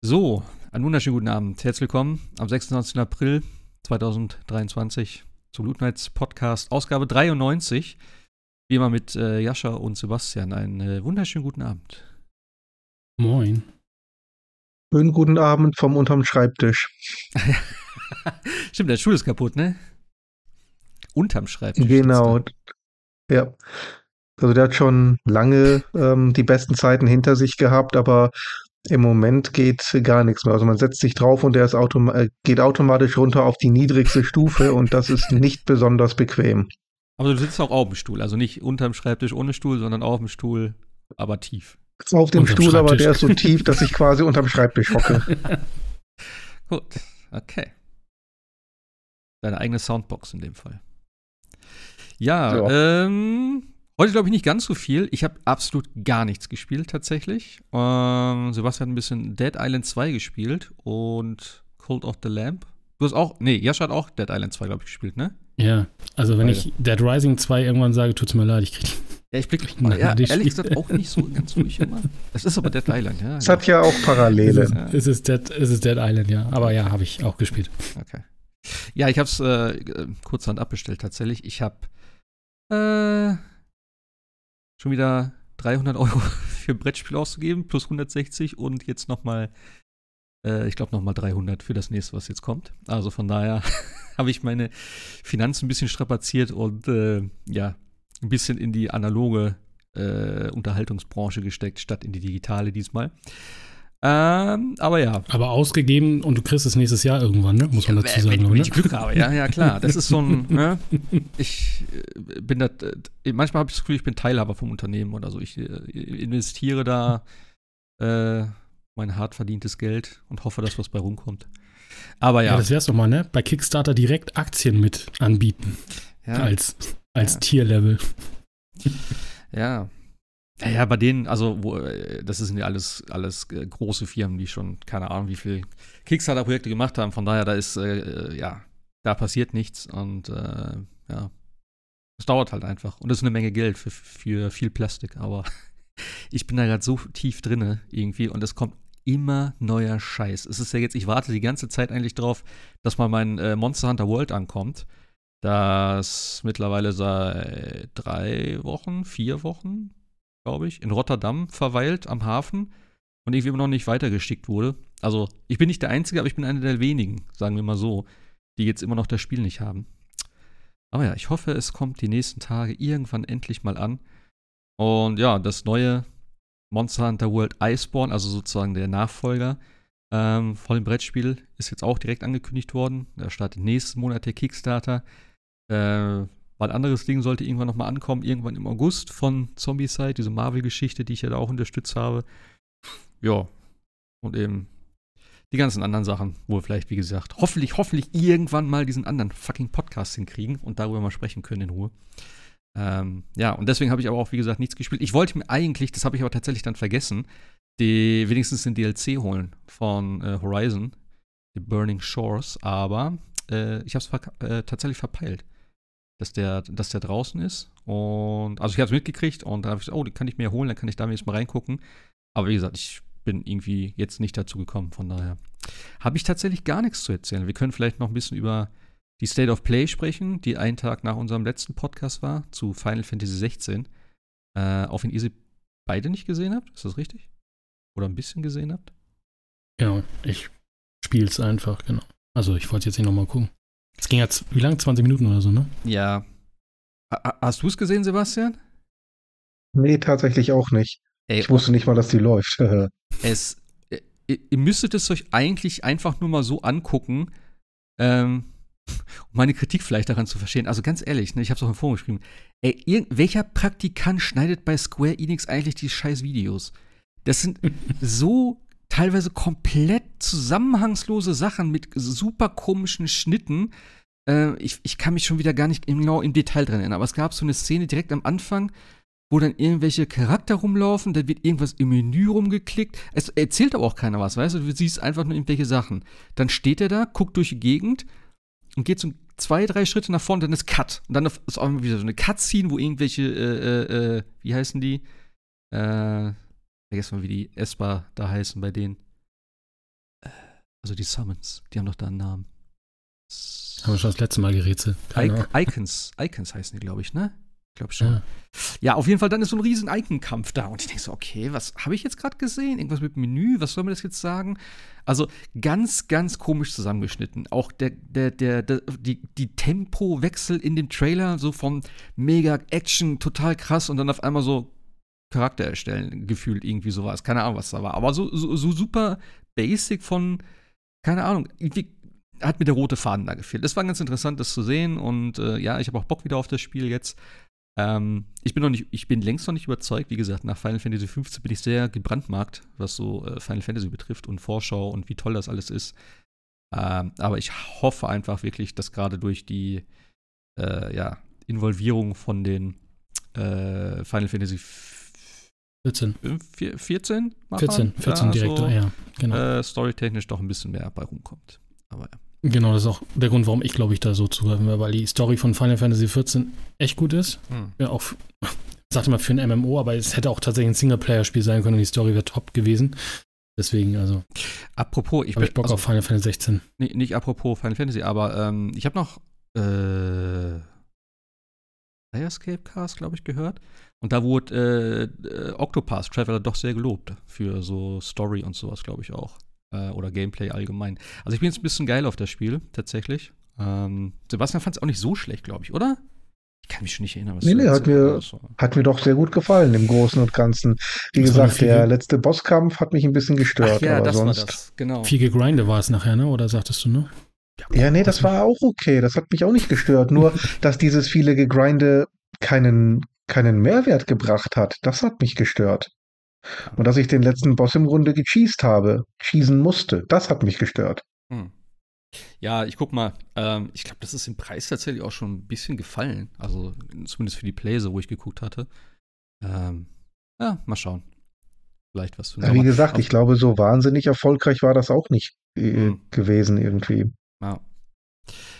So, einen wunderschönen guten Abend. Herzlich willkommen am 26. April 2023 zu Loot Nights Podcast, Ausgabe 93. Wie immer mit äh, Jascha und Sebastian. Einen äh, wunderschönen guten Abend. Moin. Schönen guten Abend vom unterm Schreibtisch. Stimmt, der Stuhl ist kaputt, ne? Unterm Schreibtisch. Genau. Ja. Also der hat schon lange ähm, die besten Zeiten hinter sich gehabt, aber im Moment geht gar nichts mehr. Also man setzt sich drauf und der ist autom äh, geht automatisch runter auf die niedrigste Stufe und das ist nicht besonders bequem. Aber du sitzt auch auf dem Stuhl, also nicht unterm Schreibtisch ohne Stuhl, sondern auf dem Stuhl, aber tief. Auf dem Stuhl, aber der ist so tief, dass ich quasi unterm Schreibtisch hocke. Gut, okay. Deine eigene Soundbox in dem Fall. Ja, ja. ähm, heute glaube ich nicht ganz so viel. Ich habe absolut gar nichts gespielt tatsächlich. Ähm, Sebastian hat ein bisschen Dead Island 2 gespielt und Cold of the Lamp. Du hast auch, nee, Jascha hat auch Dead Island 2, glaube ich, gespielt, ne? Ja, also wenn Beide. ich Dead Rising 2 irgendwann sage, tut's mir leid, ich kriege ja, ich blicke ja, ehrlich gesagt auch nicht so ganz durch immer. Das ist aber Dead Island, ja. Es hat ja auch Parallele. Es ist, ja. es ist, Dead, es ist Dead Island, ja. Aber ja, habe ich auch gespielt. Okay. Ja, ich habe es äh, kurzhand abbestellt tatsächlich. Ich habe äh, schon wieder 300 Euro für Brettspiel auszugeben, plus 160 und jetzt nochmal, äh, ich glaube nochmal 300 für das nächste, was jetzt kommt. Also von daher habe ich meine Finanzen ein bisschen strapaziert und äh, ja, ein bisschen in die analoge äh, Unterhaltungsbranche gesteckt, statt in die digitale diesmal. Ähm, aber ja. Aber ausgegeben und du kriegst es nächstes Jahr irgendwann, ne? Muss man ja, dazu sagen. Wenn, wenn ich Glück habe, ja, ja, klar. Das ist so ein, ne? Ich äh, bin da, äh, manchmal habe ich das Gefühl, ich bin Teilhaber vom Unternehmen oder so. Ich äh, investiere da äh, mein hart verdientes Geld und hoffe, dass was bei rumkommt. Aber ja. ja das wär's doch mal, ne? Bei Kickstarter direkt Aktien mit anbieten. Ja. Als als ja. Tierlevel. Ja. Ja, ja, bei denen, also, wo, äh, das sind ja alles, alles äh, große Firmen, die schon, keine Ahnung, wie viel Kickstarter-Projekte gemacht haben. Von daher, da ist, äh, äh, ja, da passiert nichts und, äh, ja, es dauert halt einfach. Und das ist eine Menge Geld für, für viel Plastik, aber ich bin da gerade so tief drinne irgendwie und es kommt immer neuer Scheiß. Es ist ja jetzt, ich warte die ganze Zeit eigentlich drauf, dass mal mein äh, Monster Hunter World ankommt das mittlerweile seit drei Wochen, vier Wochen, glaube ich, in Rotterdam verweilt am Hafen und irgendwie immer noch nicht weitergeschickt wurde. Also ich bin nicht der Einzige, aber ich bin einer der wenigen, sagen wir mal so, die jetzt immer noch das Spiel nicht haben. Aber ja, ich hoffe, es kommt die nächsten Tage irgendwann endlich mal an. Und ja, das neue Monster Hunter World Iceborne, also sozusagen der Nachfolger ähm, von dem Brettspiel, ist jetzt auch direkt angekündigt worden. Da startet nächsten Monat der Kickstarter. Äh, ein anderes Ding sollte irgendwann nochmal ankommen, irgendwann im August von Zombie-Side, diese Marvel-Geschichte, die ich ja da auch unterstützt habe. Ja. Und eben die ganzen anderen Sachen, wo wir vielleicht, wie gesagt, hoffentlich, hoffentlich irgendwann mal diesen anderen fucking Podcast hinkriegen und darüber mal sprechen können in Ruhe. Ähm, ja, und deswegen habe ich aber auch, wie gesagt, nichts gespielt. Ich wollte mir eigentlich, das habe ich aber tatsächlich dann vergessen, die wenigstens den DLC holen von äh, Horizon, The Burning Shores, aber äh, ich habe es ver äh, tatsächlich verpeilt dass der, dass der draußen ist. Und also ich habe es mitgekriegt und dann habe ich gesagt, oh, den kann ich mir holen, dann kann ich da jetzt mal reingucken. Aber wie gesagt, ich bin irgendwie jetzt nicht dazu gekommen, von daher habe ich tatsächlich gar nichts zu erzählen. Wir können vielleicht noch ein bisschen über die State of Play sprechen, die einen Tag nach unserem letzten Podcast war, zu Final Fantasy 16. Äh, auf den ihr sie beide nicht gesehen habt, ist das richtig? Oder ein bisschen gesehen habt? Ja, ich spiele es einfach, genau. Also ich wollte jetzt nicht nochmal gucken. Es ging jetzt, wie lang? 20 Minuten oder so, ne? Ja. Hast du es gesehen, Sebastian? Nee, tatsächlich auch nicht. Ey, ich wusste nicht mal, dass die läuft. es, äh, ihr müsstet es euch eigentlich einfach nur mal so angucken, ähm, um meine Kritik vielleicht daran zu verstehen. Also ganz ehrlich, ne, ich habe es auch im Forum geschrieben. Ey, welcher Praktikant schneidet bei Square Enix eigentlich die scheiß Videos? Das sind so teilweise komplett zusammenhangslose Sachen mit super komischen Schnitten. Äh, ich, ich kann mich schon wieder gar nicht genau im Detail dran erinnern, aber es gab so eine Szene direkt am Anfang, wo dann irgendwelche Charakter rumlaufen, dann wird irgendwas im Menü rumgeklickt. Es erzählt aber auch keiner was, weißt du? Du siehst einfach nur irgendwelche Sachen. Dann steht er da, guckt durch die Gegend und geht so zwei, drei Schritte nach vorne, dann ist Cut. Und dann ist auch wieder so eine Cutscene, wo irgendwelche, äh, äh, äh wie heißen die? Äh, vergessen mal, wie die Esper da heißen bei denen. Also die Summons, die haben doch da einen Namen. Haben wir schon das letzte Mal gerätselt. I Icons, Icons heißen die, glaube ich, ne? Ich glaube schon. Ja. ja. auf jeden Fall, dann ist so ein riesen Icon-Kampf da. Und ich denke so, okay, was habe ich jetzt gerade gesehen? Irgendwas mit Menü? Was soll mir das jetzt sagen? Also ganz, ganz komisch zusammengeschnitten. Auch der, der, der, der die, die Tempowechsel in dem Trailer, so von mega Action, total krass und dann auf einmal so Charakter erstellen, gefühlt irgendwie sowas. Keine Ahnung, was da war. Aber so, so, so super basic von, keine Ahnung, irgendwie hat mir der rote Faden da gefehlt. Das war ganz interessant, das zu sehen. Und äh, ja, ich habe auch Bock wieder auf das Spiel jetzt. Ähm, ich bin noch nicht, ich bin längst noch nicht überzeugt. Wie gesagt, nach Final Fantasy XV bin ich sehr gebrandmarkt, was so äh, Final Fantasy betrifft und Vorschau und wie toll das alles ist. Ähm, aber ich hoffe einfach wirklich, dass gerade durch die äh, ja, Involvierung von den äh, Final Fantasy 14. 14? Machern? 14, 14 ja, Direktor, so, ja, genau. Äh, storytechnisch doch ein bisschen mehr bei rumkommt. Aber ja. Genau, das ist auch der Grund, warum ich, glaube ich, da so zugreifen werde, weil die Story von Final Fantasy XIV echt gut ist. Hm. Ja, auch, sagte mal für ein MMO, aber es hätte auch tatsächlich ein Singleplayer-Spiel sein können und die Story wäre top gewesen. Deswegen, also. Apropos, ich habe Bock also, auf Final Fantasy 16. Nee, nicht apropos Final Fantasy, aber ähm, ich habe noch äh, Escape Cast, glaube ich, gehört. Und da wurde äh, Octopath Traveler doch sehr gelobt für so Story und sowas, glaube ich auch. Äh, oder Gameplay allgemein. Also ich bin jetzt ein bisschen geil auf das Spiel, tatsächlich. Ähm, Sebastian fand es auch nicht so schlecht, glaube ich, oder? Ich kann mich schon nicht erinnern, was nee, nee, hat mir, hat mir doch sehr gut gefallen im Großen und Ganzen. Wie das gesagt, der letzte Bosskampf hat mich ein bisschen gestört. Ach ja, aber das sonst war das, genau. Viel Gegrinde war es nachher, ne? Oder sagtest du, ne? Ja, nee, das war auch okay. Das hat mich auch nicht gestört. Nur, dass dieses viele Gegrinde keinen, keinen Mehrwert gebracht hat, das hat mich gestört. Und dass ich den letzten Boss im Grunde gecheased habe, cheesen musste, das hat mich gestört. Hm. Ja, ich guck mal. Ähm, ich glaube, das ist im Preis tatsächlich auch schon ein bisschen gefallen. Also zumindest für die Playse, wo ich geguckt hatte. Ähm, ja, mal schauen. Vielleicht was für ja, Wie gesagt, Aber, ich glaube, so wahnsinnig erfolgreich war das auch nicht äh, hm. gewesen irgendwie. Ja.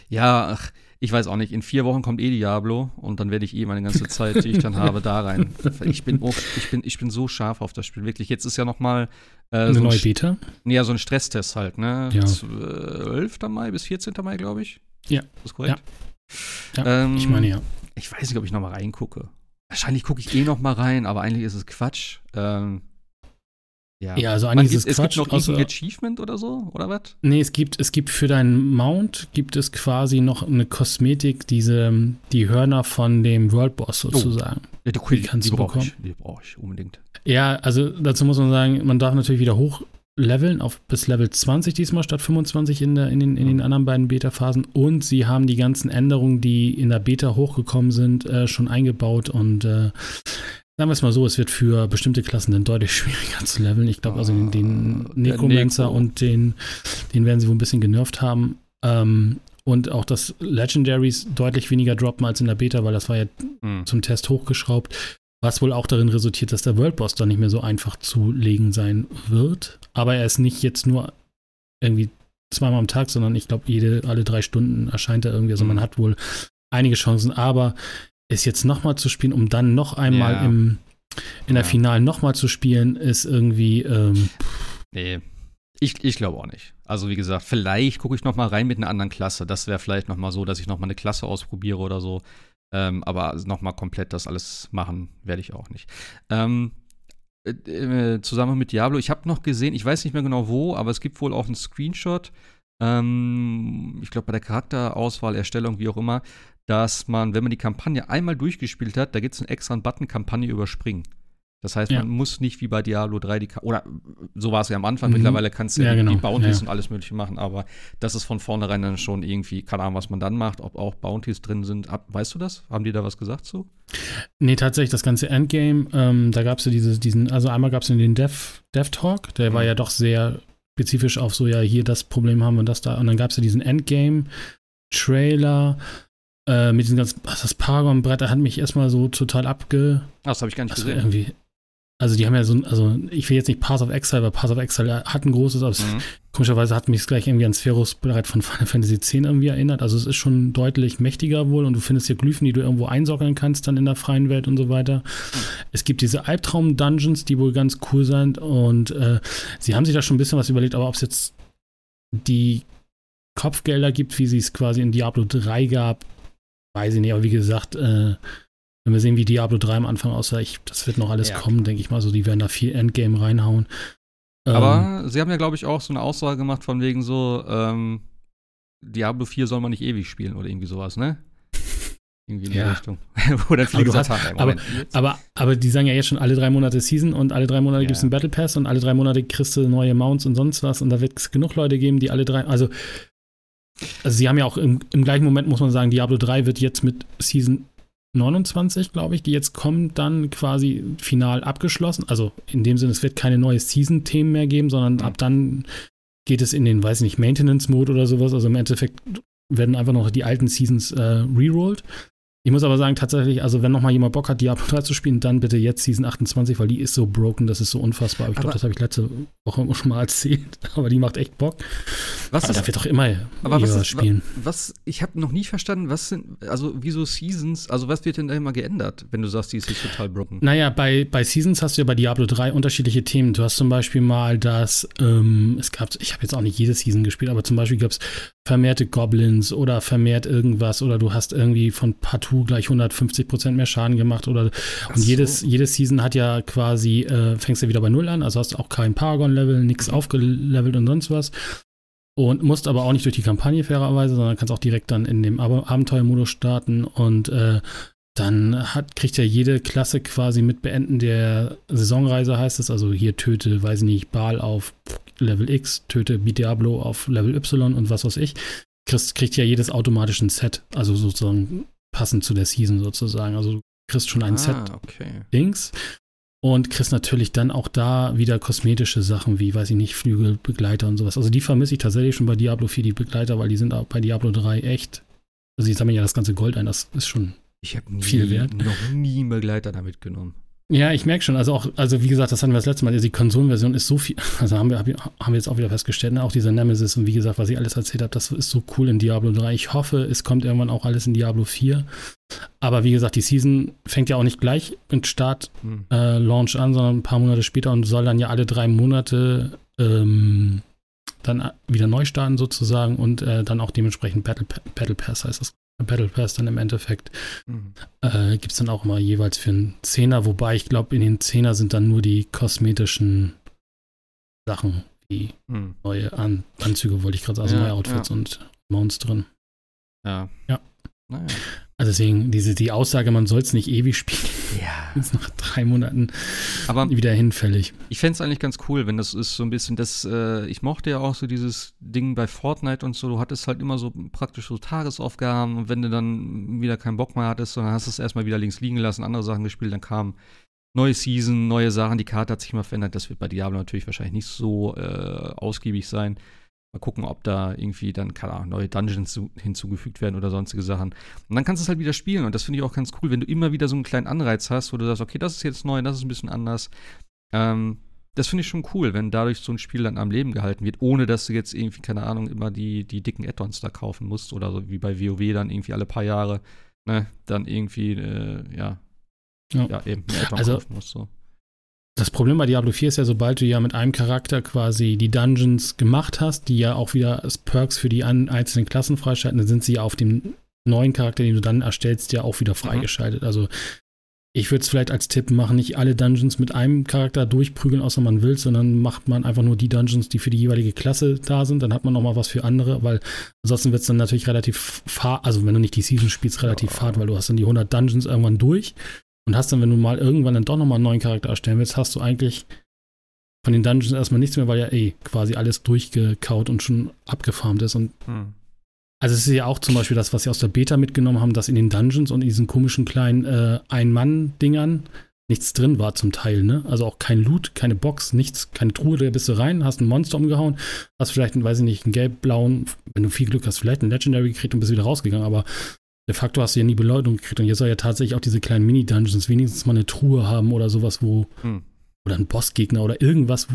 Ja, ach, ich weiß auch nicht, in vier Wochen kommt eh Diablo und dann werde ich eh meine ganze Zeit, die ich dann habe, da rein. Ich bin, oh, ich bin, ich bin so scharf auf das Spiel, wirklich. Jetzt ist ja noch mal äh, eine so neue Beta? Nee, ja, so ein Stresstest halt, ne? Ja. 12. Mai bis 14. Mai, glaube ich. Ja. Das ist korrekt? Ja, ja ähm, ich meine ja. Ich weiß nicht, ob ich noch mal reingucke. Wahrscheinlich gucke ich eh noch mal rein, aber eigentlich ist es Quatsch. Ähm, ja, ja also eigentlich ist es Quatsch. Es gibt noch außer, ein Achievement oder so, oder was? Nee, es gibt, es gibt für deinen Mount gibt es quasi noch eine Kosmetik, diese, die Hörner von dem World Boss oh. sozusagen. Oh. Ja, die, die kannst die du bekommen. Ich, die brauche ich unbedingt. Ja, also dazu muss man sagen, man darf natürlich wieder hochleveln auf bis Level 20 diesmal statt 25 in, der, in, den, in den anderen beiden Beta-Phasen. Und sie haben die ganzen Änderungen, die in der Beta hochgekommen sind, äh, schon eingebaut und äh, Sagen wir es mal so, es wird für bestimmte Klassen dann deutlich schwieriger zu leveln. Ich glaube, also den, den ah, Necromancer Necro. und den, den werden sie wohl ein bisschen genervt haben. Ähm, und auch dass Legendaries deutlich weniger droppen als in der Beta, weil das war ja mhm. zum Test hochgeschraubt. Was wohl auch darin resultiert, dass der World Boss dann nicht mehr so einfach zu legen sein wird. Aber er ist nicht jetzt nur irgendwie zweimal am Tag, sondern ich glaube, jede, alle drei Stunden erscheint er irgendwie. Also mhm. man hat wohl einige Chancen. Aber es jetzt nochmal zu spielen, um dann noch einmal ja. im, in der ja. Finale nochmal zu spielen, ist irgendwie. Ähm, nee. Ich, ich glaube auch nicht. Also wie gesagt, vielleicht gucke ich noch mal rein mit einer anderen Klasse. Das wäre vielleicht noch mal so, dass ich noch mal eine Klasse ausprobiere oder so. Ähm, aber noch mal komplett das alles machen werde ich auch nicht. Ähm, äh, äh zusammen mit Diablo, ich habe noch gesehen, ich weiß nicht mehr genau wo, aber es gibt wohl auch einen Screenshot. Ähm, ich glaube bei der Charakterauswahl, Erstellung, wie auch immer, dass man, wenn man die Kampagne einmal durchgespielt hat, da gibt es einen extra Button Kampagne überspringen. Das heißt, ja. man muss nicht wie bei Diablo 3 die, Ka oder so war es ja am Anfang, mhm. mittlerweile kannst du ja, genau. die Bounties ja. und alles mögliche machen, aber das ist von vornherein dann schon irgendwie, keine Ahnung, was man dann macht, ob auch Bounties drin sind. Weißt du das? Haben die da was gesagt zu? Nee, tatsächlich, das ganze Endgame, ähm, da gab es ja diese, diesen, also einmal gab es den Dev, Dev Talk, der mhm. war ja doch sehr spezifisch auf so, ja, hier das Problem haben wir das da, und dann gab es ja diesen Endgame-Trailer, äh, mit diesem ganzen, das Paragon-Brett, hat mich erstmal so total abge. Das habe ich gar nicht gesehen. Irgendwie, also die haben ja so, also ich will jetzt nicht Pass of Exile, weil Pass of Exile hat ein großes, aber mhm. komischerweise hat mich es gleich irgendwie an Spheros Brett von Final Fantasy X irgendwie erinnert. Also es ist schon deutlich mächtiger wohl und du findest hier Glyphen, die du irgendwo einsockeln kannst dann in der freien Welt und so weiter. Mhm. Es gibt diese Albtraum-Dungeons, die wohl ganz cool sind und äh, sie haben sich da schon ein bisschen was überlegt, aber ob es jetzt die Kopfgelder gibt, wie sie es quasi in Diablo 3 gab, weiß ich nicht. Aber wie gesagt, äh, wenn wir sehen, wie Diablo 3 am Anfang aussah, ich, das wird noch alles ja, kommen, denke ich mal. So, die werden da viel Endgame reinhauen. Aber ähm, sie haben ja, glaube ich, auch so eine Aussage gemacht von wegen so, ähm, Diablo 4 soll man nicht ewig spielen oder irgendwie sowas, ne? Irgendwie in die ja. Richtung. Wo dann viele gesagt haben, aber, aber, aber die sagen ja jetzt schon alle drei Monate Season und alle drei Monate ja. gibt es einen Battle Pass und alle drei Monate kriegst du neue Mounts und sonst was und da wird es genug Leute geben, die alle drei, also, also sie haben ja auch im, im gleichen Moment, muss man sagen, Diablo 3 wird jetzt mit Season 29, glaube ich, die jetzt kommen, dann quasi final abgeschlossen. Also in dem Sinne, es wird keine neue Season-Themen mehr geben, sondern mhm. ab dann geht es in den, weiß ich nicht, Maintenance-Mode oder sowas. Also im Endeffekt werden einfach noch die alten Seasons äh, rerollt. Ich muss aber sagen, tatsächlich, also wenn noch mal jemand Bock hat, Diablo 3 zu spielen, dann bitte jetzt Season 28, weil die ist so broken, das ist so unfassbar. Ich glaube, das habe ich letzte Woche schon mal erzählt. Aber die macht echt Bock. Was aber ist, da wird doch immer aber was ist, spielen. Was, ich habe noch nie verstanden, was sind, also wieso Seasons, also was wird denn da immer geändert, wenn du sagst, die ist total broken? Naja, bei, bei Seasons hast du ja bei Diablo 3 unterschiedliche Themen. Du hast zum Beispiel mal das, ähm, es gab, ich habe jetzt auch nicht jede Season gespielt, aber zum Beispiel gab es vermehrte Goblins oder vermehrt irgendwas oder du hast irgendwie von Partout gleich 150 Prozent mehr Schaden gemacht oder und so. jedes, jedes Season hat ja quasi, äh, fängst du wieder bei Null an, also hast auch kein Paragon-Level, nichts aufgelevelt und sonst was. Und musst aber auch nicht durch die Kampagne fairerweise, sondern kannst auch direkt dann in dem Ab Abenteuermodus starten und äh, dann hat, kriegt ja jede Klasse quasi mit Beenden der Saisonreise, heißt es. Also hier töte, weiß ich nicht, Baal auf Level X, töte Diablo auf Level Y und was weiß ich. Kriegst, kriegt ja jedes automatisch ein Set, also sozusagen passend zu der Season sozusagen. Also du kriegst schon ein ah, Set okay. Dings und kriegst natürlich dann auch da wieder kosmetische Sachen wie, weiß ich nicht, Flügel, Begleiter und sowas. Also die vermisse ich tatsächlich schon bei Diablo 4, die Begleiter, weil die sind auch bei Diablo 3 echt. Also die sammeln ja das ganze Gold ein, das ist schon ich habe viel wert. noch nie einen Begleiter damit genommen. Ja, ich merke schon. Also auch, also wie gesagt, das hatten wir das letzte Mal. Die Konsolenversion ist so viel. Also haben wir, haben wir jetzt auch wieder festgestellt, ne? auch dieser Nemesis und wie gesagt, was ich alles erzählt habe, das ist so cool in Diablo 3. Ich hoffe, es kommt irgendwann auch alles in Diablo 4. Aber wie gesagt, die Season fängt ja auch nicht gleich mit Start hm. äh, Launch an, sondern ein paar Monate später und soll dann ja alle drei Monate ähm, dann wieder neu starten sozusagen und äh, dann auch dementsprechend Battle, Battle Pass heißt das Battle Pass dann im Endeffekt. Mhm. Äh, Gibt es dann auch mal jeweils für einen Zehner, wobei ich glaube, in den Zehner sind dann nur die kosmetischen Sachen, wie mhm. neue An Anzüge, wollte ich gerade sagen, also ja, neue Outfits ja. und Mounts drin. Ja. Ja. Naja. Also deswegen, diese, die Aussage, man soll es nicht ewig spielen, ja. ist nach drei Monaten Aber wieder hinfällig. Ich fände es eigentlich ganz cool, wenn das ist so ein bisschen das, äh, ich mochte ja auch so dieses Ding bei Fortnite und so, du hattest halt immer so praktisch so Tagesaufgaben und wenn du dann wieder keinen Bock mehr hattest, sondern hast es erstmal wieder links liegen lassen, andere Sachen gespielt, dann kam neue Season, neue Sachen, die Karte hat sich immer verändert, das wird bei Diablo natürlich wahrscheinlich nicht so äh, ausgiebig sein. Mal gucken, ob da irgendwie dann, keine Ahnung, neue Dungeons zu, hinzugefügt werden oder sonstige Sachen. Und dann kannst du es halt wieder spielen. Und das finde ich auch ganz cool, wenn du immer wieder so einen kleinen Anreiz hast, wo du sagst, okay, das ist jetzt neu, das ist ein bisschen anders. Ähm, das finde ich schon cool, wenn dadurch so ein Spiel dann am Leben gehalten wird, ohne dass du jetzt irgendwie, keine Ahnung, immer die, die dicken Add-ons da kaufen musst oder so wie bei WoW dann irgendwie alle paar Jahre, ne, dann irgendwie, äh, ja, ja, ja, eben also, kaufen musst. So. Das Problem bei Diablo 4 ist ja, sobald du ja mit einem Charakter quasi die Dungeons gemacht hast, die ja auch wieder als Perks für die einzelnen Klassen freischalten, dann sind sie auf dem neuen Charakter, den du dann erstellst, ja auch wieder mhm. freigeschaltet. Mhm. Also ich würde es vielleicht als Tipp machen, nicht alle Dungeons mit einem Charakter durchprügeln, außer man will, sondern macht man einfach nur die Dungeons, die für die jeweilige Klasse da sind. Dann hat man noch mal was für andere, weil ansonsten wird es dann natürlich relativ fad, also wenn du nicht die Season spielst, relativ ja. fad, weil du hast dann die 100 Dungeons irgendwann durch und hast dann, wenn du mal irgendwann dann doch nochmal einen neuen Charakter erstellen willst, hast du eigentlich von den Dungeons erstmal nichts mehr, weil ja eh quasi alles durchgekaut und schon abgefarmt ist. Und hm. also es ist ja auch zum Beispiel das, was sie aus der Beta mitgenommen haben, dass in den Dungeons und in diesen komischen kleinen äh, Ein-Mann-Dingern nichts drin war zum Teil, ne? Also auch kein Loot, keine Box, nichts, keine Truhe, da bist du rein, hast ein Monster umgehauen, hast vielleicht, weiß ich nicht, einen gelb-blauen, wenn du viel Glück hast, vielleicht einen Legendary gekriegt und bist wieder rausgegangen, aber de facto hast du ja nie Beleuchtung gekriegt. Und jetzt soll ja tatsächlich auch diese kleinen Mini-Dungeons wenigstens mal eine Truhe haben oder sowas, wo. Hm. Oder ein Bossgegner oder irgendwas,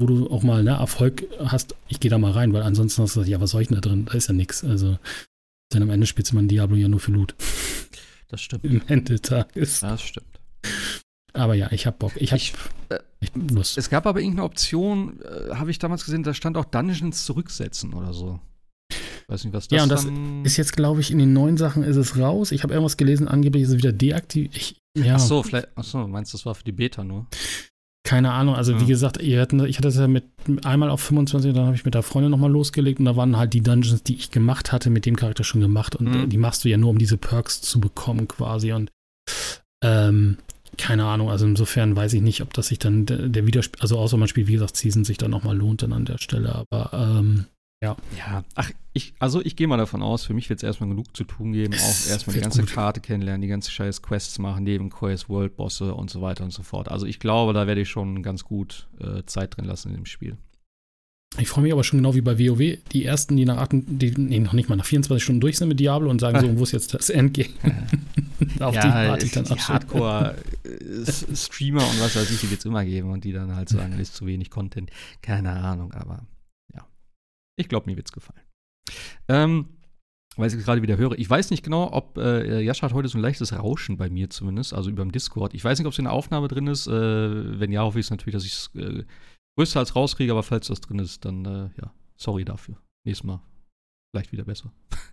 wo du auch mal ne, Erfolg hast. Ich gehe da mal rein, weil ansonsten hast du gesagt, ja, was soll ich denn da drin? Da ist ja nichts. Also, dann am Ende spielst du mal Diablo ja nur für Loot. Das stimmt. Im Ende des Tages. Das stimmt. Aber ja, ich habe Bock. Ich habe äh, Lust. Es gab aber irgendeine Option, äh, habe ich damals gesehen, da stand auch Dungeons zurücksetzen oder so. Weiß nicht, was das Ja, und das ist jetzt, glaube ich, in den neuen Sachen ist es raus. Ich habe irgendwas gelesen, angeblich ist es wieder deaktiviert. Ja. Ach so, vielleicht, ach so, meinst du, das war für die Beta nur? Keine Ahnung, also ja. wie gesagt, ich hatte das ja mit einmal auf 25, dann habe ich mit der Freundin nochmal losgelegt und da waren halt die Dungeons, die ich gemacht hatte, mit dem Charakter schon gemacht und mhm. die machst du ja nur, um diese Perks zu bekommen quasi und ähm, keine Ahnung, also insofern weiß ich nicht, ob das sich dann der, der Wiederspiel, also außer man spielt, wie gesagt, Season sich dann nochmal lohnt dann an der Stelle, aber ähm, ja. Ja, ach, ich, also ich gehe mal davon aus, für mich wird es erstmal genug zu tun geben, auch erstmal die ganze gut. Karte kennenlernen, die ganze scheiß Quests machen, Nebenquests, World-Bosse und so weiter und so fort. Also ich glaube, da werde ich schon ganz gut äh, Zeit drin lassen in dem Spiel. Ich freue mich aber schon genau wie bei WoW, die ersten, die nach Atem, die nee, noch nicht mal nach 24 Stunden durch sind mit Diablo und sagen so, wo ist jetzt das Endgame? Auf ja, die warte ich dann die Hardcore-Streamer und was weiß ich, die wird es immer geben und die dann halt sagen, ist zu wenig Content. Keine Ahnung, aber ich glaube, mir wird es gefallen. Ähm, weil ich es gerade wieder höre. Ich weiß nicht genau, ob äh, Jascha hat heute so ein leichtes Rauschen bei mir zumindest, also über dem Discord. Ich weiß nicht, ob es in der Aufnahme drin ist. Äh, wenn ja, hoffe ich es natürlich, dass ich es äh, größer als rauskriege, aber falls das drin ist, dann äh, ja, sorry dafür. Nächstes Mal vielleicht wieder besser.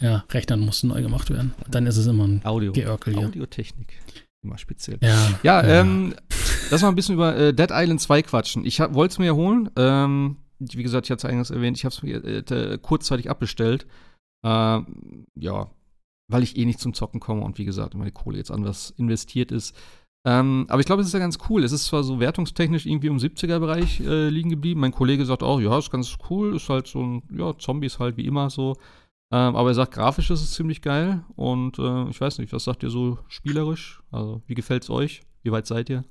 Ja, Rechnern mussten neu gemacht werden. Dann ist es immer ein Audio, Geörkel hier. Audiotechnik. Immer speziell. Ja, ja, ja. Ähm, lass mal ein bisschen über äh, Dead Island 2 quatschen. Ich wollte es mir ja holen. Ähm, wie gesagt, ich hatte es eingangs erwähnt, ich habe es mir äh, kurzzeitig abbestellt. Äh, ja, weil ich eh nicht zum Zocken komme und wie gesagt, meine Kohle jetzt anders investiert ist. Ähm, aber ich glaube, es ist ja ganz cool. Es ist zwar so wertungstechnisch irgendwie im 70er-Bereich äh, liegen geblieben. Mein Kollege sagt auch, ja, ist ganz cool, ist halt so ein, ja, Zombies halt wie immer so. Ähm, aber er sagt, grafisch ist es ziemlich geil und äh, ich weiß nicht, was sagt ihr so spielerisch? Also, wie gefällt es euch? Wie weit seid ihr?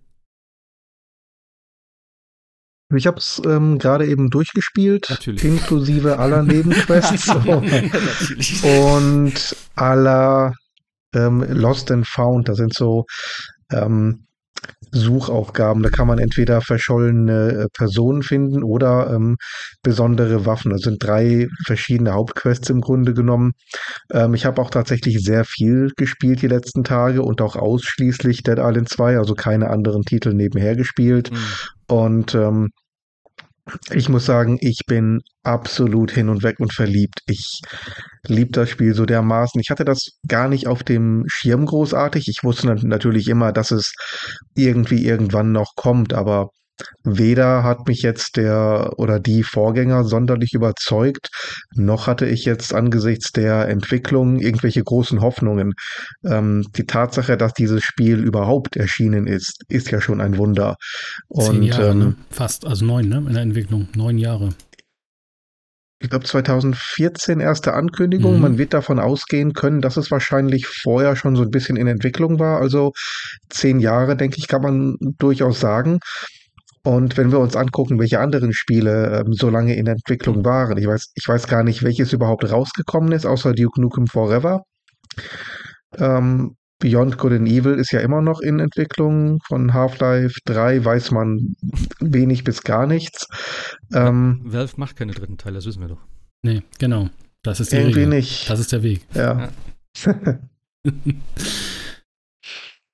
Ich habe es ähm, gerade eben durchgespielt, Natürlich. inklusive aller Nebenquests und aller ähm, Lost and Found. Das sind so ähm, Suchaufgaben. Da kann man entweder verschollene äh, Personen finden oder ähm, besondere Waffen. Das sind drei verschiedene Hauptquests im Grunde genommen. Ähm, ich habe auch tatsächlich sehr viel gespielt die letzten Tage und auch ausschließlich Dead Island 2, also keine anderen Titel nebenher gespielt. Mhm. Und ähm, ich muss sagen, ich bin absolut hin und weg und verliebt. Ich liebe das Spiel so dermaßen. Ich hatte das gar nicht auf dem Schirm großartig. Ich wusste natürlich immer, dass es irgendwie irgendwann noch kommt, aber Weder hat mich jetzt der oder die Vorgänger sonderlich überzeugt, noch hatte ich jetzt angesichts der Entwicklung irgendwelche großen Hoffnungen. Ähm, die Tatsache, dass dieses Spiel überhaupt erschienen ist, ist ja schon ein Wunder. Zehn Jahre, ähm, ne? fast, also neun, ne? In der Entwicklung, neun Jahre. Ich glaube 2014 erste Ankündigung. Mhm. Man wird davon ausgehen können, dass es wahrscheinlich vorher schon so ein bisschen in Entwicklung war. Also zehn Jahre, denke ich, kann man durchaus sagen. Und wenn wir uns angucken, welche anderen Spiele ähm, so lange in Entwicklung waren, ich weiß, ich weiß gar nicht, welches überhaupt rausgekommen ist, außer Duke Nukem Forever. Ähm, Beyond Good and Evil ist ja immer noch in Entwicklung. Von Half-Life 3 weiß man wenig bis gar nichts. Ähm, Valve macht keine dritten Teile, das wissen wir doch. Nee, genau. Das ist der Irgendwie Regel. nicht. Das ist der Weg. Ja. ja.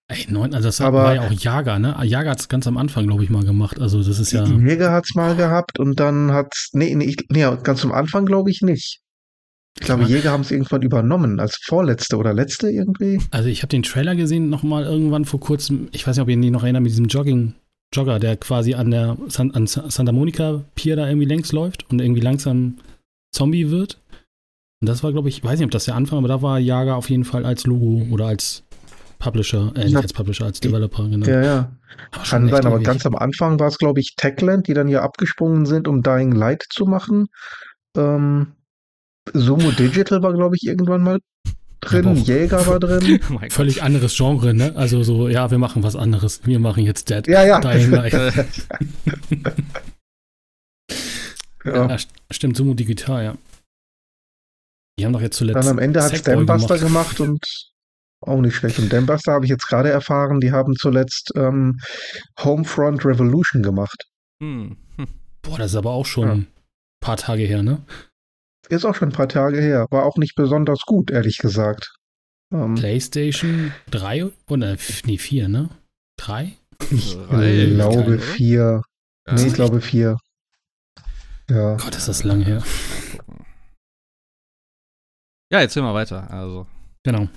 Ey, neun, also das aber, war ja auch Jager, ne? Jager hat es ganz am Anfang, glaube ich, mal gemacht. Also das ist ja. Jäger hat es mal gehabt und dann hat nee, nee, nee, ganz am Anfang glaube ich nicht. Ich glaube, Jäger haben es irgendwann übernommen, als vorletzte oder letzte irgendwie. Also ich habe den Trailer gesehen, noch mal irgendwann vor kurzem, ich weiß nicht, ob ihr ihn noch erinnert, mit diesem Jogging, Jogger, der quasi an der San, an Santa Monica Pier da irgendwie längs läuft und irgendwie langsam Zombie wird. Und das war, glaube ich, ich weiß nicht, ob das der Anfang, aber da war Jager auf jeden Fall als Logo oder als Publisher, äh, nicht als Publisher, als Developer, genau. Ja, ja. Kann sein, aber ganz am Anfang war es, glaube ich, Techland, die dann ja abgesprungen sind, um Dying Light zu machen. Ähm, Sumo Digital war, glaube ich, irgendwann mal drin, ja, Jäger war drin. Oh Völlig anderes Genre, ne? Also so, ja, wir machen was anderes. Wir machen jetzt Dead. Ja, ja. Dying Light. ja. ja. Stimmt, Sumo Digital, ja. Die haben doch jetzt zuletzt. Dann am Ende hat Stambuster gemacht. gemacht und auch nicht schlecht. Und Dambuster habe ich jetzt gerade erfahren, die haben zuletzt ähm, Homefront Revolution gemacht. Hm. Hm. Boah, das ist aber auch schon ja. ein paar Tage her, ne? Ist auch schon ein paar Tage her. War auch nicht besonders gut, ehrlich gesagt. Ähm, PlayStation 3 oder nee, 4, ne? Drei? Ich Drei, glaube oder? vier. Ja. Nee, ich glaube vier. Ja. Gott, ist das lang her. Ja, erzähl mal weiter. Also, Genau.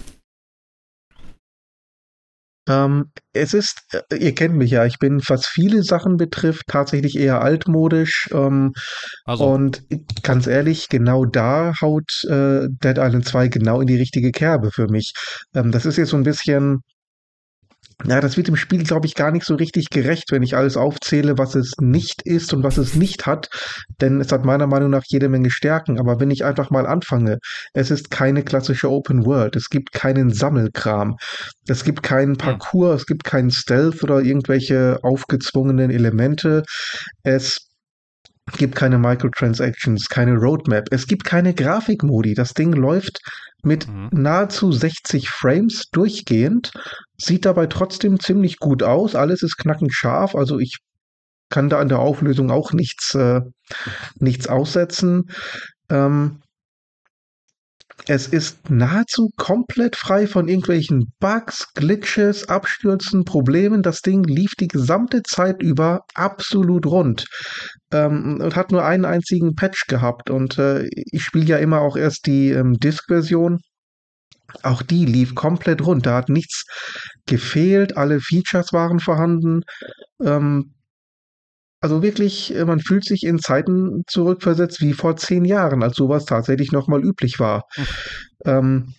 Ähm, es ist, äh, ihr kennt mich ja, ich bin, was viele Sachen betrifft, tatsächlich eher altmodisch. Ähm, also und ganz ehrlich, genau da haut äh, Dead Island 2 genau in die richtige Kerbe für mich. Ähm, das ist jetzt so ein bisschen, ja, das wird dem Spiel, glaube ich, gar nicht so richtig gerecht, wenn ich alles aufzähle, was es nicht ist und was es nicht hat. Denn es hat meiner Meinung nach jede Menge Stärken. Aber wenn ich einfach mal anfange, es ist keine klassische Open World. Es gibt keinen Sammelkram. Es gibt keinen Parcours, es gibt keinen Stealth oder irgendwelche aufgezwungenen Elemente. Es gibt keine Microtransactions, keine Roadmap. Es gibt keine Grafikmodi. Das Ding läuft mit Mhm. nahezu 60 Frames durchgehend, sieht dabei trotzdem ziemlich gut aus. Alles ist knackend scharf. Also ich kann da an der Auflösung auch nichts, äh, nichts aussetzen. Ähm, es ist nahezu komplett frei von irgendwelchen Bugs, Glitches, Abstürzen, Problemen. Das Ding lief die gesamte Zeit über absolut rund ähm, und hat nur einen einzigen Patch gehabt. Und äh, ich spiele ja immer auch erst die ähm, Disk-Version. Auch die lief komplett rund. Da hat nichts gefehlt. Alle Features waren vorhanden. Ähm, also wirklich, äh, man fühlt sich in Zeiten zurückversetzt wie vor zehn Jahren, als sowas tatsächlich nochmal üblich war. Ähm,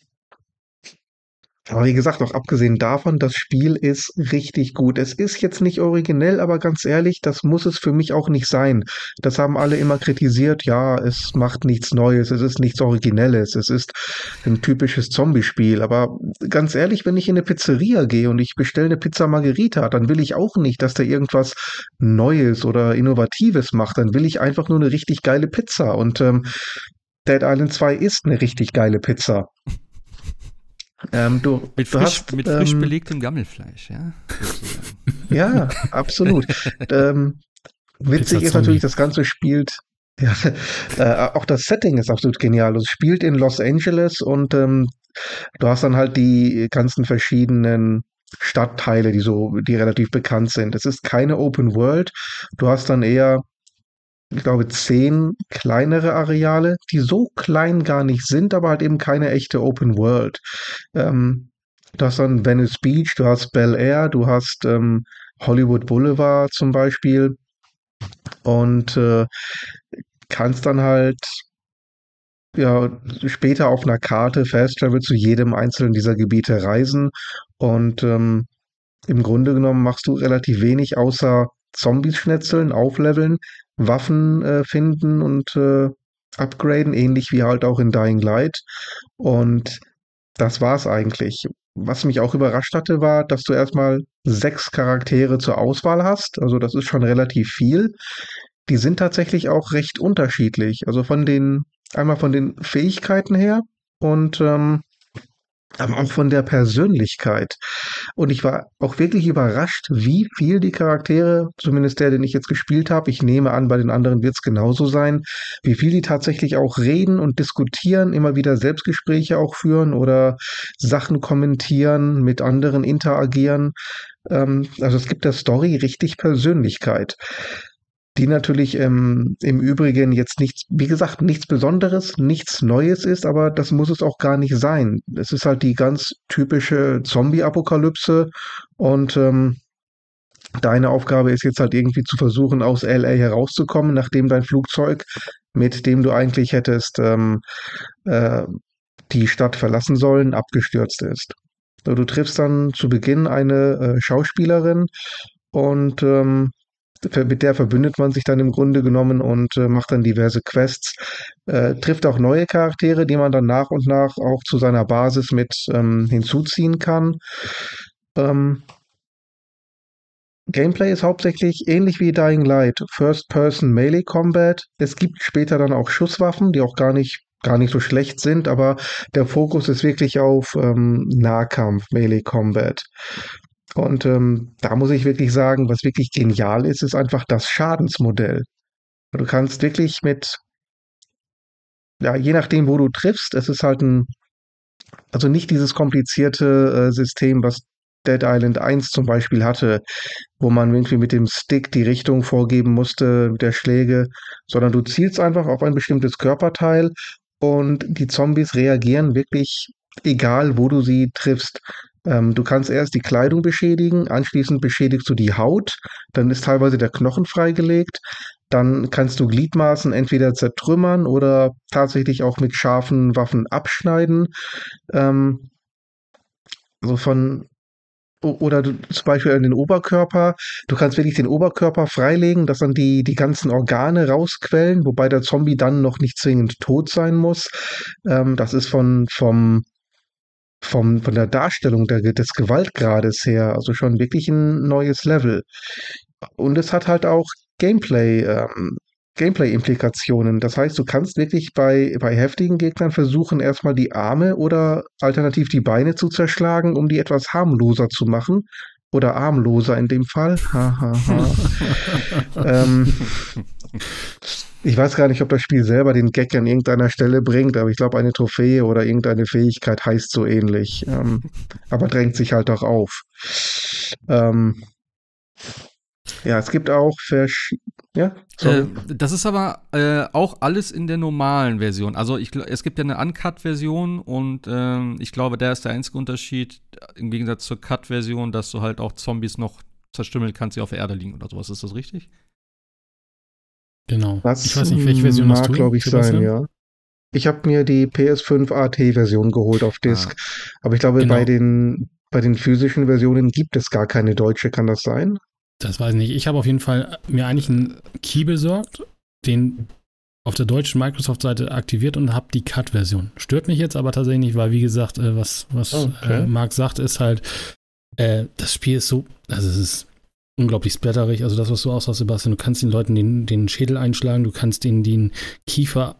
aber wie gesagt, auch abgesehen davon, das Spiel ist richtig gut. Es ist jetzt nicht originell, aber ganz ehrlich, das muss es für mich auch nicht sein. Das haben alle immer kritisiert. Ja, es macht nichts Neues, es ist nichts Originelles, es ist ein typisches Zombie-Spiel. Aber ganz ehrlich, wenn ich in eine Pizzeria gehe und ich bestelle eine Pizza Margherita, dann will ich auch nicht, dass der irgendwas Neues oder Innovatives macht. Dann will ich einfach nur eine richtig geile Pizza. Und ähm, Dead Island 2 ist eine richtig geile Pizza. Ähm, du, mit du frisch, hast, mit frisch ähm, belegtem Gammelfleisch, ja. Ja, absolut. ähm, witzig ist natürlich, das Ganze spielt. Ja, äh, auch das Setting ist absolut genial. Es spielt in Los Angeles und ähm, du hast dann halt die ganzen verschiedenen Stadtteile, die so, die relativ bekannt sind. Es ist keine Open World. Du hast dann eher, ich glaube, zehn kleinere Areale, die so klein gar nicht sind, aber halt eben keine echte Open World. Ähm, du hast dann Venice Beach, du hast Bel Air, du hast ähm, Hollywood Boulevard zum Beispiel. Und äh, kannst dann halt ja später auf einer Karte Fast Travel zu jedem einzelnen dieser Gebiete reisen. Und ähm, im Grunde genommen machst du relativ wenig außer Zombies schnetzeln, aufleveln, Waffen äh, finden und äh, upgraden, ähnlich wie halt auch in Dying Light und das war's eigentlich. Was mich auch überrascht hatte, war, dass du erstmal sechs Charaktere zur Auswahl hast. Also das ist schon relativ viel. Die sind tatsächlich auch recht unterschiedlich. Also von den, einmal von den Fähigkeiten her und ähm, aber auch von der Persönlichkeit. Und ich war auch wirklich überrascht, wie viel die Charaktere, zumindest der, den ich jetzt gespielt habe, ich nehme an, bei den anderen wird es genauso sein, wie viel die tatsächlich auch reden und diskutieren, immer wieder Selbstgespräche auch führen oder Sachen kommentieren, mit anderen interagieren. Ähm, also es gibt der Story richtig Persönlichkeit die natürlich ähm, im Übrigen jetzt nichts, wie gesagt, nichts Besonderes, nichts Neues ist, aber das muss es auch gar nicht sein. Es ist halt die ganz typische Zombie-Apokalypse und ähm, deine Aufgabe ist jetzt halt irgendwie zu versuchen, aus LA herauszukommen, nachdem dein Flugzeug, mit dem du eigentlich hättest ähm, äh, die Stadt verlassen sollen, abgestürzt ist. Du triffst dann zu Beginn eine äh, Schauspielerin und ähm, mit der verbündet man sich dann im Grunde genommen und äh, macht dann diverse Quests, äh, trifft auch neue Charaktere, die man dann nach und nach auch zu seiner Basis mit ähm, hinzuziehen kann. Ähm, Gameplay ist hauptsächlich ähnlich wie Dying Light, First-Person Melee Combat. Es gibt später dann auch Schusswaffen, die auch gar nicht gar nicht so schlecht sind, aber der Fokus ist wirklich auf ähm, Nahkampf, Melee Combat. Und ähm, da muss ich wirklich sagen, was wirklich genial ist, ist einfach das Schadensmodell. Du kannst wirklich mit, ja, je nachdem, wo du triffst, es ist halt ein, also nicht dieses komplizierte äh, System, was Dead Island 1 zum Beispiel hatte, wo man irgendwie mit dem Stick die Richtung vorgeben musste mit der Schläge, sondern du zielst einfach auf ein bestimmtes Körperteil und die Zombies reagieren wirklich egal, wo du sie triffst. Ähm, du kannst erst die Kleidung beschädigen, anschließend beschädigst du die Haut, dann ist teilweise der Knochen freigelegt, dann kannst du Gliedmaßen entweder zertrümmern oder tatsächlich auch mit scharfen Waffen abschneiden. Ähm, also von oder du, zum Beispiel an den Oberkörper. Du kannst wirklich den Oberkörper freilegen, dass dann die, die ganzen Organe rausquellen, wobei der Zombie dann noch nicht zwingend tot sein muss. Ähm, das ist von, vom, vom, von der Darstellung der, des Gewaltgrades her, also schon wirklich ein neues Level. Und es hat halt auch Gameplay, ähm, Gameplay-Implikationen. Das heißt, du kannst wirklich bei, bei heftigen Gegnern versuchen, erstmal die Arme oder alternativ die Beine zu zerschlagen, um die etwas harmloser zu machen. Oder armloser in dem Fall. Ha, ha, ha. ähm, ich weiß gar nicht, ob das Spiel selber den Gag an irgendeiner Stelle bringt, aber ich glaube, eine Trophäe oder irgendeine Fähigkeit heißt so ähnlich. Ähm, aber drängt sich halt auch auf. Ähm, ja, es gibt auch verschiedene. Ja, äh, das ist aber äh, auch alles in der normalen Version. Also ich, es gibt ja eine Uncut-Version und ähm, ich glaube, der ist der einzige Unterschied im Gegensatz zur Cut-Version, dass du halt auch Zombies noch zerstümmeln kannst, die auf der Erde liegen oder sowas. Ist das richtig? Genau. Das ich weiß nicht, welche Version mag, glaube ich, sein, ja. Ich habe mir die PS5 AT-Version geholt auf Disk. Ah. Aber ich glaube, genau. bei, den, bei den physischen Versionen gibt es gar keine deutsche. Kann das sein? Das weiß ich nicht. Ich habe auf jeden Fall mir eigentlich einen Key besorgt, den auf der deutschen Microsoft-Seite aktiviert und habe die Cut-Version. Stört mich jetzt aber tatsächlich nicht, weil wie gesagt, äh, was, was okay. äh, Marc sagt, ist halt, äh, das Spiel ist so, also es ist unglaublich splatterig. Also das, was du aussagst, Sebastian, du kannst den Leuten den, den Schädel einschlagen, du kannst ihnen den Kiefer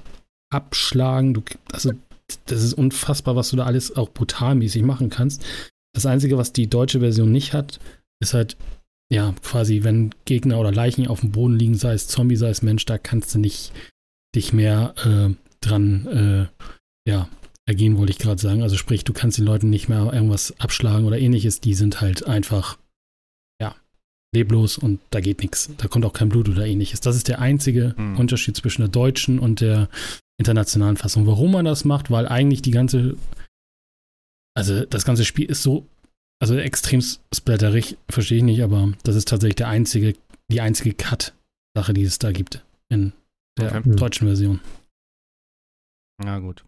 abschlagen. Du, also das ist unfassbar, was du da alles auch brutalmäßig machen kannst. Das Einzige, was die deutsche Version nicht hat, ist halt ja, quasi, wenn Gegner oder Leichen auf dem Boden liegen, sei es Zombie, sei es Mensch, da kannst du nicht dich mehr äh, dran, äh, ja, ergehen, wollte ich gerade sagen. Also sprich, du kannst den Leuten nicht mehr irgendwas abschlagen oder ähnliches. Die sind halt einfach, ja, leblos und da geht nichts. Da kommt auch kein Blut oder ähnliches. Das ist der einzige mhm. Unterschied zwischen der deutschen und der internationalen Fassung. Warum man das macht, weil eigentlich die ganze, also das ganze Spiel ist so also extrem splatterig, verstehe ich nicht, aber das ist tatsächlich der einzige, die einzige Cut-Sache, die es da gibt in der okay. deutschen Version. Na gut.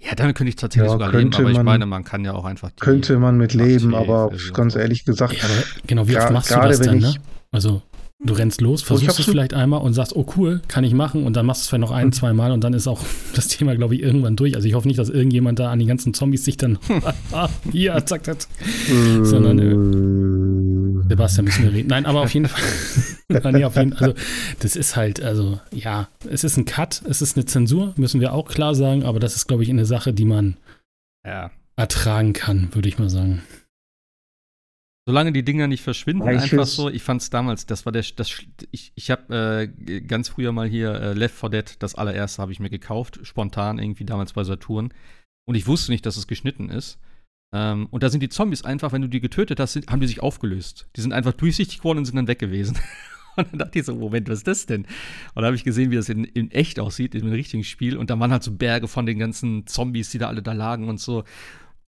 Ja, damit könnte ich tatsächlich ja, sogar leben, aber ich meine, man kann ja auch einfach Könnte man mit leben, aber ganz ehrlich gesagt. Ja, genau, wie oft machst du das denn, ne? Also Du rennst los, versuchst es vielleicht einmal und sagst, oh cool, kann ich machen und dann machst du es vielleicht noch ein, mhm. zwei Mal und dann ist auch das Thema, glaube ich, irgendwann durch. Also ich hoffe nicht, dass irgendjemand da an die ganzen Zombies sich dann hier, zack, zack, sondern äh, Sebastian müssen wir reden. Nein, aber auf jeden Fall, nee, auf jeden, also das ist halt, also ja, es ist ein Cut, es ist eine Zensur, müssen wir auch klar sagen, aber das ist, glaube ich, eine Sache, die man ja. ertragen kann, würde ich mal sagen. Solange die Dinger nicht verschwinden, ja, einfach so. Ich fand es damals, das war der, das, ich, ich habe äh, ganz früher mal hier äh, Left 4 Dead, das allererste habe ich mir gekauft, spontan irgendwie damals bei Saturn. Und ich wusste nicht, dass es geschnitten ist. Ähm, und da sind die Zombies einfach, wenn du die getötet hast, sind, haben die sich aufgelöst. Die sind einfach durchsichtig geworden und sind dann weg gewesen. und dann dachte ich so, Moment, was ist das denn? Und da habe ich gesehen, wie das in, in echt aussieht, in einem richtigen Spiel. Und da waren halt so Berge von den ganzen Zombies, die da alle da lagen und so.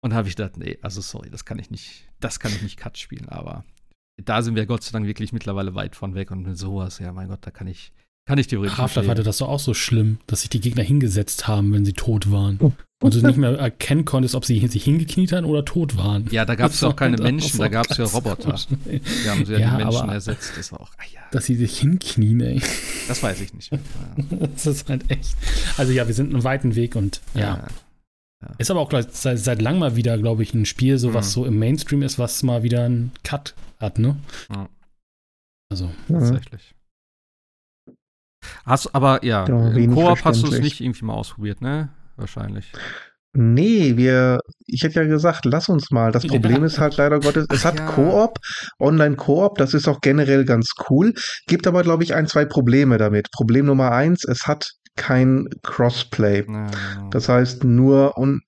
Und da habe ich gedacht, nee, also sorry, das kann ich nicht, das kann ich nicht Cut spielen, aber da sind wir Gott sei Dank wirklich mittlerweile weit von weg und mit sowas, ja, mein Gott, da kann ich, kann ich theoretisch. Half-Life hatte das doch auch so schlimm, dass sich die Gegner hingesetzt haben, wenn sie tot waren. Und du nicht mehr erkennen konntest, ob sie sich hingekniet haben oder tot waren. Ja, da gab es ja auch keine Menschen, da gab es ja Roboter. Die haben sie ja, ja die Menschen ersetzt. Das war auch, ah ja. Dass sie sich hinknien, ey. Das weiß ich nicht. Das ist halt echt. Also ja, wir sind einen weiten Weg und ja. ja. Ja. Ist aber auch seit, seit lang mal wieder, glaube ich, ein Spiel, so was mhm. so im Mainstream ist, was mal wieder einen Cut hat, ne? Ja. Also. Tatsächlich. Hast aber, ja, im Koop hast du es nicht irgendwie mal ausprobiert, ne? Wahrscheinlich. Nee, wir, ich hätte ja gesagt, lass uns mal. Das Problem ja. ist halt leider Gottes, es hat ja. Koop, Online-Koop, das ist auch generell ganz cool, gibt aber, glaube ich, ein, zwei Probleme damit. Problem Nummer eins, es hat kein Crossplay. Ja, genau. Das heißt, nur und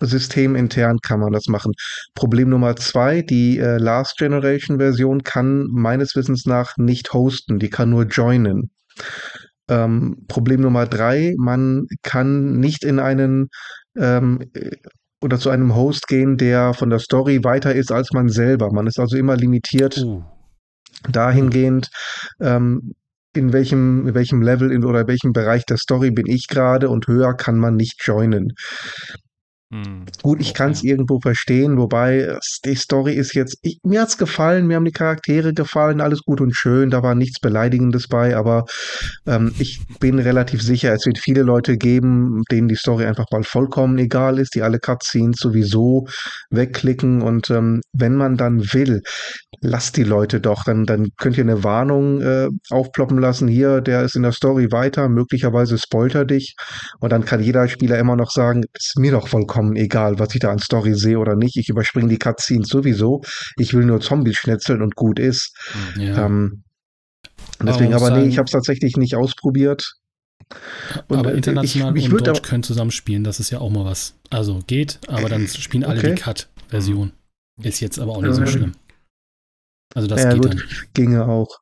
systemintern kann man das machen. Problem Nummer zwei, die äh, Last Generation Version kann meines Wissens nach nicht hosten, die kann nur joinen. Ähm, Problem Nummer drei, man kann nicht in einen ähm, oder zu einem Host gehen, der von der Story weiter ist als man selber. Man ist also immer limitiert uh. dahingehend, ähm, in welchem, in welchem Level in, oder in welchem Bereich der Story bin ich gerade und höher kann man nicht joinen. Hm, Gut, ich kann es irgendwo verstehen, wobei die Story ist jetzt, ich, mir hat's gefallen, mir haben die Charaktere gefallen, alles gut und schön, da war nichts Beleidigendes bei, aber ähm, ich bin relativ sicher, es wird viele Leute geben, denen die Story einfach mal vollkommen egal ist, die alle Cutscenes sowieso wegklicken und ähm, wenn man dann will, lasst die Leute doch, dann, dann könnt ihr eine Warnung äh, aufploppen lassen, hier, der ist in der Story weiter, möglicherweise spoilt er dich und dann kann jeder Spieler immer noch sagen, ist mir doch vollkommen vollkommen egal, was ich da an Story sehe oder nicht. Ich überspringe die Cutscenes sowieso. Ich will nur Zombies schnetzeln und gut ist. Ja. Ähm, deswegen, aber, aber nee, ich habe es tatsächlich nicht ausprobiert. Und aber äh, international ich, ich und Deutsch können zusammenspielen, das ist ja auch mal was. Also geht, aber dann spielen alle okay. die Cut-Version. Ist jetzt aber auch nicht so schlimm. Also das ja, geht gut, dann. Ginge auch.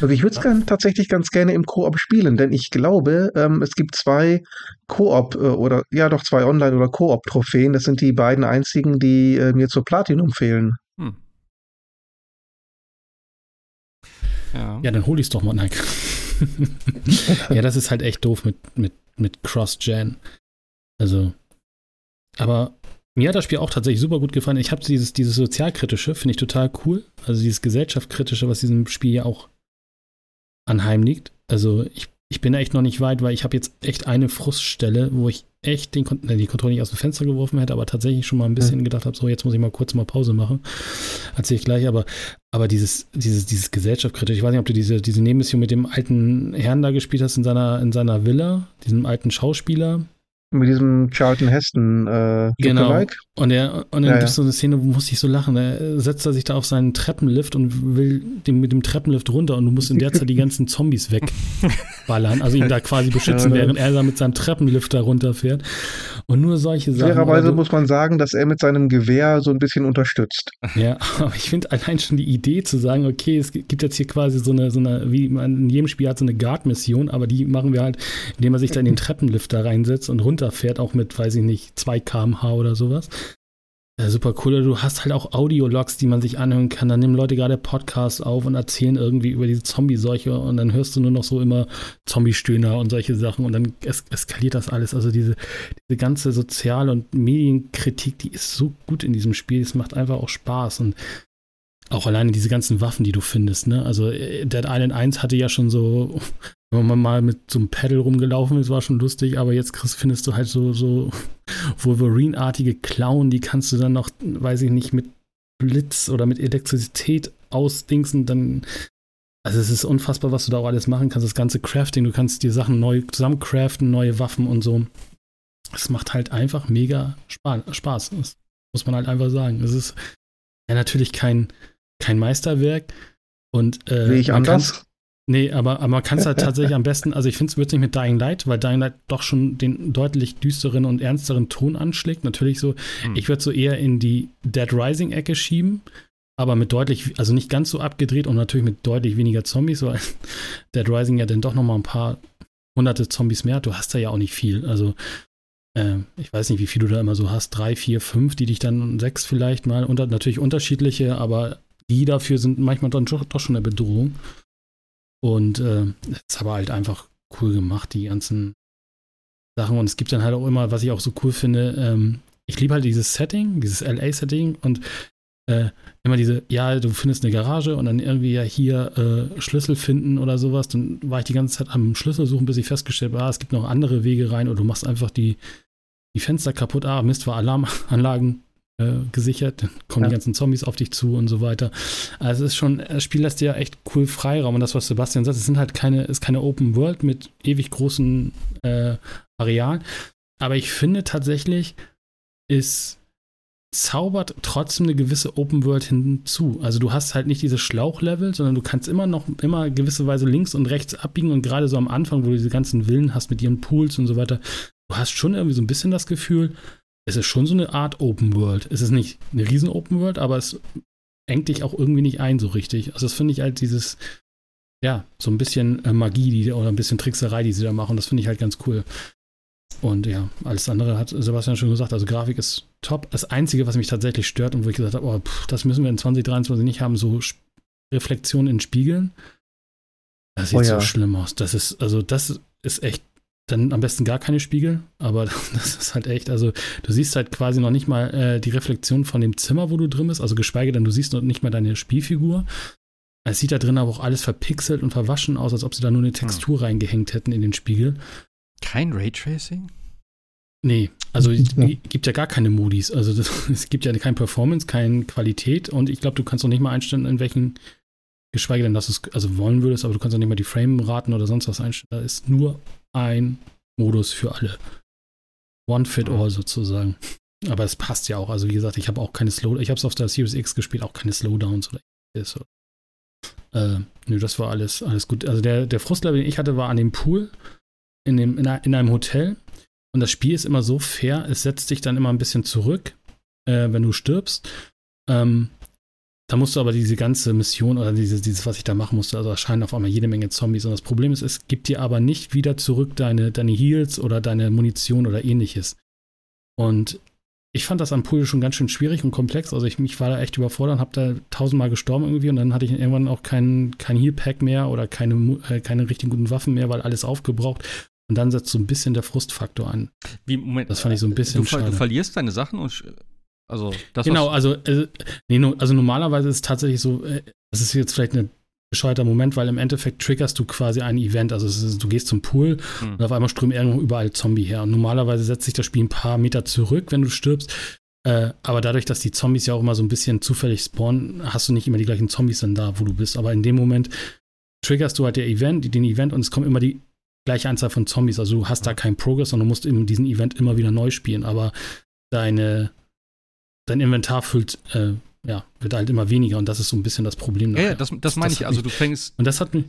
Also ich würde es ja. tatsächlich ganz gerne im Koop spielen, denn ich glaube, ähm, es gibt zwei Koop äh, oder ja doch zwei Online- oder Koop-Trophäen. Das sind die beiden einzigen, die äh, mir zur Platinum fehlen. Hm. Ja. ja, dann hol ich es doch mal. Nein. ja, das ist halt echt doof mit, mit, mit Cross-Gen. Also, aber mir hat das Spiel auch tatsächlich super gut gefallen. Ich habe dieses, dieses sozialkritische, finde ich total cool. Also dieses gesellschaftskritische, was diesem Spiel ja auch anheimliegt. Also ich, ich bin echt noch nicht weit, weil ich habe jetzt echt eine Fruststelle, wo ich echt den, die Kontrolle nicht aus dem Fenster geworfen hätte, aber tatsächlich schon mal ein bisschen mhm. gedacht habe, so jetzt muss ich mal kurz mal Pause machen. Erzähle ich gleich, aber, aber dieses, dieses, dieses gesellschaftskritische, ich weiß nicht, ob du diese, diese Nebenmission mit dem alten Herrn da gespielt hast in seiner, in seiner Villa, diesem alten Schauspieler, mit diesem Charlton Heston äh, Genau. Und, er, und dann ja, gibt es so eine Szene, wo muss ich so lachen. Da setzt er sich da auf seinen Treppenlift und will den, mit dem Treppenlift runter und du musst in der Zeit die ganzen Zombies wegballern. Also ihn da quasi beschützen, ja, während er da mit seinem Treppenlift da runterfährt. Und nur solche Sachen. Fairerweise also, muss man sagen, dass er mit seinem Gewehr so ein bisschen unterstützt. Ja, aber ich finde allein schon die Idee zu sagen, okay, es gibt jetzt hier quasi so eine, so eine wie man in jedem Spiel hat so eine Guard-Mission, aber die machen wir halt, indem er sich da in den Treppenlift da reinsetzt und runter runterfährt, auch mit, weiß ich nicht, 2 km/h oder sowas. Ja, super cool. Du hast halt auch Audiologs, die man sich anhören kann. Dann nehmen Leute gerade Podcasts auf und erzählen irgendwie über diese Zombie-Seuche und dann hörst du nur noch so immer Zombie-Stöhner und solche Sachen und dann es eskaliert das alles. Also diese, diese ganze Sozial- und Medienkritik, die ist so gut in diesem Spiel. Es macht einfach auch Spaß und auch alleine diese ganzen Waffen, die du findest, ne? Also äh, Dead Island 1 hatte ja schon so, wenn man mal mit so einem Pedal rumgelaufen ist, war schon lustig, aber jetzt findest du halt so, so Wolverine-artige Klauen, die kannst du dann noch, weiß ich nicht, mit Blitz oder mit Elektrizität ausdingsen, dann also es ist unfassbar, was du da auch alles machen kannst. Das ganze Crafting, du kannst dir Sachen neu zusammencraften, neue Waffen und so. Es macht halt einfach mega Spaß. Das muss man halt einfach sagen. Es ist ja natürlich kein, kein Meisterwerk. Und, äh, Sehe ich anders? Nee, aber, aber man kann es halt tatsächlich am besten, also ich finde es wirklich mit Dying Light, weil Dying Light doch schon den deutlich düsteren und ernsteren Ton anschlägt. Natürlich so, hm. ich würde so eher in die Dead Rising-Ecke schieben, aber mit deutlich, also nicht ganz so abgedreht und natürlich mit deutlich weniger Zombies, weil Dead Rising ja dann doch noch mal ein paar hunderte Zombies mehr. Du hast da ja auch nicht viel. Also äh, ich weiß nicht, wie viel du da immer so hast, drei, vier, fünf, die dich dann sechs vielleicht mal, unter, natürlich unterschiedliche, aber die dafür sind manchmal dann doch, doch schon eine Bedrohung. Und äh, ist aber halt einfach cool gemacht, die ganzen Sachen. Und es gibt dann halt auch immer, was ich auch so cool finde, ähm, ich liebe halt dieses Setting, dieses LA-Setting und äh, immer diese, ja, du findest eine Garage und dann irgendwie ja hier äh, Schlüssel finden oder sowas. Dann war ich die ganze Zeit am Schlüssel suchen, bis ich festgestellt habe, ah, es gibt noch andere Wege rein oder du machst einfach die, die Fenster kaputt. Ah, Mist, war Alarmanlagen äh, gesichert, dann kommen ja. die ganzen Zombies auf dich zu und so weiter. Also es ist schon, das Spiel lässt dir ja echt cool Freiraum und das, was Sebastian sagt, es sind halt keine, ist keine Open World mit ewig großen äh, Arealen. Aber ich finde tatsächlich, ist zaubert trotzdem eine gewisse Open World hinzu. Also du hast halt nicht diese Schlauchlevel, sondern du kannst immer noch immer gewisse Weise links und rechts abbiegen und gerade so am Anfang, wo du diese ganzen Villen hast mit ihren Pools und so weiter, du hast schon irgendwie so ein bisschen das Gefühl, es ist schon so eine Art Open World. Es ist nicht eine riesen Open World, aber es engt dich auch irgendwie nicht ein so richtig. Also das finde ich halt dieses, ja, so ein bisschen äh, Magie die, oder ein bisschen Trickserei, die sie da machen. Das finde ich halt ganz cool. Und ja, alles andere hat Sebastian schon gesagt. Also Grafik ist top. Das Einzige, was mich tatsächlich stört und wo ich gesagt habe, oh, pff, das müssen wir in 2023 nicht haben, so Reflexionen in Spiegeln. Das sieht oh ja. so schlimm aus. Das ist, also das ist echt, dann am besten gar keine Spiegel, aber das ist halt echt, also du siehst halt quasi noch nicht mal äh, die Reflexion von dem Zimmer, wo du drin bist, also geschweige denn, du siehst noch nicht mal deine Spielfigur. Es sieht da drin aber auch alles verpixelt und verwaschen aus, als ob sie da nur eine Textur hm. reingehängt hätten in den Spiegel. Kein Raytracing? Nee, also es gibt ja gar keine Modis. Also das, es gibt ja keine Performance, keine Qualität und ich glaube, du kannst auch nicht mal einstellen, in welchen, geschweige denn, dass du es also wollen würdest, aber du kannst auch nicht mal die Frame-Raten oder sonst was einstellen. Da ist nur ein Modus für alle. One fit all sozusagen. Aber es passt ja auch. Also wie gesagt, ich habe auch keine Slow, ich habe es auf der Series X gespielt, auch keine Slowdowns oder so. Äh, nö, das war alles, alles gut. Also der, der Frustlevel, den ich hatte, war an dem Pool in, dem, in, in einem Hotel. Und das Spiel ist immer so fair, es setzt dich dann immer ein bisschen zurück, äh, wenn du stirbst. Ähm, da musst du aber diese ganze Mission oder dieses, dieses, was ich da machen musste, also erscheinen auf einmal jede Menge Zombies. Und das Problem ist, es gibt dir aber nicht wieder zurück deine, deine Heals oder deine Munition oder ähnliches. Und ich fand das am Pool schon ganz schön schwierig und komplex. Also ich, ich war da echt überfordert und habe da tausendmal gestorben irgendwie und dann hatte ich irgendwann auch kein, kein Heal-Pack mehr oder keine, äh, keine richtig guten Waffen mehr, weil alles aufgebraucht. Und dann setzt so ein bisschen der Frustfaktor an. Wie, Moment, das fand ich so ein bisschen du, schade. Du verlierst deine Sachen und also das Genau, also, äh, nee, also normalerweise ist es tatsächlich so, äh, das ist jetzt vielleicht ein bescheuerter Moment, weil im Endeffekt triggerst du quasi ein Event. Also ist, du gehst zum Pool hm. und auf einmal strömen irgendwo überall Zombie her. Und normalerweise setzt sich das Spiel ein paar Meter zurück, wenn du stirbst. Äh, aber dadurch, dass die Zombies ja auch immer so ein bisschen zufällig spawnen, hast du nicht immer die gleichen Zombies dann da, wo du bist. Aber in dem Moment triggerst du halt der Event, den Event und es kommen immer die gleiche Anzahl von Zombies. Also du hast da keinen Progress, sondern du musst in diesem Event immer wieder neu spielen. Aber deine, dein Inventar füllt, äh, ja, wird halt immer weniger und das ist so ein bisschen das Problem. Ja, ja das, das meine ich. Also du fängst. Und das hat mich,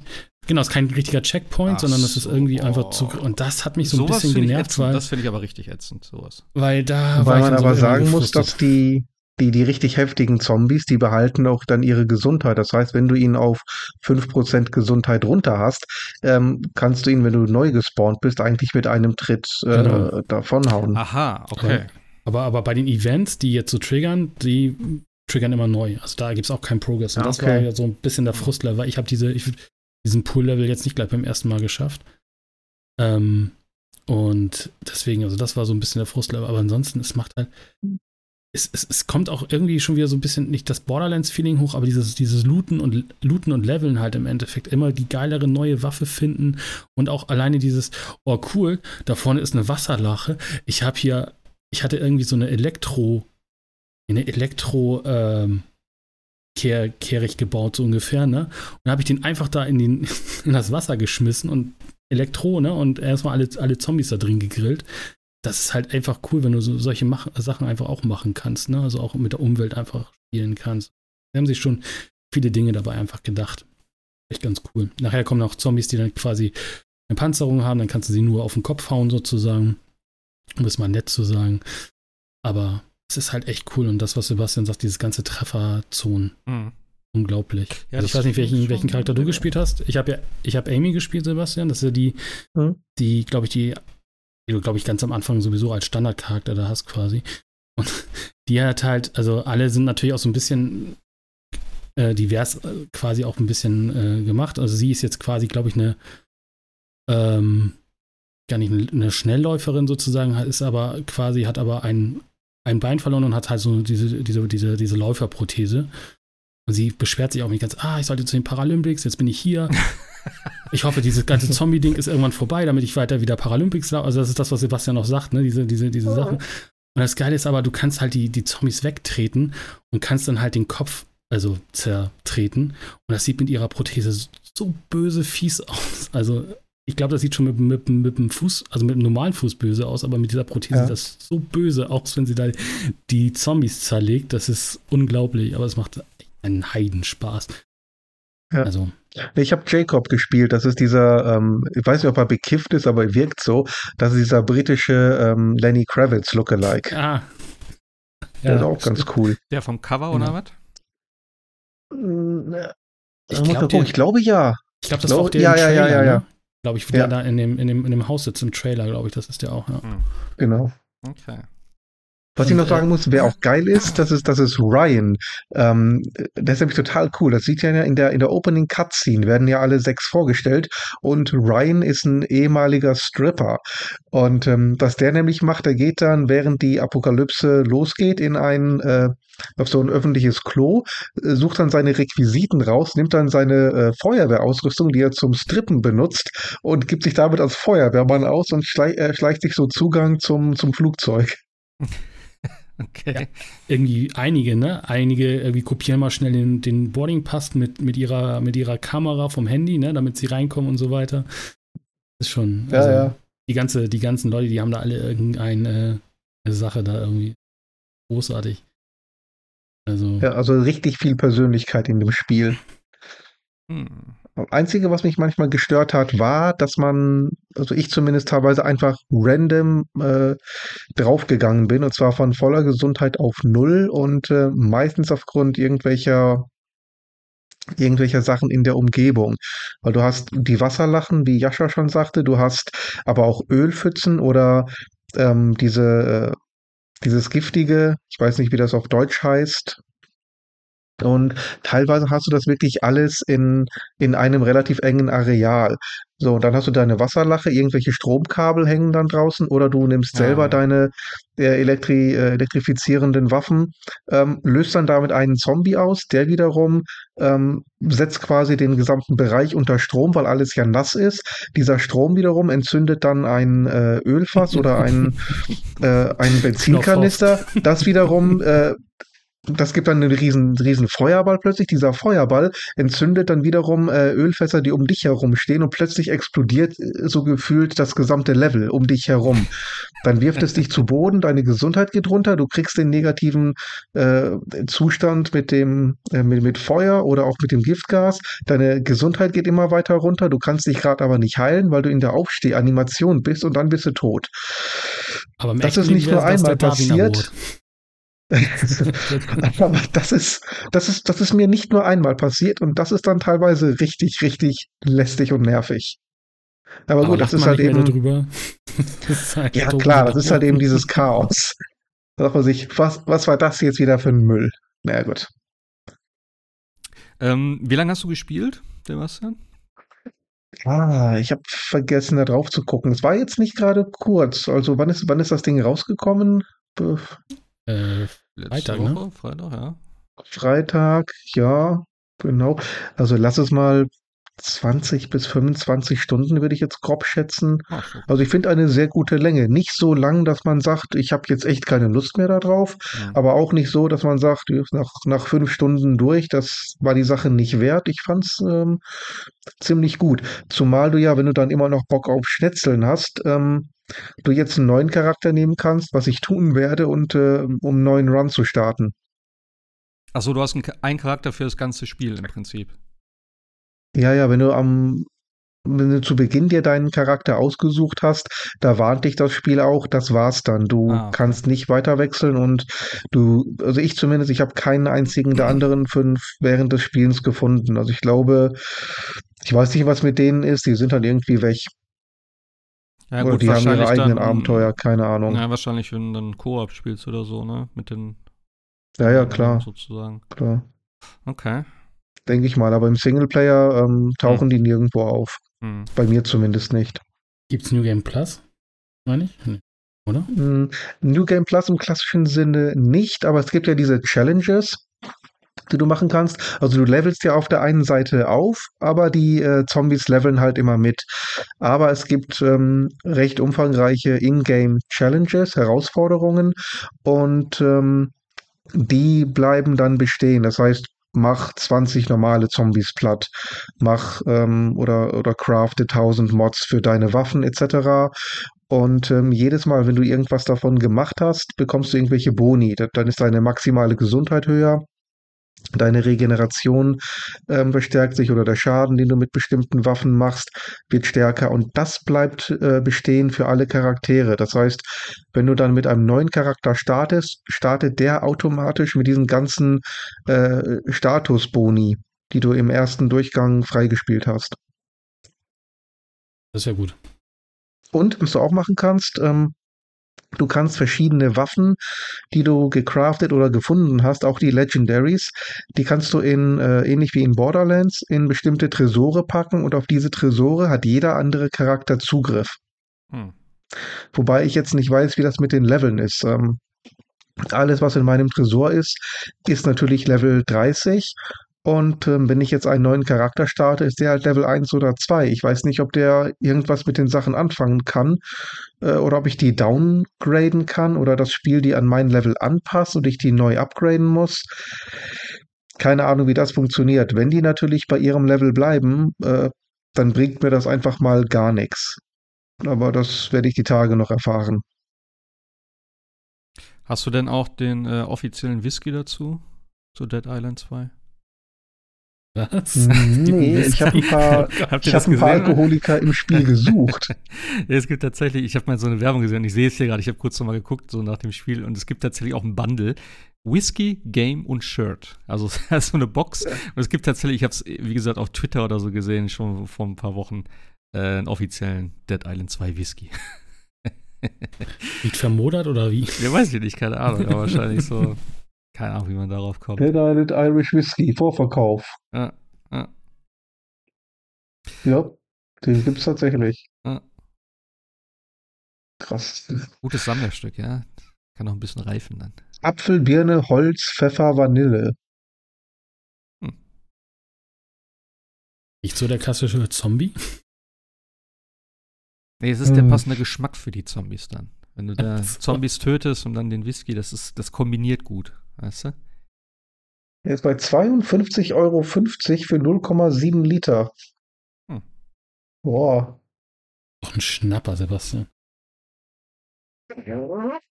genau, es ist kein richtiger Checkpoint, Ach sondern es ist irgendwie so. einfach zu. Und das hat mich so sowas ein bisschen genervt, weil. Das finde ich aber richtig ätzend, sowas. Weil da. Weil man aber sagen muss, dass die, die, die richtig heftigen Zombies, die behalten auch dann ihre Gesundheit. Das heißt, wenn du ihn auf 5% Gesundheit runter hast, ähm, kannst du ihn, wenn du neu gespawnt bist, eigentlich mit einem Tritt äh, genau. davonhauen. Aha, okay. Aber, aber bei den Events, die jetzt so triggern, die triggern immer neu. Also da gibt es auch keinen Progress. Und okay. das war ja so ein bisschen der Frustlevel, weil ich habe diese, ich, diesen Pool-Level jetzt nicht gleich beim ersten Mal geschafft. Ähm, und deswegen, also das war so ein bisschen der Frustlevel. Aber ansonsten, es macht halt, es, es, es kommt auch irgendwie schon wieder so ein bisschen nicht das Borderlands-Feeling hoch, aber dieses, dieses Looten und Looten und Leveln halt im Endeffekt immer die geilere neue Waffe finden und auch alleine dieses, oh cool, da vorne ist eine Wasserlache. Ich habe hier, ich hatte irgendwie so eine Elektro, eine Elektro, ähm, Kehr, kehrig gebaut, so ungefähr, ne? Und dann habe ich den einfach da in, den, in das Wasser geschmissen und Elektro, ne? Und erstmal alle, alle Zombies da drin gegrillt das ist halt einfach cool, wenn du so solche Mach Sachen einfach auch machen kannst, ne? Also auch mit der Umwelt einfach spielen kannst. Sie haben sich schon viele Dinge dabei einfach gedacht. Echt ganz cool. Nachher kommen auch Zombies, die dann quasi eine Panzerung haben, dann kannst du sie nur auf den Kopf hauen, sozusagen. Um es mal nett zu sagen. Aber es ist halt echt cool. Und das, was Sebastian sagt, dieses ganze Trefferzonen. Mhm. Unglaublich. Ja, also ich weiß nicht, welchen, welchen Charakter du gespielt hast. Ich habe ja, ich habe Amy gespielt, Sebastian. Das ist ja die, mhm. die, glaube ich, die die du, glaube ich, ganz am Anfang sowieso als Standardcharakter da hast quasi. Und die hat halt, also alle sind natürlich auch so ein bisschen äh, divers äh, quasi auch ein bisschen äh, gemacht. Also sie ist jetzt quasi, glaube ich, eine ähm, gar nicht eine, Schnellläuferin sozusagen, ist aber quasi, hat aber ein, ein Bein verloren und hat halt so diese, diese, diese, diese Läuferprothese. Und sie beschwert sich auch nicht ganz, ah, ich sollte zu den Paralympics, jetzt bin ich hier. Ich hoffe, dieses ganze Zombie-Ding ist irgendwann vorbei, damit ich weiter wieder Paralympics laufe. Also, das ist das, was Sebastian noch sagt, ne? Diese, diese, diese oh. Sachen. Und das Geile ist aber, du kannst halt die, die Zombies wegtreten und kannst dann halt den Kopf, also zertreten. Und das sieht mit ihrer Prothese so böse fies aus. Also, ich glaube, das sieht schon mit, mit, mit dem Fuß, also mit dem normalen Fuß böse aus, aber mit dieser Prothese ja. sieht das so böse aus, wenn sie da die Zombies zerlegt. Das ist unglaublich, aber es macht einen Heidenspaß. Ja. Also, Ich habe Jacob gespielt. Das ist dieser, ähm, ich weiß nicht, ob er bekifft ist, aber er wirkt so. Das ist dieser britische ähm, Lenny Kravitz Lookalike. ah. Der ist auch ganz cool. Der vom Cover Genau. oder was? Mm, äh, Ich glaub, ich glaube ja. Ich glaube, das war auch der ja, ja, ja, ja, ja. Glaube ich, Ja. der da in dem, in, dem, in dem Haus sitzt im Trailer, glaube ich, das ist der auch, ja. Hm. Genau. Okay. Was ich noch sagen äh, muss, wer auch geil ist, das ist, das ist Ryan. Ähm, der ist nämlich total cool. Das sieht ja in der, in der Opening Cutscene, werden ja alle sechs vorgestellt. Und Ryan ist ein ehemaliger Stripper. Und ähm, was der nämlich macht, der geht dann, während die Apokalypse losgeht, in ein, äh, auf so ein öffentliches Klo, äh, sucht dann seine Requisiten raus, nimmt dann seine äh, Feuerwehrausrüstung, die er zum Strippen benutzt, und gibt sich damit als Feuerwehrmann aus und schleich, äh, schleicht sich so Zugang zum, zum Flugzeug. Okay. irgendwie einige, ne? Einige irgendwie kopieren mal schnell den, den Boarding-Pass mit, mit, ihrer, mit ihrer Kamera vom Handy, ne? Damit sie reinkommen und so weiter. ist schon. Ja, also, ja. Die, ganze, die ganzen Leute, die haben da alle irgendeine eine Sache da irgendwie. Großartig. Also. Ja, also richtig viel Persönlichkeit in dem Spiel. Hm. Einzige, was mich manchmal gestört hat, war, dass man, also ich zumindest teilweise einfach random äh, draufgegangen bin, und zwar von voller Gesundheit auf null und äh, meistens aufgrund irgendwelcher irgendwelcher Sachen in der Umgebung. Weil du hast die Wasserlachen, wie Jascha schon sagte, du hast aber auch Ölpfützen oder ähm, diese, äh, dieses giftige, ich weiß nicht, wie das auf Deutsch heißt, und teilweise hast du das wirklich alles in, in einem relativ engen Areal. So, und dann hast du deine Wasserlache, irgendwelche Stromkabel hängen dann draußen oder du nimmst Ja, selber deine äh, elektri äh, elektrifizierenden Waffen, ähm, löst dann damit einen Zombie aus, der wiederum ähm, setzt quasi den gesamten Bereich unter Strom, weil alles ja nass ist. Dieser Strom wiederum entzündet dann ein äh, Ölfass oder ein, äh, einen Benzinkanister. Das wiederum äh, das gibt dann einen riesen, riesen Feuerball plötzlich. Dieser Feuerball entzündet dann wiederum äh, Ölfässer, die um dich herum stehen und plötzlich explodiert äh, so gefühlt das gesamte Level um dich herum. Dann wirft es dich zu Boden, deine Gesundheit geht runter, du kriegst den negativen äh, Zustand mit dem äh, mit, mit Feuer oder auch mit dem Giftgas. Deine Gesundheit geht immer weiter runter, du kannst dich gerade aber nicht heilen, weil du in der Aufstehanimation bist und dann bist du tot. aber das ist nicht nur einmal passiert. Aber das ist, das ist, das ist mir nicht nur einmal passiert und das ist dann teilweise richtig, richtig lästig und nervig. Aber, Aber gut, das ist halt eben. Das ist halt ja klar, das ist halt eben dieses Chaos. Da sagt man sich, was, was war das jetzt wieder für ein Müll? Naja, gut. Ähm, wie lange hast du gespielt, Sebastian? Ah, ich habe vergessen, da drauf zu gucken. Es war jetzt nicht gerade kurz. Also, wann ist, wann ist das Ding rausgekommen? Äh, Letzte Freitag, ne? Woche? Freitag, ja. Freitag, ja, genau. Also, lass es mal 20 bis 25 Stunden, würde ich jetzt grob schätzen. Ach. Also ich finde eine sehr gute Länge. Nicht so lang, dass man sagt, ich habe jetzt echt keine Lust mehr darauf, Ja. aber auch nicht so, dass man sagt, nach, nach fünf Stunden durch, das war die Sache nicht wert. Ich fand's ähm, ziemlich gut. Zumal du ja, wenn du dann immer noch Bock auf Schnetzeln hast, ähm, du jetzt einen neuen Charakter nehmen kannst, was ich tun werde, und äh, um einen neuen Run zu starten. Achso, du hast einen, einen Charakter für das ganze Spiel im Prinzip. Ja, ja, wenn du am wenn du zu Beginn dir deinen Charakter ausgesucht hast, da warnt dich das Spiel auch, das war's dann. Du Ah, kannst nicht weiter wechseln und du, also ich zumindest, ich habe keinen einzigen der anderen fünf während des Spielens gefunden. Also ich glaube, ich weiß nicht, was mit denen ist, die sind halt irgendwie weg. Ja, Oder die haben ihre eigenen dann- Abenteuer, keine Ahnung. Ja, wahrscheinlich, wenn du dann Koop spielst oder so, ne? Mit den. Ja, ja, klar, Sozusagen. klar. Okay. Denke ich mal. Aber im Singleplayer ähm, tauchen die nirgendwo auf. Hm. Bei mir zumindest nicht. Gibt's New Game Plus? Meine ich? Nee. Oder? Mm, New Game Plus im klassischen Sinne nicht, aber es gibt ja diese Challenges, die du machen kannst. Also du levelst ja auf der einen Seite auf, aber die äh, Zombies leveln halt immer mit. Aber es gibt ähm, recht umfangreiche Ingame Challenges, Herausforderungen und ähm, die bleiben dann bestehen. Das heißt, mach 20 normale Zombies platt, mach ähm, oder, oder crafte 1000 Mods für deine Waffen etc. Und ähm, jedes Mal, wenn du irgendwas davon gemacht hast, bekommst du irgendwelche Boni. Da- Dann ist deine maximale Gesundheit höher. Deine Regeneration ähm, verstärkt sich oder der Schaden, den du mit bestimmten Waffen machst, wird stärker und das bleibt äh, bestehen für alle Charaktere. Das heißt, wenn du dann mit einem neuen Charakter startest, startet der automatisch mit diesen ganzen äh, Statusboni, die du im ersten Durchgang freigespielt hast. Das ist ja gut. Und was du auch machen kannst, ähm, Du kannst verschiedene Waffen, die du gecraftet oder gefunden hast, auch die Legendaries, die kannst du in, äh, ähnlich wie in Borderlands, in bestimmte Tresore packen und auf diese Tresore hat jeder andere Charakter Zugriff. Hm. Wobei ich jetzt nicht weiß, wie das mit den Leveln ist. Ähm, alles, was in meinem Tresor ist, ist natürlich Level 30 und ähm, wenn ich jetzt einen neuen Charakter starte, ist der halt Level 1 oder 2. Ich weiß nicht, ob der irgendwas mit den Sachen anfangen kann äh, oder ob ich die downgraden kann oder das Spiel die an mein Level anpasst und ich die neu upgraden muss. Keine Ahnung, wie das funktioniert. Wenn die natürlich bei ihrem Level bleiben, äh, dann bringt mir das einfach mal gar nichts. Aber das werde ich die Tage noch erfahren. Hast du denn auch den äh, offiziellen Whisky dazu? Zu Dead Island 2? Was? Nee, ich habe ein paar, ich hab ein paar Alkoholiker im Spiel gesucht. es gibt tatsächlich, ich habe mal so eine Werbung gesehen, ich sehe es hier gerade, ich habe kurz nochmal geguckt, so nach dem Spiel, und es gibt tatsächlich auch ein Bundle. Whisky, Game und Shirt. Also es ist so eine Box. Und es gibt tatsächlich, ich habe es, wie gesagt, auf Twitter oder so gesehen, schon vor ein paar Wochen, äh, einen offiziellen Dead Island 2 Whisky. Liegt vermodert oder wie? Ja, weiß ich nicht, keine Ahnung, aber wahrscheinlich so. Keine Ahnung, wie man darauf kommt. Dead Island Irish Whiskey, Vorverkauf. Ja, ja. Ja, den gibt's tatsächlich. Ja. Krass. Gutes Sammlerstück, ja. Kann noch ein bisschen reifen dann. Apfel, Birne, Holz, Pfeffer, Vanille. Hm. Nicht so der klassische Zombie? Nee, es ist hm. der passende Geschmack für die Zombies dann. Wenn du da Zombies tötest und dann den Whisky, das ist, das kombiniert gut. Weißt du? Er ist bei 52,50 Euro für 0,7 Liter. Hm. Boah. Doch ein Schnapper, Sebastian.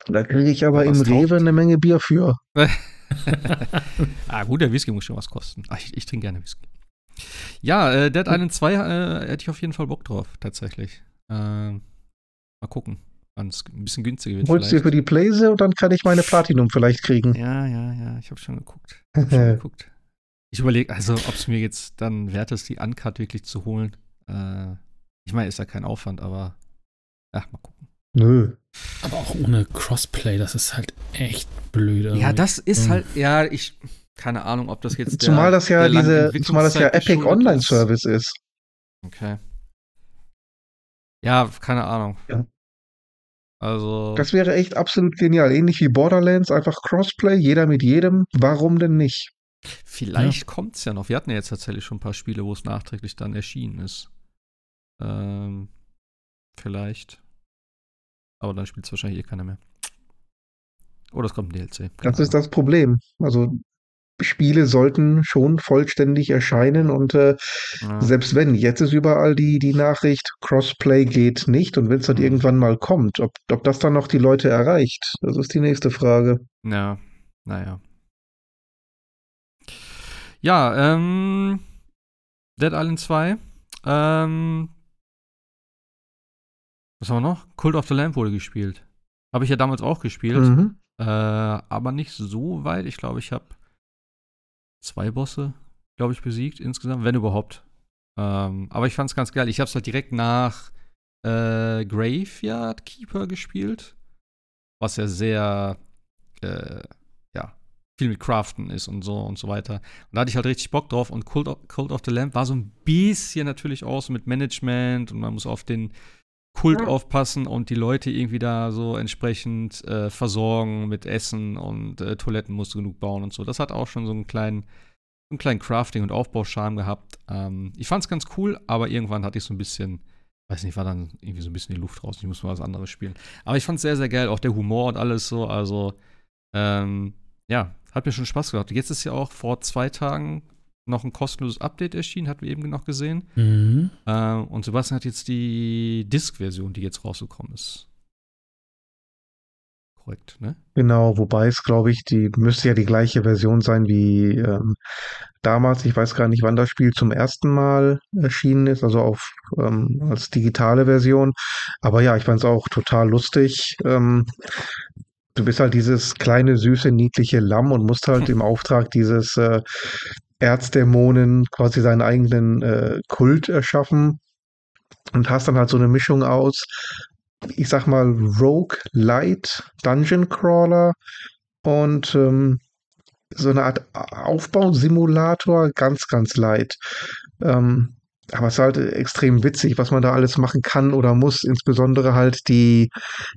Da kriege ich aber im Rewe eine Menge Bier für. ah, gut, der Whisky muss schon was kosten. Ach, ich, ich trinke gerne Whisky. Ja, äh, Dead Island 2 äh, hätte ich auf jeden Fall Bock drauf, tatsächlich. Äh, mal gucken ein bisschen günstiger wird. Holst du für die Playse und dann kann ich meine Platinum vielleicht kriegen. Ja, ja, ja, ich habe schon geguckt. Hab schon geguckt. Ich überlege also, ob es mir jetzt dann wert ist, die Uncut wirklich zu holen. Äh, ich meine, ist ja kein Aufwand, aber ja, mal gucken. Nö. Aber auch ohne Crossplay, das ist halt echt blöd. Irgendwie. Ja, das ist mhm. halt, ja, ich, keine Ahnung, ob das jetzt der, Zumal das ja diese, zumal das ja Epic Online Service ist. Okay. Ja, keine Ahnung. Ja. Also. Das wäre echt absolut genial. Ähnlich wie Borderlands, einfach Crossplay, jeder mit jedem. Warum denn nicht? Vielleicht ja. kommt es ja noch. Wir hatten ja jetzt tatsächlich schon ein paar Spiele, wo es nachträglich dann erschienen ist. Ähm, vielleicht. Aber dann spielt es wahrscheinlich eh keiner mehr. Oder es kommt ein DLC. Das ist das Problem. Also Spiele sollten schon vollständig erscheinen und äh, ja. selbst wenn, jetzt ist überall die, die Nachricht, Crossplay geht nicht und wenn es dann mhm. irgendwann mal kommt, ob, ob das dann noch die Leute erreicht, das ist die nächste Frage. Ja, naja. Ja, ähm, Dead Island 2, ähm, was haben wir noch? Cult of the Lamp wurde gespielt. Habe ich ja damals auch gespielt, mhm. äh, aber nicht so weit. Ich glaube, ich habe zwei Bosse, glaube ich, besiegt insgesamt, wenn überhaupt. Ähm, aber ich fand es ganz geil. Ich habe es halt direkt nach äh, Graveyard Keeper gespielt, was ja sehr, äh, ja, viel mit Craften ist und so und so weiter. Und da hatte ich halt richtig Bock drauf und Cult of, Cult of the Lamp war so ein bisschen natürlich auch so mit Management und man muss auf den Kult ja. aufpassen und die Leute irgendwie da so entsprechend äh, versorgen mit Essen und äh, Toiletten musst du genug bauen und so. Das hat auch schon so einen kleinen, einen kleinen Crafting- und Aufbauscharme gehabt. Ähm, ich fand es ganz cool, aber irgendwann hatte ich so ein bisschen, weiß nicht, war dann irgendwie so ein bisschen die Luft raus. Ich muss mal was anderes spielen. Aber ich fand es sehr, sehr geil. Auch der Humor und alles so. Also, ähm, ja, hat mir schon Spaß gemacht. Jetzt ist ja auch vor zwei Tagen noch ein kostenloses Update erschienen, hatten wir eben noch gesehen. Mhm. Äh, und Sebastian hat jetzt die Disk-Version, die jetzt rausgekommen ist. korrekt, ne? Genau, wobei es, glaube ich, die müsste ja die gleiche Version sein wie ähm, damals. Ich weiß gar nicht, wann das Spiel zum ersten Mal erschienen ist, also auf ähm, als digitale Version. Aber ja, ich fand es auch total lustig. Ähm, du bist halt dieses kleine, süße, niedliche Lamm und musst halt im Auftrag dieses äh, Erzdämonen quasi seinen eigenen äh, Kult erschaffen und hast dann halt so eine Mischung aus ich sag mal, Rogue Light Dungeon Crawler und ähm, so eine Art Aufbausimulator, ganz, ganz light. Ähm, aber es ist halt extrem witzig, was man da alles machen kann oder muss, insbesondere halt die,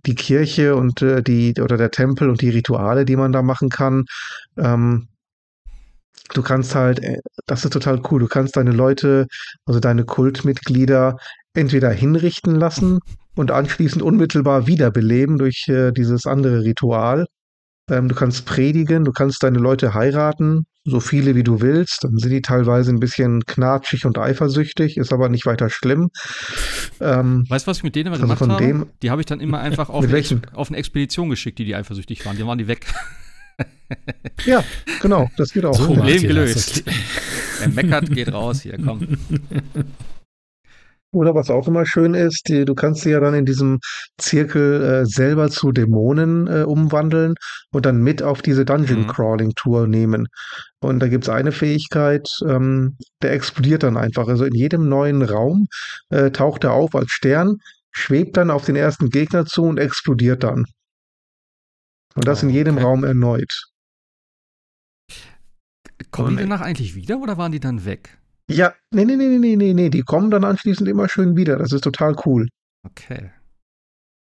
die Kirche und äh, die, oder der Tempel und die Rituale, die man da machen kann. Ähm, du kannst halt, äh, das ist total cool, du kannst deine Leute, also deine Kultmitglieder entweder hinrichten lassen und anschließend unmittelbar wiederbeleben durch äh, dieses andere Ritual. Ähm, du kannst predigen, du kannst deine Leute heiraten, so viele wie du willst. Dann sind die teilweise ein bisschen knatschig und eifersüchtig, ist aber nicht weiter schlimm. Ähm, weißt du, was ich mit denen immer also gemacht habe? Die habe ich dann immer einfach auf eine, auf eine, Expedition geschickt, die die eifersüchtig waren. Die waren die weg. Ja, genau, das geht auch. So, Problem gelöst. Wer meckert, geht raus hier, komm. Oder was auch immer schön ist, die, du kannst sie ja dann in diesem Zirkel äh, selber zu Dämonen äh, umwandeln und dann mit auf diese Dungeon Crawling Tour nehmen. Und da gibt's eine Fähigkeit, ähm, der explodiert dann einfach. Also in jedem neuen Raum äh, taucht er auf als Stern, schwebt dann auf den ersten Gegner zu und explodiert dann. Und das oh, in jedem okay. Raum erneut. Kommen die danach eigentlich wieder oder waren die dann weg? Ja, nee, nee, nee, nee, nee, nee, die kommen dann anschließend immer schön wieder. Das ist total cool. Okay.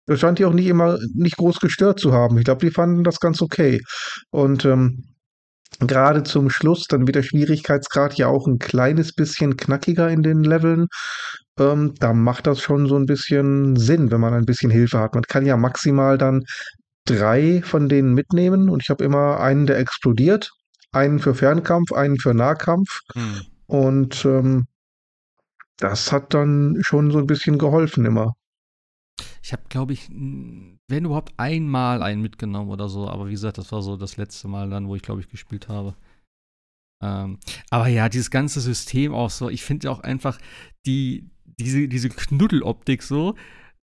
Das scheint die auch nicht immer nicht groß gestört zu haben. Ich glaube, die fanden das ganz okay. Und ähm, gerade zum Schluss, dann wird der Schwierigkeitsgrad ja auch ein kleines bisschen knackiger in den Leveln. Ähm, da macht das schon so ein bisschen Sinn, wenn man ein bisschen Hilfe hat. Man kann ja maximal dann drei von denen mitnehmen und ich habe immer einen, der explodiert, einen für Fernkampf, einen für Nahkampf. Hm. Und ähm, das hat dann schon so ein bisschen geholfen immer. Ich habe, glaube ich, wenn überhaupt einmal einen mitgenommen oder so, aber wie gesagt, das war so das letzte Mal dann, wo ich, glaube ich, gespielt habe. Ähm, aber ja, dieses ganze System auch so, ich finde auch einfach die, diese, diese Knuddeloptik so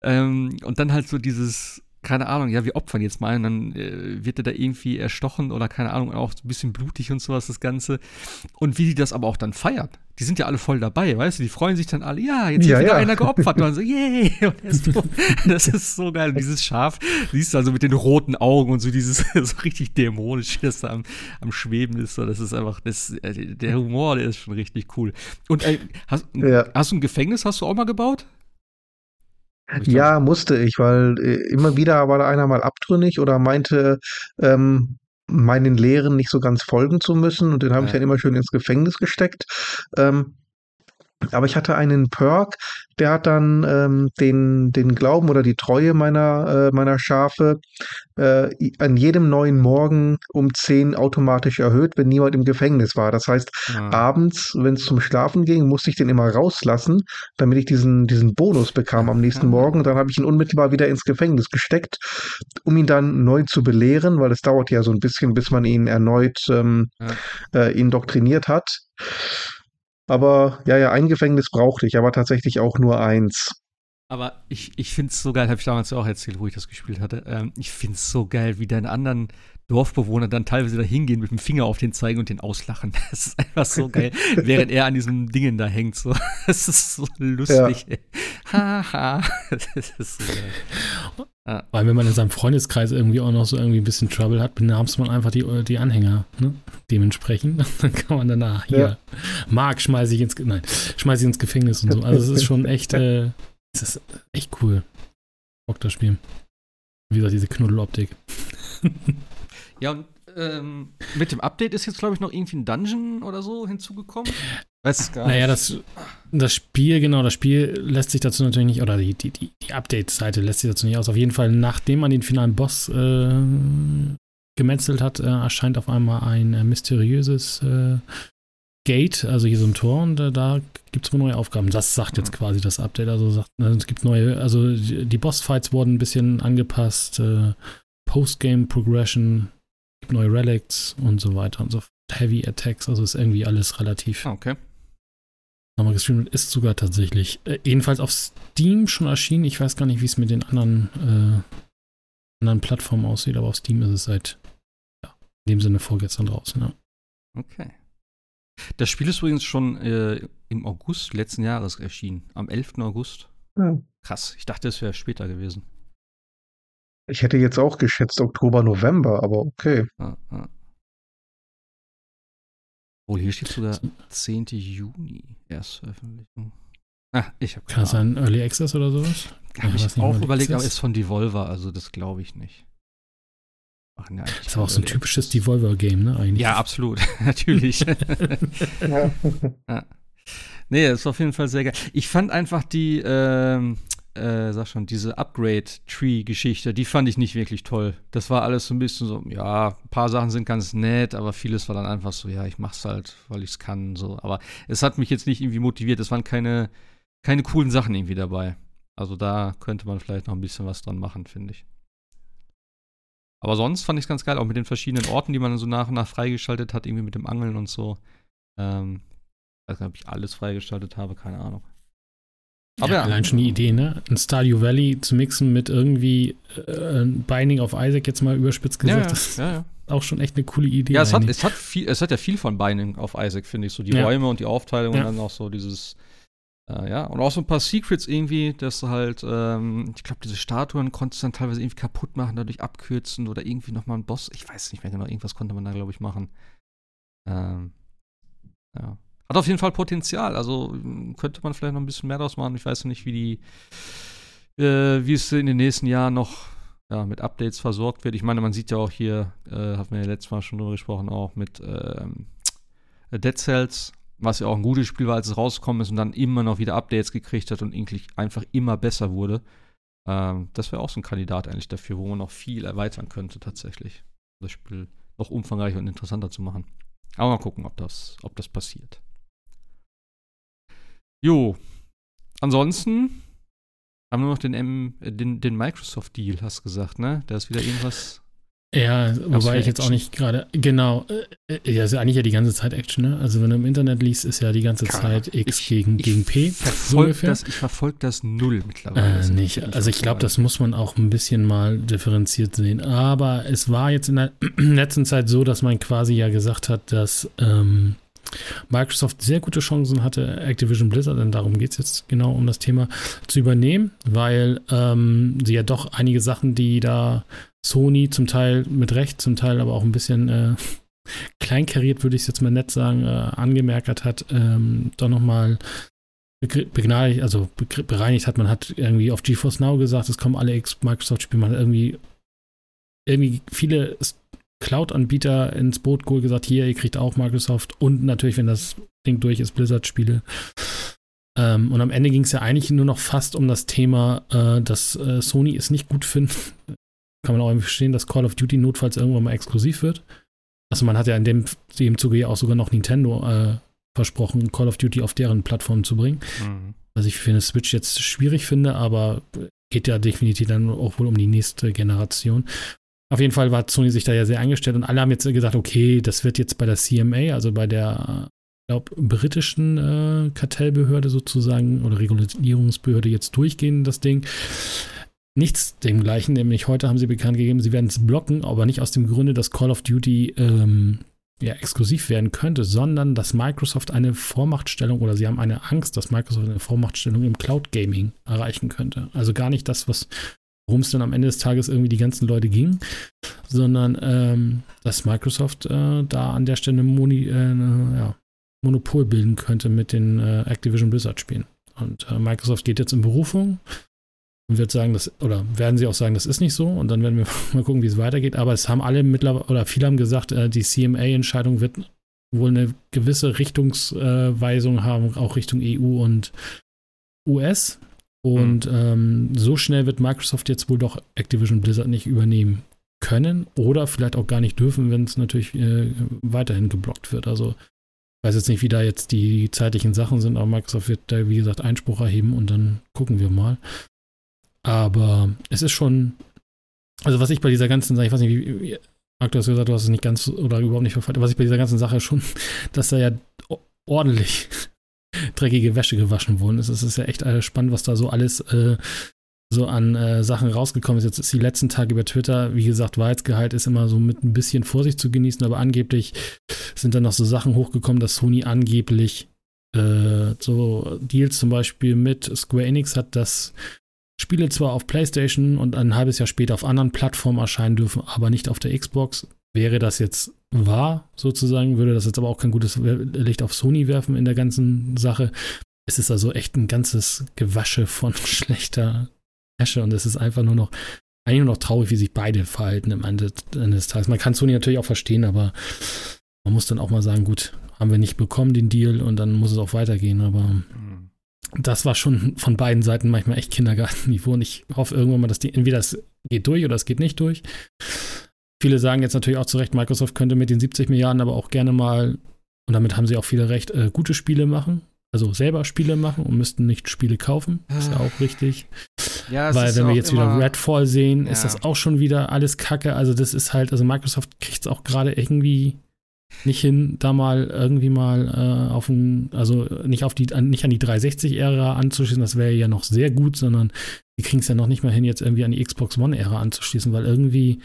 ähm, und dann halt so dieses, keine Ahnung, ja, wir opfern jetzt mal und dann äh, wird er da irgendwie erstochen oder keine Ahnung, auch so ein bisschen blutig und sowas, das Ganze. Und wie die das aber auch dann feiern. Die sind ja alle voll dabei, weißt du? Die freuen sich dann alle, ja, jetzt ja, wird wieder ja. einer geopfert. Und dann so, yay! Ist das ist so geil. Und dieses Schaf, siehst du also mit den roten Augen und so dieses so richtig dämonisch, das da am, am Schweben ist. So, das ist einfach, das, äh, der Humor, der ist schon richtig cool. Und äh, hast, ja. hast du ein Gefängnis, hast du auch mal gebaut? Ja, musste ich, weil äh, immer wieder war da einer mal abtrünnig oder meinte, ähm, meinen Lehren nicht so ganz folgen zu müssen. Und den habe ich dann immer schön ins Gefängnis gesteckt. Ähm, aber ich hatte einen Perk, der hat dann ähm, den, den Glauben oder die Treue meiner, äh, meiner Schafe äh, an jedem neuen Morgen um 10 automatisch erhöht, wenn niemand im Gefängnis war. Das heißt, ah. abends, wenn es zum Schlafen ging, musste ich den immer rauslassen, damit ich diesen, diesen Bonus bekam am nächsten Morgen. Und dann habe ich ihn unmittelbar wieder ins Gefängnis gesteckt, um ihn dann neu zu belehren, weil es dauert ja so ein bisschen, bis man ihn erneut ähm, ja. äh, indoktriniert hat. Aber ja, ja, ein Gefängnis brauchte ich, aber tatsächlich auch nur eins. Aber ich, ich finde es so geil, habe ich damals auch erzählt, wo ich das gespielt hatte. Ähm, ich finde es so geil, wie deine anderen Dorfbewohner dann teilweise da hingehen, mit dem Finger auf den zeigen und den auslachen. Das ist einfach so geil, während er an diesen Dingen da hängt. So. Das ist so lustig. Haha. Ja. das ist so geil. Ja. Weil wenn man in seinem Freundeskreis irgendwie auch noch so irgendwie ein bisschen Trouble hat, benahmst man einfach die, die Anhänger, ne? Dementsprechend. Dann kann man danach hier, ja. Mark schmeiße ich ins, nein, schmeiße ich ins Gefängnis und so. Also es ist schon echt, äh, es ist echt cool. Bock das Spiel. Wie gesagt, diese Knuddeloptik. ja, und ähm, mit dem Update ist jetzt, glaube ich, noch irgendwie ein Dungeon oder so hinzugekommen. Weiß es gar naja, nicht. das, das Spiel, genau, das Spiel lässt sich dazu natürlich nicht, oder die, die, die, die Update-Seite lässt sich dazu nicht aus. Auf jeden Fall, nachdem man den finalen Boss äh, gemetzelt hat, äh, erscheint auf einmal ein äh, mysteriöses äh, Gate, also hier so ein Tor, und äh, da gibt es wohl neue Aufgaben. Das sagt jetzt quasi das Update. Also sagt, äh, es gibt neue, also die Bossfights wurden ein bisschen angepasst. Postgame Progression, gibt neue Relics und so weiter und so fort. Heavy Attacks, also ist irgendwie alles relativ Ah, Okay. nochmal gestreamt ist sogar tatsächlich äh, jedenfalls auf Steam schon erschienen. Ich weiß gar nicht, wie es mit den anderen, äh, anderen Plattformen aussieht, aber auf Steam ist es seit ja, in dem Sinne vorgestern draußen. Ja. Okay. Das Spiel ist übrigens schon äh, im August letzten Jahres erschienen. Am 11. August. Ja. Krass. Ich dachte, es wäre später gewesen. Ich hätte jetzt auch geschätzt Oktober, November, aber okay. Ah, ah. Oh, hier steht sogar 10. Juni Erstveröffentlichung. Ah, ich habe Kann es sein Early Access oder sowas? Habe ich weiß nicht, auch überlegt, aber ist von Devolver, also das glaube ich nicht. Machen ja Das ist aber auch so ein typisches. Devolver-Game, ne? Eigentlich. Ja, absolut. Natürlich. Ja. Ja. Nee, das ist auf jeden Fall sehr geil. Ich fand einfach die, ähm, äh, sag schon, diese Upgrade-Tree-Geschichte, die fand ich nicht wirklich toll. Das war alles so ein bisschen so, ja, ein paar Sachen sind ganz nett, aber vieles war dann einfach so, ja, ich mach's halt, weil ich's kann, so. Aber es hat mich jetzt nicht irgendwie motiviert. Es waren keine, keine coolen Sachen irgendwie dabei. Also da könnte man vielleicht noch ein bisschen was dran machen, finde ich. Aber sonst fand ich es ganz geil, auch mit den verschiedenen Orten, die man so nach und nach freigeschaltet hat, irgendwie mit dem Angeln und so. Ähm, ich weiß nicht, ob ich alles freigeschaltet habe, keine Ahnung. Aber ja, ja. allein schon die Idee, ne? Ein Stardew Valley zu mixen mit irgendwie äh, Binding of Isaac, jetzt mal überspitzt Ja, gesagt, ja, das ist ja, ja. auch schon echt eine coole Idee. ja es, hat, es, hat viel, es hat ja viel von Binding auf Isaac, finde ich. So die Ja. Räume und die Aufteilung Ja. und dann auch so dieses, äh, ja, und auch so ein paar Secrets irgendwie, dass du halt, ähm, ich glaube, diese Statuen konntest du dann teilweise irgendwie kaputt machen, dadurch abkürzen oder irgendwie nochmal einen Boss. Ich weiß nicht mehr genau, irgendwas konnte man da, glaube ich, machen. Ähm, ja. Hat auf jeden Fall Potenzial, also m, könnte man vielleicht noch ein bisschen mehr draus machen. Ich weiß nicht, wie die, äh, wie es in den nächsten Jahren noch ja, mit Updates versorgt wird. Ich meine, man sieht ja auch hier, äh, haben wir ja letztes Mal schon drüber gesprochen, auch mit ähm, Dead Cells, was ja auch ein gutes Spiel war, als es rausgekommen ist und dann immer noch wieder Updates gekriegt hat und eigentlich einfach immer besser wurde. Ähm, das wäre auch so ein Kandidat eigentlich dafür, wo man noch viel erweitern könnte tatsächlich. Das Spiel noch umfangreicher und interessanter zu machen. Aber mal gucken, ob das, ob das passiert. Jo. Ansonsten haben wir noch den, M, äh, den, den Microsoft-Deal, hast du gesagt, ne? Da ist wieder irgendwas. Ja, wobei ich jetzt auch nicht gerade, genau, äh, äh, ja, ist ja eigentlich ja die ganze Zeit Action, ne? Also wenn du im Internet liest, ist ja die ganze Keine Zeit. X Ich- gegen, ich gegen P. Verfolg ungefähr. das, ich verfolge das null mittlerweile. Äh, Das nicht. Also ich glaube, das muss man auch ein bisschen mal differenziert sehen. Aber es war jetzt in der letzten Zeit so, dass man quasi ja gesagt hat, dass ähm, Microsoft sehr gute Chancen hatte, Activision Blizzard, denn darum geht es jetzt genau um das Thema, zu übernehmen, weil ähm, sie ja doch einige Sachen, die da Sony zum Teil mit Recht, zum Teil aber auch ein bisschen äh, kleinkariert, würde ich es jetzt mal nett sagen, äh, angemerkt hat, ähm, doch nochmal begnadigt, also bereinigt hat. Man hat irgendwie auf GeForce Now gesagt, es kommen alle Ex-Microsoft-Spiele. Man hat irgendwie, irgendwie viele Cloud-Anbieter ins Boot geholt, gesagt, hier, ihr kriegt auch Microsoft und natürlich, wenn das Ding durch ist, Blizzard-Spiele. Ähm, und am Ende ging es ja eigentlich nur noch fast um das Thema, äh, dass äh, Sony es nicht gut findet. Kann man auch irgendwie verstehen, dass Call of Duty notfalls irgendwann mal exklusiv wird. Also man hat ja in dem, dem Zuge ja auch sogar noch Nintendo äh, versprochen, Call of Duty auf deren Plattform zu bringen. Mhm. Was ich für eine Switch jetzt schwierig finde, aber geht ja definitiv dann auch wohl um die nächste Generation. Auf jeden Fall war Sony sich da ja sehr eingestellt und alle haben jetzt gesagt, okay, das wird jetzt bei der CMA, also bei der, glaube britischen äh, Kartellbehörde sozusagen oder Regulierungsbehörde jetzt durchgehen, das Ding. Nichts dem gleichen, nämlich heute haben sie bekannt gegeben, sie werden es blocken, aber nicht aus dem Grunde, dass Call of Duty ähm, ja, exklusiv werden könnte, sondern dass Microsoft eine Vormachtstellung oder sie haben eine Angst, dass Microsoft eine Vormachtstellung im Cloud Gaming erreichen könnte. Also gar nicht das, was worum es dann am Ende des Tages irgendwie die ganzen Leute ging, sondern ähm, dass Microsoft äh, da an der Stelle Moni, äh, ja, Monopol bilden könnte mit den äh, Activision Blizzard Spielen. Und äh, Microsoft geht jetzt in Berufung und wird sagen, das, oder werden sie auch sagen, das ist nicht so und dann werden wir mal gucken, wie es weitergeht. Aber es haben alle mittlerweile, oder viele haben gesagt, äh, die CMA-Entscheidung wird wohl eine gewisse Richtungsweisung haben, auch Richtung EU und US. Und ähm, so schnell wird Microsoft jetzt wohl doch Activision Blizzard nicht übernehmen können oder vielleicht auch gar nicht dürfen, wenn es natürlich äh, weiterhin geblockt wird. Also ich weiß jetzt nicht, wie da jetzt die zeitlichen Sachen sind, aber Microsoft wird da, wie gesagt, Einspruch erheben und dann gucken wir mal. Aber es ist schon also was ich bei dieser ganzen Sache, ich weiß nicht, wie, wie du hast gesagt, du hast es nicht ganz oder überhaupt nicht verfolgt, was ich bei dieser ganzen Sache schon, dass da ja ordentlich dreckige Wäsche gewaschen wurden ist. Es ist ja echt äh, spannend, was da so alles äh, so an äh, Sachen rausgekommen ist. Jetzt ist die letzten Tage über Twitter, wie gesagt, Wahrheitsgehalt ist immer so mit ein bisschen Vorsicht zu genießen, aber angeblich sind dann noch so Sachen hochgekommen, dass Sony angeblich äh, so Deals zum Beispiel mit Square Enix hat, dass Spiele zwar auf PlayStation und ein halbes Jahr später auf anderen Plattformen erscheinen dürfen, aber nicht auf der Xbox. Wäre das jetzt wahr, sozusagen, würde das jetzt aber auch kein gutes Licht auf Sony werfen in der ganzen Sache. Es ist also echt ein ganzes Gewasche von schlechter Asche und es ist einfach nur noch, eigentlich nur noch traurig, wie sich beide verhalten am Ende, des Tages. Man kann Sony natürlich auch verstehen, aber man muss dann auch mal sagen, gut, haben wir nicht bekommen den Deal und dann muss es auch weitergehen, aber mhm. Das war schon von beiden Seiten manchmal echt Kindergartenniveau und ich hoffe irgendwann mal, dass die, entweder es geht durch oder es geht nicht durch. Viele sagen jetzt natürlich auch zu Recht, Microsoft könnte mit den 70 Milliarden aber auch gerne mal, und damit haben sie auch viele recht, äh, gute Spiele machen also selber Spiele machen und müssten nicht Spiele kaufen. Ist ja ah. auch richtig. Ja, Weil wenn wir jetzt wieder Redfall sehen, ja. ist das auch schon wieder alles Kacke. Also das ist halt, also Microsoft kriegt es auch gerade irgendwie nicht hin, da mal irgendwie mal äh, auf ein, also nicht auf die, nicht an die 360-Ära anzuschließen, das wäre ja noch sehr gut, sondern die kriegen es ja noch nicht mal hin, jetzt irgendwie an die Xbox One-Ära anzuschließen, weil irgendwie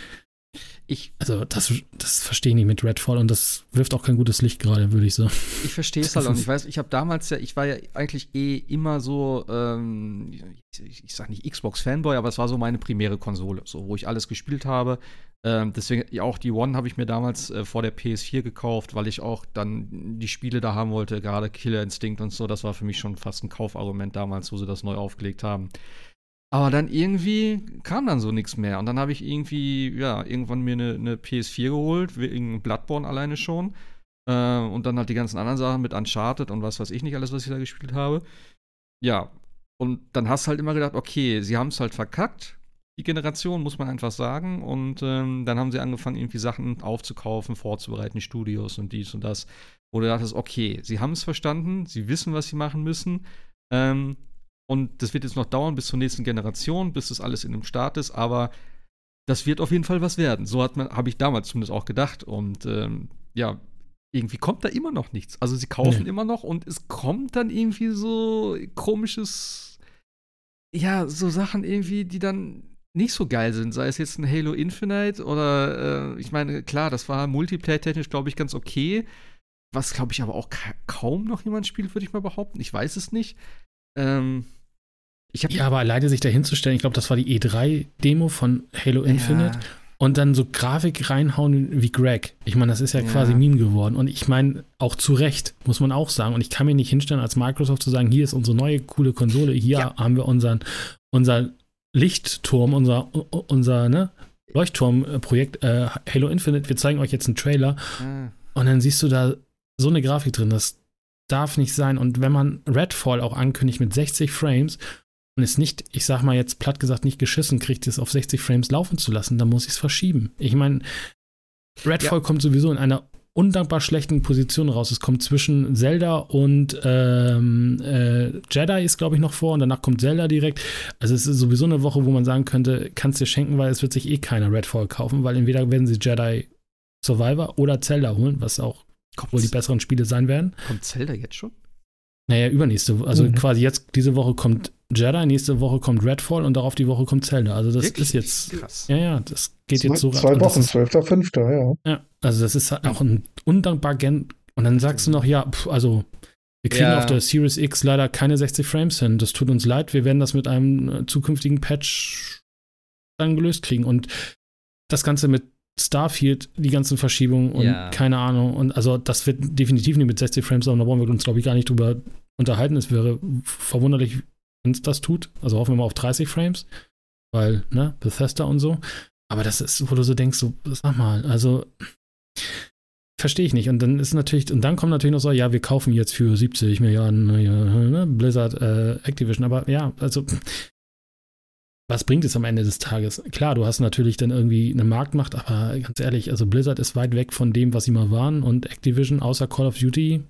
ich, also das, das verstehe ich nicht mit Redfall und das wirft auch kein gutes Licht gerade, würde ich sagen. Ich verstehe es halt auch nicht. Ich weiß, ich habe damals ja, ich war ja eigentlich eh immer so, ähm, ich, ich sage nicht Xbox-Fanboy, aber es war so meine primäre Konsole, so wo ich alles gespielt habe. Ähm, deswegen ja, auch die One habe ich mir damals äh, vor der PS4 gekauft, weil ich auch dann die Spiele da haben wollte, gerade Killer Instinct und so. Das war für mich schon fast ein Kaufargument damals, wo sie das neu aufgelegt haben. Aber dann irgendwie kam dann so nichts mehr. Und dann habe ich irgendwie, ja, irgendwann mir eine, eine PS4 geholt, wegen Bloodborne alleine schon. Äh, und dann halt die ganzen anderen Sachen mit Uncharted und was weiß ich nicht alles, was ich da gespielt habe. Ja. Und dann hast du halt immer gedacht, okay, sie haben es halt verkackt, die Generation, muss man einfach sagen. Und ähm, dann haben sie angefangen, irgendwie Sachen aufzukaufen, vorzubereiten, Studios und dies und das. Wo du dachtest, okay, sie haben es verstanden, sie wissen, was sie machen müssen. Ähm, und das wird jetzt noch dauern bis zur nächsten Generation, bis das alles in dem Start ist, aber das wird auf jeden Fall was werden. So habe ich damals zumindest auch gedacht. Und ähm, ja, irgendwie kommt da immer noch nichts. Also sie kaufen nee. immer noch und es kommt dann irgendwie so komisches, ja, so Sachen irgendwie, die dann nicht so geil sind. Sei es jetzt ein Halo Infinite oder äh, ich meine, klar, das war multiplayer-technisch, glaube ich, ganz okay. Was, glaube ich, aber auch ka kaum noch jemand spielt, würde ich mal behaupten. Ich weiß es nicht. Ähm, ja, aber alleine sich da hinzustellen, ich glaube, das war die E3-Demo von Halo Infinite. Ja. Und dann so Grafik reinhauen wie Greg. Ich meine, das ist ja, ja, quasi Meme geworden. Und ich meine, auch zu Recht, muss man auch sagen. Und ich kann mir nicht hinstellen, als Microsoft zu sagen, hier ist unsere neue coole Konsole, hier ja. haben wir unseren, unser Lichtturm, unser, unser ne, Leuchtturmprojekt äh, Halo Infinite. Wir zeigen euch jetzt einen Trailer. Und dann siehst du da so eine Grafik drin. Das darf nicht sein. Und wenn man Redfall auch ankündigt mit 60 Frames und es nicht, ich sag mal jetzt platt gesagt, nicht geschissen kriegt, es auf 60 Frames laufen zu lassen, dann muss ich es verschieben. Ich meine, Redfall ja. kommt sowieso in einer undankbar schlechten Position raus. Es kommt zwischen Zelda und ähm, äh, Jedi ist, glaube ich, noch vor und danach kommt Zelda direkt. Also es ist sowieso eine Woche, wo man sagen könnte, kannst dir schenken, weil es wird sich eh keiner Redfall kaufen, weil entweder werden sie Jedi Survivor oder Zelda holen, was auch Kommt's, wohl die besseren Spiele sein werden. Kommt Zelda jetzt schon? Naja, übernächste, also mhm. quasi jetzt, diese Woche kommt Jedi, nächste Woche kommt Redfall und darauf die Woche kommt Zelda. Also das Wirklich? ist jetzt, Krass. ja, ja, das geht zwei, jetzt so. Zwei Wochen, 12.05., ja. Ja, also das ist auch ein undankbar, gen und dann sagst du noch, ja, pf, also wir kriegen ja. auf der Series X leider keine 60 Frames hin. Das tut uns leid, wir werden das mit einem äh, zukünftigen Patch dann gelöst kriegen. Und das Ganze mit Starfield, die ganzen Verschiebungen und ja. keine Ahnung. Und also das wird definitiv nicht mit 60 Frames, aber da wollen wir uns, glaube ich, gar nicht drüber unterhalten. Es wäre verwunderlich, wenn es das tut. Also hoffen wir mal auf 30 Frames, weil, ne, Bethesda und so. Aber das ist, wo du so denkst, so, sag mal, also verstehe ich nicht. Und dann ist natürlich, und dann kommt natürlich noch so, ja, wir kaufen jetzt für 70 Milliarden ne, Blizzard äh, Activision. Aber ja, also was bringt es am Ende des Tages? Klar, du hast natürlich dann irgendwie eine Marktmacht, aber ganz ehrlich, also Blizzard ist weit weg von dem, was sie mal waren und Activision außer Call of Duty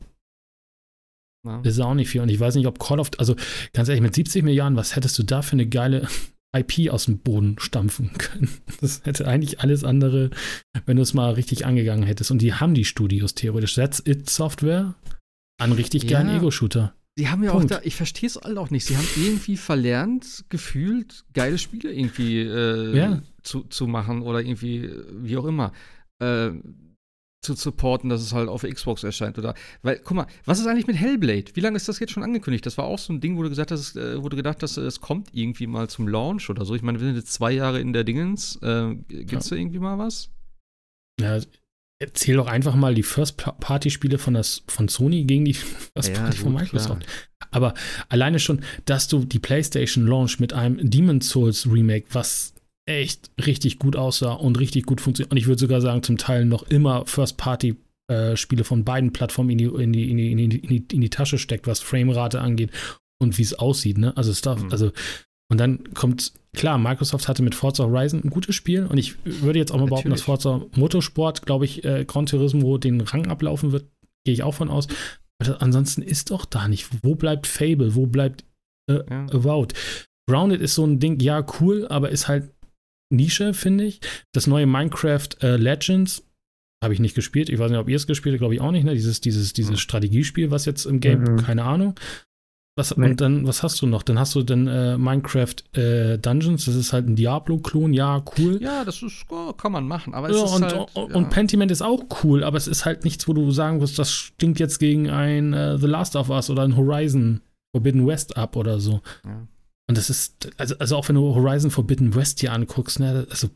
ja. ist auch nicht viel. Und ich weiß nicht, ob Call of, also ganz ehrlich, mit 70 Milliarden, was hättest du da für eine geile IP aus dem Boden stampfen können. Das hätte eigentlich alles andere, wenn du es mal richtig angegangen hättest. Und die haben die Studios theoretisch. That's It Software an richtig geilen ja. Ego-Shooter. Sie haben ja Punkt. auch da, ich verstehe es alle auch nicht. Sie haben irgendwie verlernt, gefühlt geile Spiele irgendwie äh, ja. zu, zu machen oder irgendwie, wie auch immer. Äh, zu supporten, dass es halt auf Xbox erscheint oder weil guck mal, was ist eigentlich mit Hellblade? Wie lange ist das jetzt schon angekündigt? Das war auch so ein Ding, wo du gesagt hast, äh, wo du gedacht hast, es kommt irgendwie mal zum Launch oder so. Ich meine, wir sind jetzt zwei Jahre in der Dingens. Äh, gibt's ja. da irgendwie mal was? Ja, erzähl doch einfach mal die First-Party-Spiele von, von Sony gegen die First-Party ja, von Microsoft. Klar. Aber alleine schon, dass du die PlayStation Launch mit einem Demon's Souls Remake, was echt richtig gut aussah und richtig gut funktioniert. Und ich würde sogar sagen, zum Teil noch immer First-Party-Spiele äh, von beiden Plattformen in die, in, die, in, die, in, die, in die Tasche steckt, was Framerate angeht und wie es aussieht. Ne? Also, Stuff, mhm. also, und dann kommt, klar, Microsoft hatte mit Forza Horizon ein gutes Spiel und ich würde jetzt auch mal behaupten, dass Forza Motorsport, glaube ich, äh, Gran Turismo den Rang ablaufen wird, gehe ich auch von aus. Aber ansonsten ist doch da nicht. Wo bleibt Fable? Wo bleibt äh, ja. About? Grounded ist so ein Ding, ja, cool, aber ist halt Nische, finde ich. Das neue Minecraft äh, Legends habe ich nicht gespielt. Ich weiß nicht, ob ihr es gespielt habt, glaube ich auch nicht. Ne? Dieses, dieses, dieses Strategiespiel, was jetzt im Game, mhm. keine Ahnung. Was, nee. Und dann, was hast du noch? Dann hast du dann äh, Minecraft äh, Dungeons, das ist halt ein Diablo-Klon, ja, cool. Ja, das ist, oh, kann man machen, aber es ja, ist und, halt, und, ja. und Pentiment ist auch cool, aber es ist halt nichts, wo du sagen musst, das stinkt jetzt gegen ein äh, The Last of Us oder ein Horizon Forbidden West ab oder so. Ja. Und das ist, also, also auch wenn du Horizon Forbidden West hier anguckst, ne, also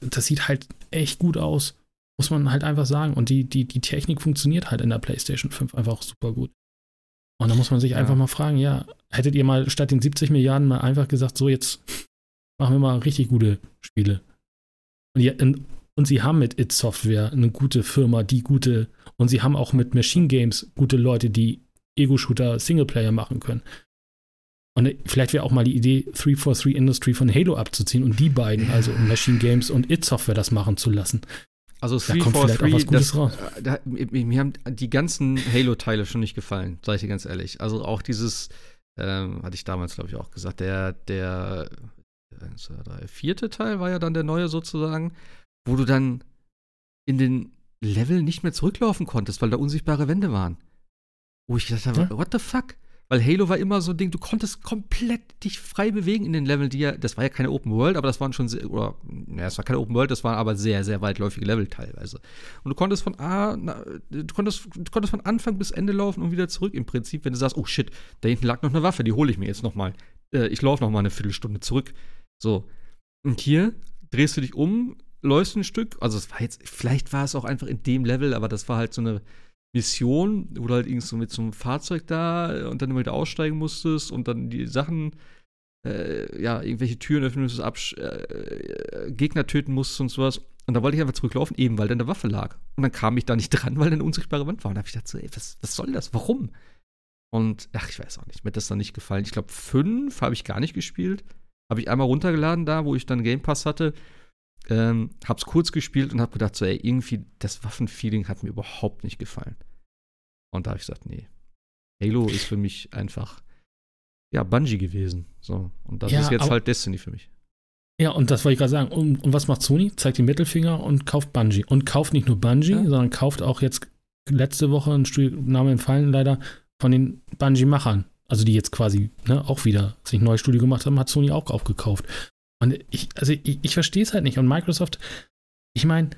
das sieht halt echt gut aus. Muss man halt einfach sagen. Und die, die, die Technik funktioniert halt in der PlayStation 5 einfach super gut. Und da muss man sich ja. einfach mal fragen, ja, hättet ihr mal statt den 70 Milliarden mal einfach gesagt, so jetzt machen wir mal richtig gute Spiele. Und, ja, und sie haben mit It Software eine gute Firma, die gute, und sie haben auch mit Machine Games gute Leute, die Ego-Shooter Singleplayer machen können. Und vielleicht wäre auch mal die Idee, 343 Industry von Halo abzuziehen und die beiden, also Machine Games und It Software, das machen zu lassen. Also 343, das, äh, da, mir haben die ganzen Halo-Teile schon nicht gefallen, sage ich dir ganz ehrlich. Also auch dieses, ähm, hatte ich damals, glaube ich, auch gesagt, der, der, der vierte Teil war ja dann der neue sozusagen, wo du dann in den Level nicht mehr zurücklaufen konntest, weil da unsichtbare Wände waren. Wo ich gedacht habe, ja? what the fuck? Weil Halo war immer so ein Ding, du konntest komplett dich frei bewegen in den Leveln, die ja, das war ja keine Open World, aber das waren schon, sehr, oder, ja, es war keine Open World, das waren aber sehr, sehr weitläufige Level teilweise. Und du konntest von A, na, du konntest, du konntest von Anfang bis Ende laufen und wieder zurück im Prinzip, wenn du sagst, oh shit, da hinten lag noch eine Waffe, die hole ich mir jetzt noch mal. Äh, ich laufe noch mal eine Viertelstunde zurück. So. Und hier drehst du dich um, läufst ein Stück, also es war jetzt, vielleicht war es auch einfach in dem Level, aber das war halt so eine Mission, wo du halt irgendwie so mit so einem Fahrzeug da und dann immer wieder aussteigen musstest und dann die Sachen, äh, ja, irgendwelche Türen öffnen musstest, Absch äh, äh, Gegner töten musstest und sowas. Und da wollte ich einfach zurücklaufen, eben weil da eine Waffe lag. Und dann kam ich da nicht dran, weil da eine unsichtbare Wand war. Und da habe ich gedacht, so, ey, was, was soll das? Warum? Und, ach, ich weiß auch nicht, mir hat das dann nicht gefallen. Ich glaube, fünf habe ich gar nicht gespielt. Habe ich einmal runtergeladen da, wo ich dann Game Pass hatte. Ähm, hab's kurz gespielt und hab gedacht, so, ey, irgendwie, das Waffenfeeling hat mir überhaupt nicht gefallen. Und da habe ich gesagt, nee. Halo ist für mich einfach, ja, Bungie gewesen. So. Und das ja, ist jetzt halt Destiny für mich. Ja, und das wollte ich gerade sagen. Und, und, was macht Sony? Zeigt den Mittelfinger und kauft Bungie. Und kauft nicht nur Bungie, ja. sondern kauft auch jetzt letzte Woche, ein Name entfallen leider, von den Bungie-Machern. Also die jetzt quasi ne, auch wieder sich ein neues Studio gemacht haben, hat Sony auch aufgekauft. Und ich, also ich, ich verstehe es halt nicht. Und Microsoft, ich meine,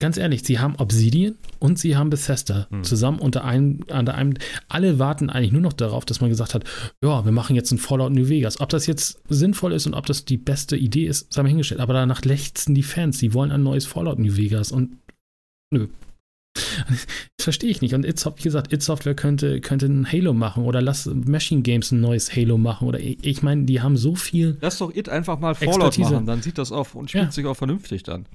ganz ehrlich, sie haben Obsidian und sie haben Bethesda hm. zusammen unter einem, unter einem. Alle warten eigentlich nur noch darauf, dass man gesagt hat, ja, wir machen jetzt ein Fallout New Vegas. Ob das jetzt sinnvoll ist und ob das die beste Idee ist, sei mal hingestellt. Aber danach lechzen die Fans, die wollen ein neues Fallout New Vegas. Und nö, das verstehe ich nicht. Und It, wie gesagt, It Software könnte, könnte ein Halo machen oder lass Machine Games ein neues Halo machen. Oder ich, meine, die haben so viel. Lass doch It einfach mal Fallout Expertise. machen, dann sieht das auch und spielt ja. sich auch vernünftig dann.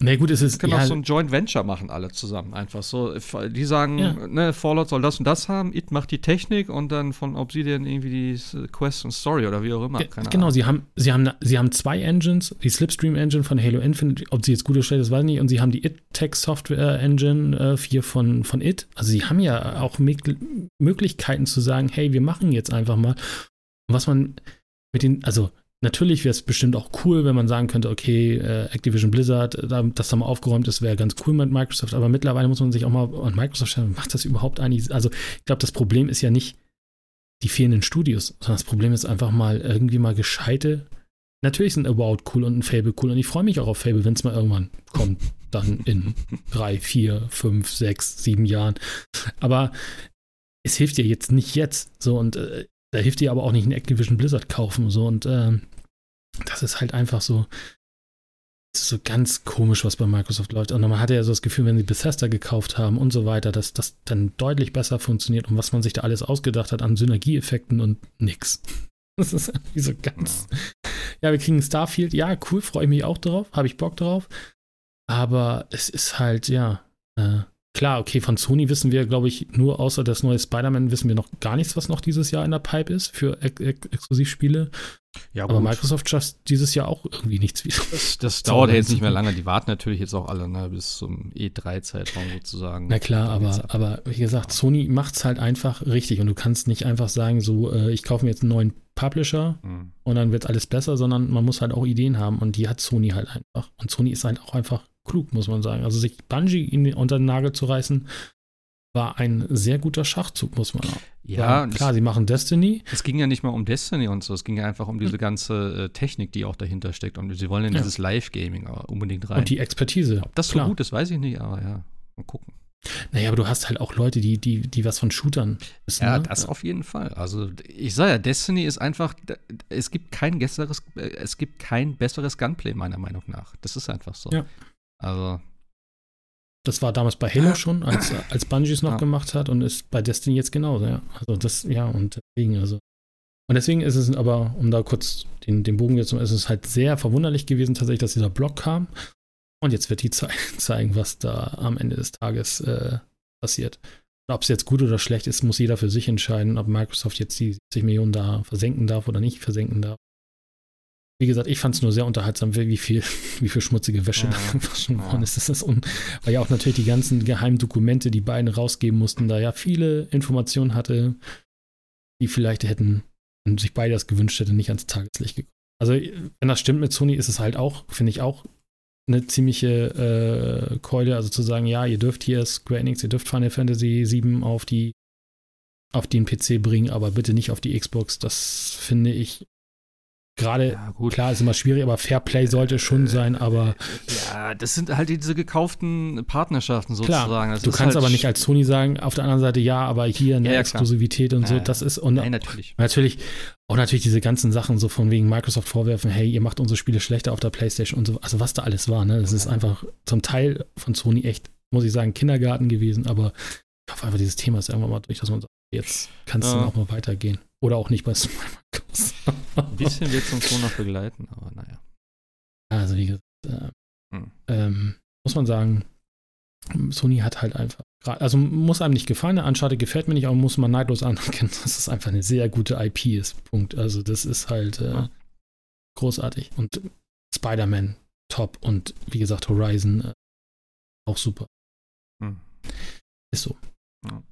Na gut, es ist. Wir können ja, auch so ein Joint Venture machen, alle zusammen. Einfach so. Die sagen, ja. ne, Fallout soll das und das haben, It macht die Technik und dann von Obsidian irgendwie die Quest und Story oder wie auch immer. Keine genau, Ahnung. sie haben, sie, haben, sie haben zwei Engines, die Slipstream Engine von Halo Infinite, ob sie jetzt gut oder schlecht ist, weiß ich nicht, und sie haben die It-Tech Software Engine äh, 4 von, von It. Also sie haben ja auch Möglichkeiten zu sagen, hey, wir machen jetzt einfach mal. Was man mit den, also natürlich wäre es bestimmt auch cool, wenn man sagen könnte, okay, äh, Activision Blizzard, da, dass da mal aufgeräumt ist, wäre ganz cool mit Microsoft, aber mittlerweile muss man sich auch mal an Microsoft stellen, macht das überhaupt eigentlich, also ich glaube, das Problem ist ja nicht die fehlenden Studios, sondern das Problem ist einfach mal irgendwie mal gescheite Natürlich sind About cool und ein Fable cool und ich freue mich auch auf Fable, wenn es mal irgendwann kommt, dann in drei, vier, fünf, sechs, sieben Jahren. Aber es hilft dir jetzt nicht jetzt. So und äh, da hilft dir aber auch nicht ein Activision Blizzard kaufen. So und äh, das ist halt einfach so. Das ist so ganz komisch, was bei Microsoft läuft. Und man hatte ja so das Gefühl, wenn sie Bethesda gekauft haben und so weiter, dass das dann deutlich besser funktioniert und was man sich da alles ausgedacht hat an Synergieeffekten und nix. Das ist irgendwie so ganz. Ja, wir kriegen Starfield. Ja, cool, freue ich mich auch drauf. Habe ich Bock drauf. Aber es ist halt, ja. Äh, klar, okay, von Sony wissen wir, glaube ich, nur außer das neue Spider-Man wissen wir noch gar nichts, was noch dieses Jahr in der Pipe ist für Ex Ex Exklusivspiele. Ja, Aber Microsoft schafft dieses Jahr auch irgendwie nichts wieder. Das, das dauert ja jetzt nicht mehr lange. Die warten natürlich jetzt auch alle ne, bis zum E3-Zeitraum sozusagen. Na klar, aber, aber wie gesagt, Sony macht es halt einfach richtig und du kannst nicht einfach sagen, so, äh, ich kaufe mir jetzt einen neuen Publisher mhm. und dann wird alles besser, sondern man muss halt auch Ideen haben und die hat Sony halt einfach. Und Sony ist halt auch einfach klug, muss man sagen. Also sich Bungie in, unter den Nagel zu reißen, war ein sehr guter Schachzug, muss man auch. Ja, klar, das, sie machen Destiny. Es ging ja nicht mal um Destiny und so, es ging ja einfach um diese ganze äh, Technik, die auch dahinter steckt. Und sie wollen in ja. dieses Live-Gaming unbedingt rein. Und die Expertise. Ob das klar. so gut ist, weiß ich nicht, aber ja, mal gucken. Naja, aber du hast halt auch Leute, die, die, die was von Shootern wissen. Ja, ne? das auf jeden Fall. Also ich sage ja, Destiny ist einfach, es gibt kein besseres, äh, es gibt kein besseres Gunplay, meiner Meinung nach. Das ist einfach so. Ja. Also das war damals bei Halo schon, als, als Bungie es noch ja. gemacht hat und ist bei Destiny jetzt genauso, ja. Also das, ja, und deswegen, also. Und deswegen ist es aber, um da kurz den, den Bogen jetzt zu ist es halt sehr verwunderlich gewesen, tatsächlich, dass dieser Block kam. Und jetzt wird die Zeit zeigen, was da am Ende des Tages äh, passiert. Ob es jetzt gut oder schlecht ist, muss jeder für sich entscheiden, ob Microsoft jetzt die 70 Millionen da versenken darf oder nicht versenken darf. Wie gesagt, ich fand es nur sehr unterhaltsam, wie viel, wie viel schmutzige Wäsche ja, da gewaschen ja. worden ist. Das ist un weil ja auch natürlich die ganzen geheimen Dokumente, die beiden rausgeben mussten, da ja viele Informationen hatte, die vielleicht hätten, wenn sich beide das gewünscht hätte, nicht ans Tageslicht gekommen. Also, wenn das stimmt mit Sony, ist es halt auch, finde ich auch, eine ziemliche äh, Keule, also zu sagen, ja, ihr dürft hier Square Enix, ihr dürft Final Fantasy 7 auf die auf den PC bringen, aber bitte nicht auf die Xbox. Das finde ich Gerade, ja, klar, ist immer schwierig, aber Fairplay sollte schon sein, aber. Ja, das sind halt diese gekauften Partnerschaften sozusagen. Klar, du kannst halt aber nicht als Sony sagen, auf der anderen Seite ja, aber hier eine ja, ja, Exklusivität und so, das ist. Und Nein, natürlich. Natürlich, auch natürlich diese ganzen Sachen so von wegen Microsoft vorwerfen, hey, ihr macht unsere Spiele schlechter auf der Playstation und so, also was da alles war, ne? Das ist einfach zum Teil von Sony echt, muss ich sagen, Kindergarten gewesen, aber ich hoffe einfach, dieses Thema ist irgendwann mal durch, dass man sagt, jetzt kann es dann auch mal weitergehen. Oder auch nicht bei Smartmarkos. Ein bisschen wird es uns so noch begleiten, aber naja. Also wie gesagt, äh, hm. ähm, muss man sagen, Sony hat halt einfach, also muss einem nicht gefallen, der Uncharted gefällt mir nicht, aber muss man neidlos anerkennen, dass es einfach eine sehr gute IP ist. Punkt. Also das ist halt äh, ja. großartig. Und Spider-Man top und wie gesagt Horizon äh, auch super. Hm. Ist so. Ja.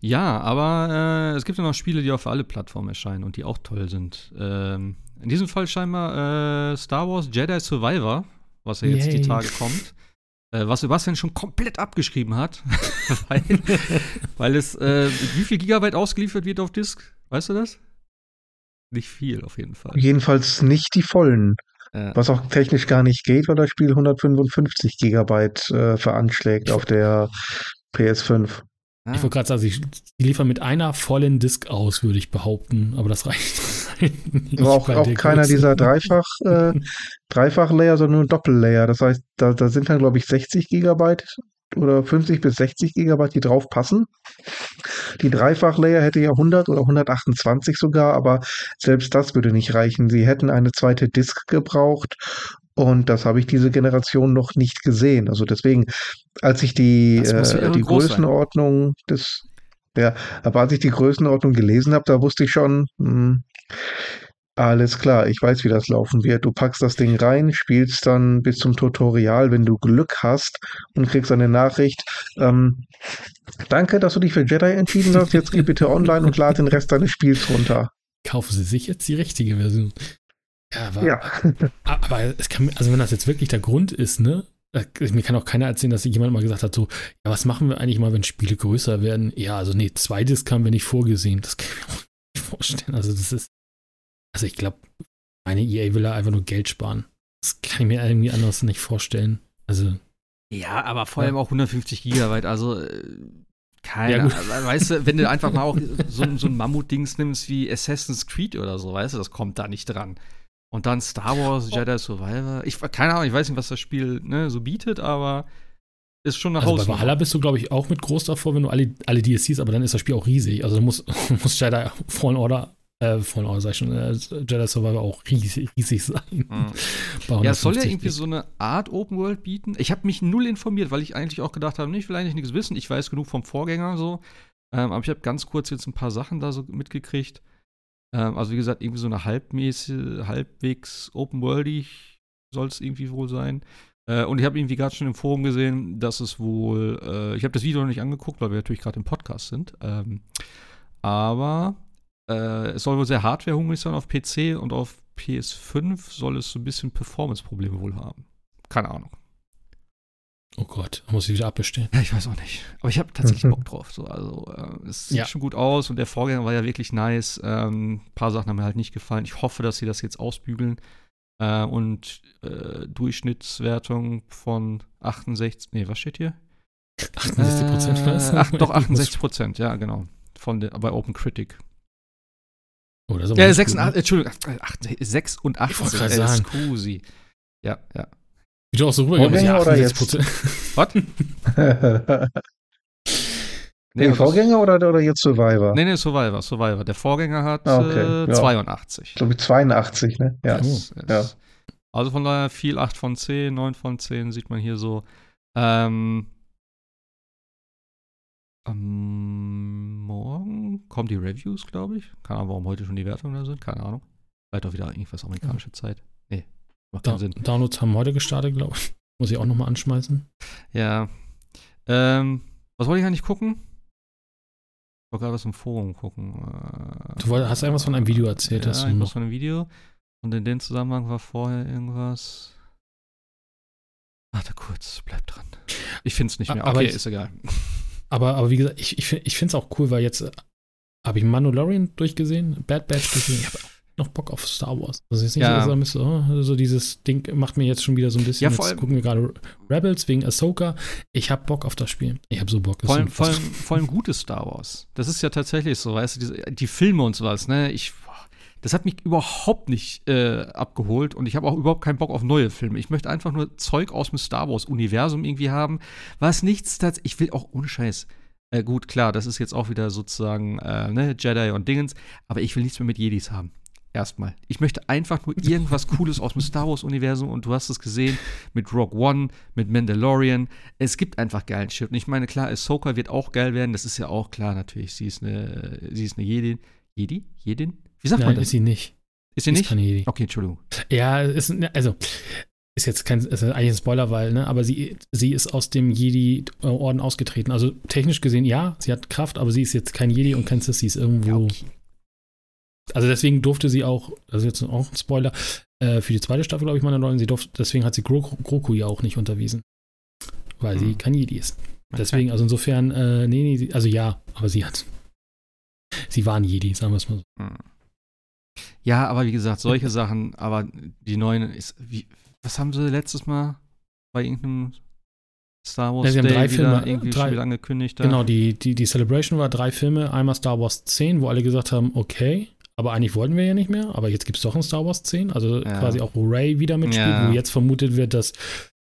Ja, aber äh, es gibt ja noch Spiele, die auf alle Plattformen erscheinen und die auch toll sind. Ähm, in diesem Fall scheinbar äh, Star Wars Jedi Survivor, was ja jetzt Yay. die Tage kommt. Äh, was Sebastian schon komplett abgeschrieben hat, weil, weil es, äh, wie viel Gigabyte ausgeliefert wird auf Disk? Weißt du das? Nicht viel, auf jeden Fall. Jedenfalls nicht die vollen. Ja. Was auch technisch gar nicht geht, weil das Spiel 155 Gigabyte äh, veranschlägt auf der PS5. Ah. Ich wollte gerade sagen, sie liefern mit einer vollen Disk aus, würde ich behaupten, aber das reicht nicht. Aber auch, auch keiner dieser Dreifach, äh, Dreifach-Layer, sondern nur Doppel-Layer. Das heißt, da, da sind dann, glaube ich, 60 Gigabyte oder 50 bis 60 Gigabyte, die drauf passen. Die Dreifach-Layer hätte ja 100 oder 128 sogar, aber selbst das würde nicht reichen. Sie hätten eine zweite Disk gebraucht und das habe ich diese Generation noch nicht gesehen. Also deswegen, als ich die, äh, die Größenordnung sein. des, ja, aber als ich die Größenordnung gelesen habe, da wusste ich schon, mh, hm, alles klar, ich weiß, wie das laufen wird. Du packst das Ding rein, spielst dann bis zum Tutorial, wenn du Glück hast und kriegst eine Nachricht. Ähm, danke, dass du dich für Jedi entschieden hast. Jetzt geh bitte online und lad den Rest deines Spiels runter. kaufen Sie sich jetzt die richtige Version. Ja, aber, ja. aber es kann, also wenn das jetzt wirklich der Grund ist, ne? Mir kann auch keiner erzählen, dass jemand mal gesagt hat, so, ja, was machen wir eigentlich mal, wenn Spiele größer werden? Ja, also nee, zwei Disc haben wir nicht vorgesehen. Das kann ich mir auch nicht vorstellen. Also das ist, also ich glaube, meine EA will da einfach nur Geld sparen. Das kann ich mir irgendwie anders nicht vorstellen. Also. Ja, aber vor allem ja. auch 150 Gigabyte, also äh, keine, ja, weißt du, wenn du einfach mal auch so, so ein Mammut-Dings nimmst wie Assassin's Creed oder so, weißt du, das kommt da nicht dran. Und dann Star Wars, oh. Jedi Survivor. Ich keine Ahnung, ich weiß nicht, was das Spiel ne, so bietet, aber ist schon eine also Hausnummer. Bei Valhalla bist du, glaube ich, auch mit groß davor, wenn du alle, alle DLCs, aber dann ist das Spiel auch riesig. Also du musst, musst Jedi Fallen Order, äh, Fallen Order sag ich schon, äh, Jedi Survivor auch riesig, riesig sein. Mhm. Ja, es soll ja irgendwie so eine Art Open World bieten. Ich habe mich null informiert, weil ich eigentlich auch gedacht habe, ich will eigentlich nichts wissen. Ich weiß genug vom Vorgänger so. Ähm, aber ich habe ganz kurz jetzt ein paar Sachen da so mitgekriegt. Ähm, also wie gesagt, irgendwie so eine halbmäßig, halbwegs open-worldig soll es irgendwie wohl sein. Äh, und ich habe irgendwie gerade schon im Forum gesehen, dass es wohl, äh, ich habe das Video noch nicht angeguckt, weil wir natürlich gerade im Podcast sind. Ähm, aber äh, es soll wohl sehr hardwarehungrig sein auf PC und auf PS5 soll es so ein bisschen Performance-Probleme wohl haben. Keine Ahnung. Oh Gott, muss ich wieder abbestellen. Ja, ich weiß auch nicht. Aber ich habe tatsächlich Bock drauf. So. Also, äh, es sieht ja. schon gut aus und der Vorgänger war ja wirklich nice. Ähm, ein paar Sachen haben mir halt nicht gefallen. Ich hoffe, dass sie das jetzt ausbügeln. Äh, und äh, Durchschnittswertung von 68, nee, was steht hier? 68 Prozent was? Ach, doch, 68 Prozent, ja, genau. Von der, bei Open Critic. Oh, das ist aber ja, 86, Entschuldigung, 86, äh, Scusi. Ja, ja. Wie du auch so rübergegangen bist. oder jetzt? Was? nee, nee Vorgänger oder, oder jetzt Survivor? Nee, nee, Survivor, Survivor. Der Vorgänger hat ah, okay, äh, ja. 82. Ich glaube 82, ne? Ja. Yes, yes. ja. Also von daher viel 8 von 10, 9 von 10 sieht man hier so. Ähm, am Morgen kommen die Reviews, glaube ich. Keine Ahnung, warum heute schon die Wertungen da sind. Keine Ahnung. Vielleicht auch wieder irgendwas amerikanische Zeit. Nee, Macht da, Sinn. Downloads haben heute gestartet, glaube ich. Muss ich auch nochmal anschmeißen. Ja. Ähm, was wollte ich eigentlich gucken? Ich wollte gerade was im Forum gucken. Du wollt, hast irgendwas von einem Video erzählt. Ja, irgendwas von einem Video. Und in dem Zusammenhang war vorher irgendwas. Warte kurz, bleib dran. Ich finde es nicht mehr. Aber okay, ich, ist egal. Aber, aber wie gesagt, ich, ich, ich finde es auch cool, weil jetzt äh, habe ich Mandalorian durchgesehen, Bad Batch durchgesehen. Ich habe noch Bock auf Star Wars. Also jetzt nicht ja. so, dass oh, so dieses Ding macht mir jetzt schon wieder so ein bisschen. Ja, vor jetzt gucken wir gerade Rebels wegen Ahsoka. Ich habe Bock auf das Spiel. Ich habe so Bock. Vor allem, vor, allem, vor allem gutes Star Wars. Das ist ja tatsächlich so, weißt du, diese, die Filme und sowas, ne? Ich, das hat mich überhaupt nicht äh, abgeholt und ich habe auch überhaupt keinen Bock auf neue Filme. Ich möchte einfach nur Zeug aus dem Star Wars-Universum irgendwie haben, was nichts, ich will auch ohne Scheiß. Äh, gut, klar, das ist jetzt auch wieder sozusagen äh, ne, Jedi und Dingens, aber ich will nichts mehr mit Jedis haben. Erstmal. Ich möchte einfach nur irgendwas Cooles aus dem Star Wars-Universum und du hast es gesehen mit Rogue One, mit Mandalorian. Es gibt einfach geilen Shit. Und ich meine, klar, Ahsoka wird auch geil werden. Das ist ja auch klar, natürlich. Sie ist eine, sie ist eine Jedin. Jedi? Jedin? Wie sagt Nein, man das? ist sie nicht. Ist sie nicht? Ist keine Jedi. Okay, Entschuldigung. Ja, ist, also, ist jetzt kein, ist eigentlich ein Spoiler, weil, ne, aber sie, sie ist aus dem Jedi-Orden ausgetreten. Also technisch gesehen, ja, sie hat Kraft, aber sie ist jetzt kein Jedi und kein Sith, sie ist irgendwo. Ja, okay also deswegen durfte sie auch, das ist jetzt auch ein Spoiler, äh, für die zweite Staffel, glaube ich, meiner neuen, sie durfte, deswegen hat sie Groku, Groku ja auch nicht unterwiesen. Weil mhm. sie kein Jedi ist. Deswegen, okay. also insofern, äh, nee, nee, also ja, aber sie hat. Sie waren Jedi, sagen wir es mal so. Mhm. Ja, aber wie gesagt, solche Sachen, aber die neuen ist, wie, was haben sie letztes Mal bei irgendeinem Star Wars ja, sie haben Day drei Filme, irgendwie drei, angekündigt? Da? Genau, die, die, die Celebration war drei Filme, einmal Star Wars 10, wo alle gesagt haben, okay, aber eigentlich wollten wir ja nicht mehr. Aber jetzt gibt es doch ein Star Wars 10, also ja. quasi auch, wo Ray wieder mitspielt, ja. wo jetzt vermutet wird, dass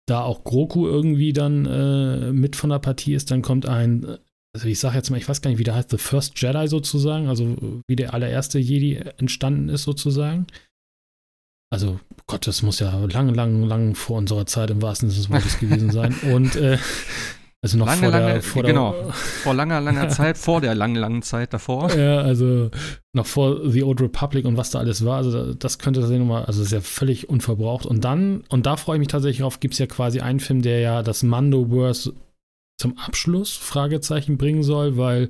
da auch Groku irgendwie dann äh, mit von der Partie ist. Dann kommt ein, also ich sage jetzt mal, ich weiß gar nicht, wie der heißt, The First Jedi sozusagen, also wie der allererste Jedi entstanden ist sozusagen. Also Gott, das muss ja lang, lang, lang vor unserer Zeit im wahrsten Sinne des Wortes gewesen sein. Und äh, also noch lange, vor, lange, der, vor genau, der, vor langer, langer Zeit, vor der langen, langen Zeit davor. Ja, also noch vor The Old Republic und was da alles war. Also das könnte tatsächlich nochmal, also ist ja völlig unverbraucht. Und dann, und da freue ich mich tatsächlich drauf, gibt es ja quasi einen Film, der ja das Mando-Verse zum Abschluss, Fragezeichen, bringen soll, weil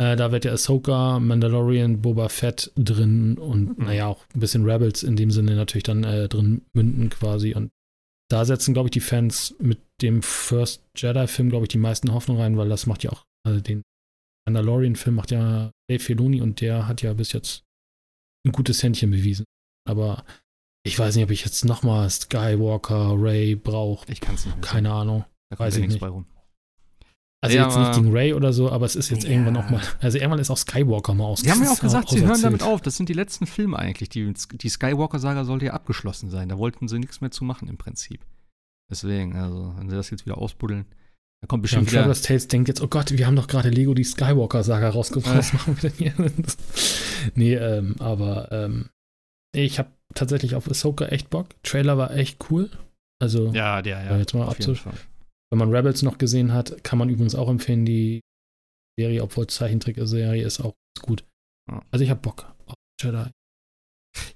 Äh, da wird ja Ahsoka, Mandalorian, Boba Fett drin und Mhm. naja, auch ein bisschen Rebels in dem Sinne natürlich dann äh, drin münden quasi. Und da setzen, glaube ich, die Fans mit dem First Jedi-Film, glaube ich, die meisten Hoffnung rein, weil das macht ja auch, also den Mandalorian-Film macht ja Dave Filoni und der hat ja bis jetzt ein gutes Händchen bewiesen. Aber ich weiß nicht, ob ich jetzt nochmal Skywalker, Ray brauche. Ich kann es nicht Keine Ahnung. Da weiß ja ich nichts nicht. bei rum. Also Ja, jetzt nicht gegen Ray oder so, aber es ist jetzt Ja. irgendwann auch mal. Also irgendwann ist auch Skywalker mal aus. Sie haben ja auch gesagt, sie hören damit auf. Das sind die letzten Filme eigentlich. Die, die Skywalker-Saga sollte ja abgeschlossen sein. Da wollten sie nichts mehr zu machen im Prinzip. Deswegen, also, wenn sie das jetzt wieder ausbuddeln, dann kommt Ja, bestimmt und wieder. Traveler's Tales denkt jetzt, oh Gott, wir haben doch gerade Lego die Skywalker-Saga rausgebracht. Was machen wir denn hier? nee, ähm, aber ähm, ich habe tatsächlich auf Ahsoka echt Bock. Trailer war echt cool. Also, Ja, der, ja. Ja, jetzt mal auf wenn man Rebels noch gesehen hat, kann man übrigens auch empfehlen, die Serie, obwohl es Zeichentrick-Serie ist, auch gut. Ja. Also ich habe Bock auf Jedi.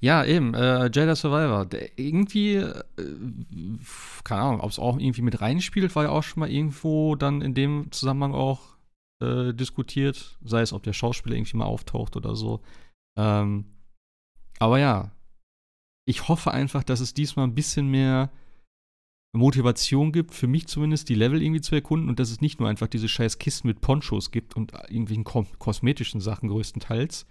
Ja, eben, äh, Jedi Survivor. Der irgendwie, äh, keine Ahnung, ob es auch irgendwie mit reinspielt, war ja auch schon mal irgendwo dann in dem Zusammenhang auch äh, diskutiert. Sei es, ob der Schauspieler irgendwie mal auftaucht oder so. Ähm, aber ja, ich hoffe einfach, dass es diesmal ein bisschen mehr Motivation gibt, für mich zumindest, die Level irgendwie zu erkunden und dass es nicht nur einfach diese scheiß Kisten mit Ponchos gibt und irgendwelchen kom kosmetischen Sachen größtenteils,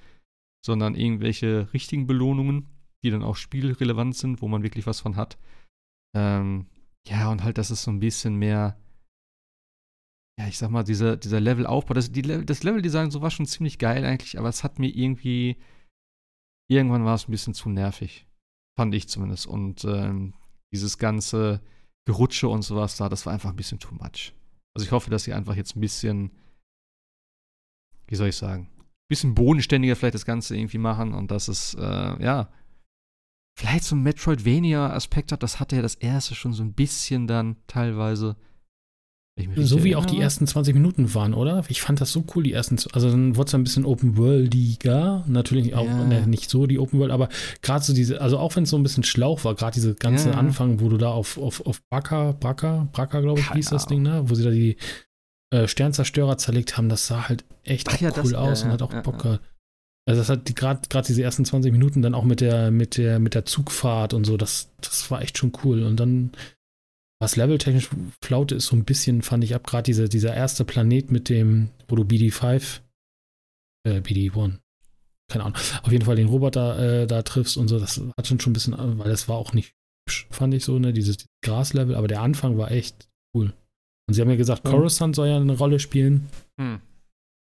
sondern irgendwelche richtigen Belohnungen, die dann auch spielrelevant sind, wo man wirklich was von hat. Ähm, ja, und halt, dass es so ein bisschen mehr, ja, ich sag mal, dieser, dieser Levelaufbau, das, die, das Leveldesign so war schon ziemlich geil eigentlich, aber es hat mir irgendwie, irgendwann war es ein bisschen zu nervig. Fand ich zumindest. Und ähm, dieses ganze Gerutsche und sowas da, das war einfach ein bisschen too much. Also ich hoffe, dass sie einfach jetzt ein bisschen, wie soll ich sagen, bisschen bodenständiger vielleicht das Ganze irgendwie machen und dass es, äh, ja, vielleicht so ein Metroidvania-Aspekt hat. Das hatte ja das erste schon so ein bisschen dann teilweise. wenn ich mich So wie auch die ersten 20 Minuten waren, oder? Ich fand das so cool, die ersten, also dann wurde es ein bisschen Open Worldiger, natürlich auch Ja. ne, nicht so die Open World, aber gerade so diese, also auch wenn es so ein bisschen Schlauch war, gerade diese ganze Ja. Anfang, wo du da auf, auf, auf Braka, Braka, Braka, glaube ich, Keine hieß das Ding, ne? Wo sie da die äh, Sternzerstörer zerlegt haben, das sah halt echt ja, cool das- ja, aus und ja, hat auch ja, Bock gehabt. Also das hat die gerade gerade diese ersten 20 Minuten dann auch mit der mit der mit der Zugfahrt und so, das das war echt schon cool und dann was leveltechnisch flaute ist so ein bisschen fand ich ab gerade diese dieser erste Planet mit dem wo du BD5 äh, BD1 keine Ahnung auf jeden Fall den Roboter äh, da triffst und so das hat schon schon ein bisschen weil das war auch nicht hübsch fand ich so ne dieses Graslevel aber der Anfang war echt cool und sie haben ja gesagt. Coruscant soll ja eine Rolle spielen Hm.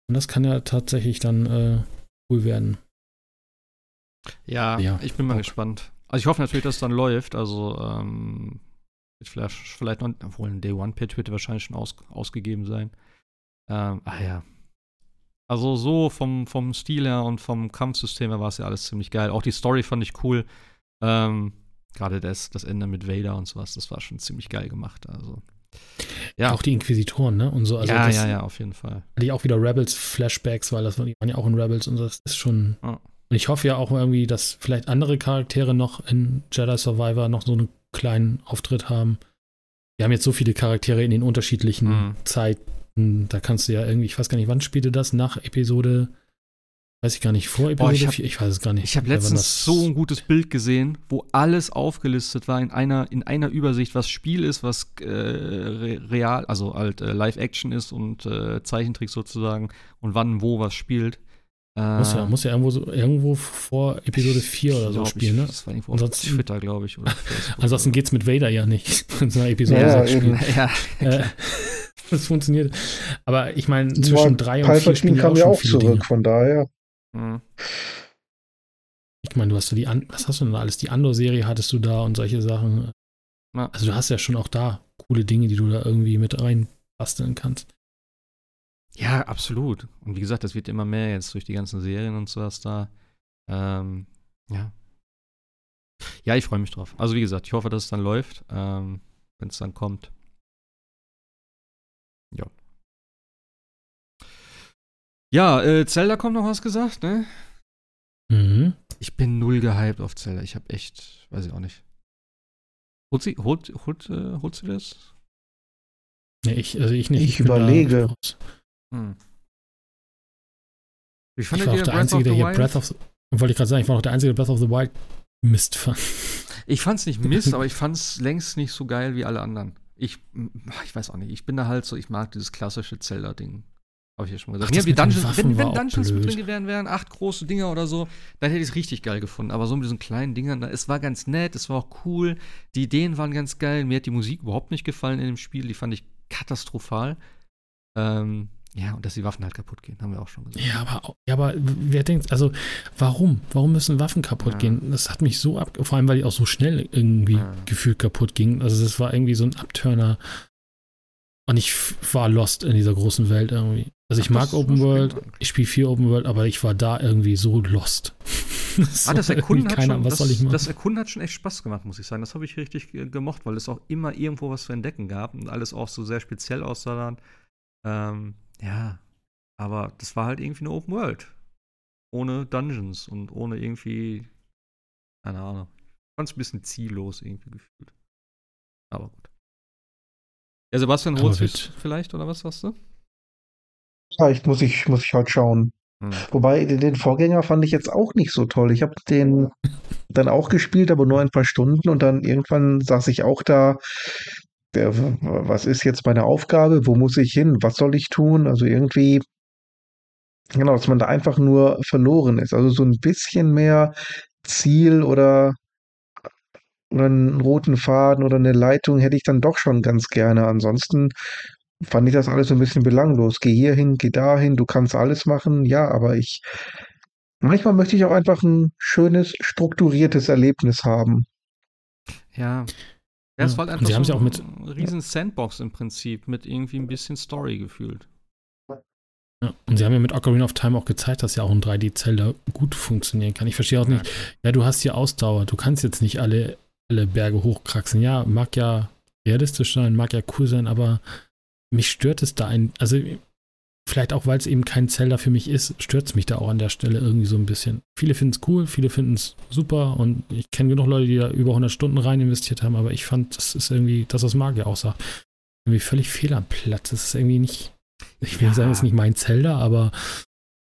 und das kann ja tatsächlich dann äh, cool werden Ja, Ja, ich bin mal Bock. gespannt. Also ich hoffe natürlich, dass es dann läuft. Also ähm, wird vielleicht, vielleicht noch, obwohl ein Day One Patch wird wahrscheinlich schon aus, ausgegeben sein. Ähm, ah ja. Also so vom, vom Stil her und vom Kampfsystem her war es ja alles ziemlich geil. Auch die Story fand ich cool. Ähm, Gerade das, das Ende mit Vader und sowas, das war schon ziemlich geil gemacht. Also ja, auch die Inquisitoren ne und so also ja, ja, ja, auf jeden Fall. hatte ich auch wieder Rebels-Flashbacks, weil das waren, ja auch in Rebels und das ist schon. Ja. Und ich hoffe ja auch irgendwie, dass vielleicht andere Charaktere noch in Jedi Survivor noch so einen kleinen Auftritt haben. Wir haben jetzt so viele Charaktere in den unterschiedlichen Mhm. Zeiten. Da kannst du ja irgendwie, ich weiß gar nicht, wann spielte das? Nach Episode, weiß ich gar nicht, vor Episode ich hab- 4? Ich weiß es gar nicht. Ich habe letztens das- so ein gutes Bild gesehen, wo alles aufgelistet war in einer, in einer Übersicht, was Spiel ist, was äh, re real, also halt äh, Live-Action ist und äh, Zeichentrick sozusagen und wann wo was spielt. Äh, Muss ja, muss ja irgendwo, so, irgendwo vor Episode 4 oder so glaub spielen, ich, ne? Das war irgendwo Ansonsten- auf Twitter, glaube ich. Oder Ansonsten geht's mit Vader ja nicht. In so einer Episode Ja, 6 eben. spielen. ja, Äh, das funktioniert. Aber ich meine, zwischen drei und vier Palpatine spielen ja kam auch ja schon auch viele zurück, Dinge. von daher. Mhm. Ich meine, du hast so die, An was hast du denn da alles? Die Andor-Serie hattest du da und solche Sachen. Ja. Also du hast ja schon auch da coole Dinge, die du da irgendwie mit rein basteln kannst. ja, absolut. Und wie gesagt, das wird immer mehr jetzt durch die ganzen Serien und sowas da. Ähm, ja. Ja, ich freue mich drauf. Also wie gesagt, ich hoffe, dass es dann läuft, ähm, wenn es dann kommt. Ja. Ja, äh, Zelda kommt noch was gesagt, ne? Mhm. Ich bin null gehypt auf Zelda. Ich habe echt, weiß ich auch nicht. Holt sie, holt, holt, äh, holt sie das? Nee, ich, also ich nicht. Ich bin da überlege. Hm. Ich war auch der Einzige, der hier Wild? Breath of the, wollte ich gerade sagen, ich war auch der Einzige, der Breath of the Wild Mist fand. Ich fand's nicht Mist, aber ich fand's längst nicht so geil wie alle anderen. Ich, ich weiß auch nicht, ich bin da halt so, ich mag dieses klassische Zelda-Ding. Habe ich ja schon mal gesagt. Ach, ja, Dungeons, wenn, wenn Dungeons mit drin gewesen wären, acht große Dinger oder so, dann hätte ich es richtig geil gefunden. Aber so mit diesen kleinen Dingern, es war ganz nett, es war auch cool. Die Ideen waren ganz geil. Mir hat die Musik überhaupt nicht gefallen in dem Spiel. Die fand ich katastrophal. Ähm, ja, und dass die Waffen halt kaputt gehen, haben wir auch schon gesagt. Ja, aber, ja, aber wer denkt, also warum? Warum müssen Waffen kaputt ja. gehen? Das hat mich so ab, vor allem weil die auch so schnell irgendwie ja. gefühlt kaputt gingen. Also das war irgendwie so ein Abturner. Und ich war lost in dieser großen Welt irgendwie. Also ich Ach, mag Open World, ich spiele viel Open World, aber ich war da irgendwie so lost. das ah, das Erkunden, hat schon, was das, das Erkunden hat schon echt Spaß gemacht, muss ich sagen. Das habe ich richtig gemocht, weil es auch immer irgendwo was zu entdecken gab und alles auch so sehr speziell aussah. Ähm, ja, aber das war halt irgendwie eine Open World. Ohne Dungeons und ohne irgendwie, keine Ahnung. Ich fand es ein bisschen ziellos irgendwie gefühlt. Aber gut. Ja, Sebastian du vielleicht, oder was sagst du? Vielleicht muss ich, muss ich halt schauen. Hm. Wobei, den, den, Vorgänger fand ich jetzt auch nicht so toll. Ich habe den dann auch gespielt, aber nur ein paar Stunden und dann irgendwann saß ich auch da. Der, was ist jetzt meine Aufgabe? Wo muss ich hin? Was soll ich tun? Also irgendwie, genau, dass man da einfach nur verloren ist. Also so ein bisschen mehr Ziel oder oder einen roten Faden oder eine Leitung hätte ich dann doch schon ganz gerne. Ansonsten fand ich das alles so ein bisschen belanglos. Geh hier hin, geh dahin, du kannst alles machen. Ja, aber ich, manchmal möchte ich auch einfach ein schönes, strukturiertes Erlebnis haben. Ja. Ja, es war halt einfach Sie so auch mit riesen Sandbox im Prinzip, mit irgendwie ein bisschen Story gefühlt. Ja, und sie haben ja mit Ocarina of Time auch gezeigt, dass ja auch ein 3D-Zelda gut funktionieren kann. Ich verstehe auch nicht, ja, du hast hier Ausdauer, du kannst jetzt nicht alle, alle Berge hochkraxeln. Ja, mag ja realistisch sein, mag ja cool sein, aber mich stört es da ein, also vielleicht auch, weil es eben kein Zelda für mich ist, stört es mich da auch an der Stelle irgendwie so ein bisschen. Viele finden es cool, viele finden es super und ich kenne genug Leute, die da über 100 Stunden rein investiert haben, aber ich fand, das ist irgendwie, das, was Magier auch sagt, irgendwie völlig fehl am Platz. Das ist irgendwie nicht, ich will ja. sagen, es ist nicht mein Zelda, aber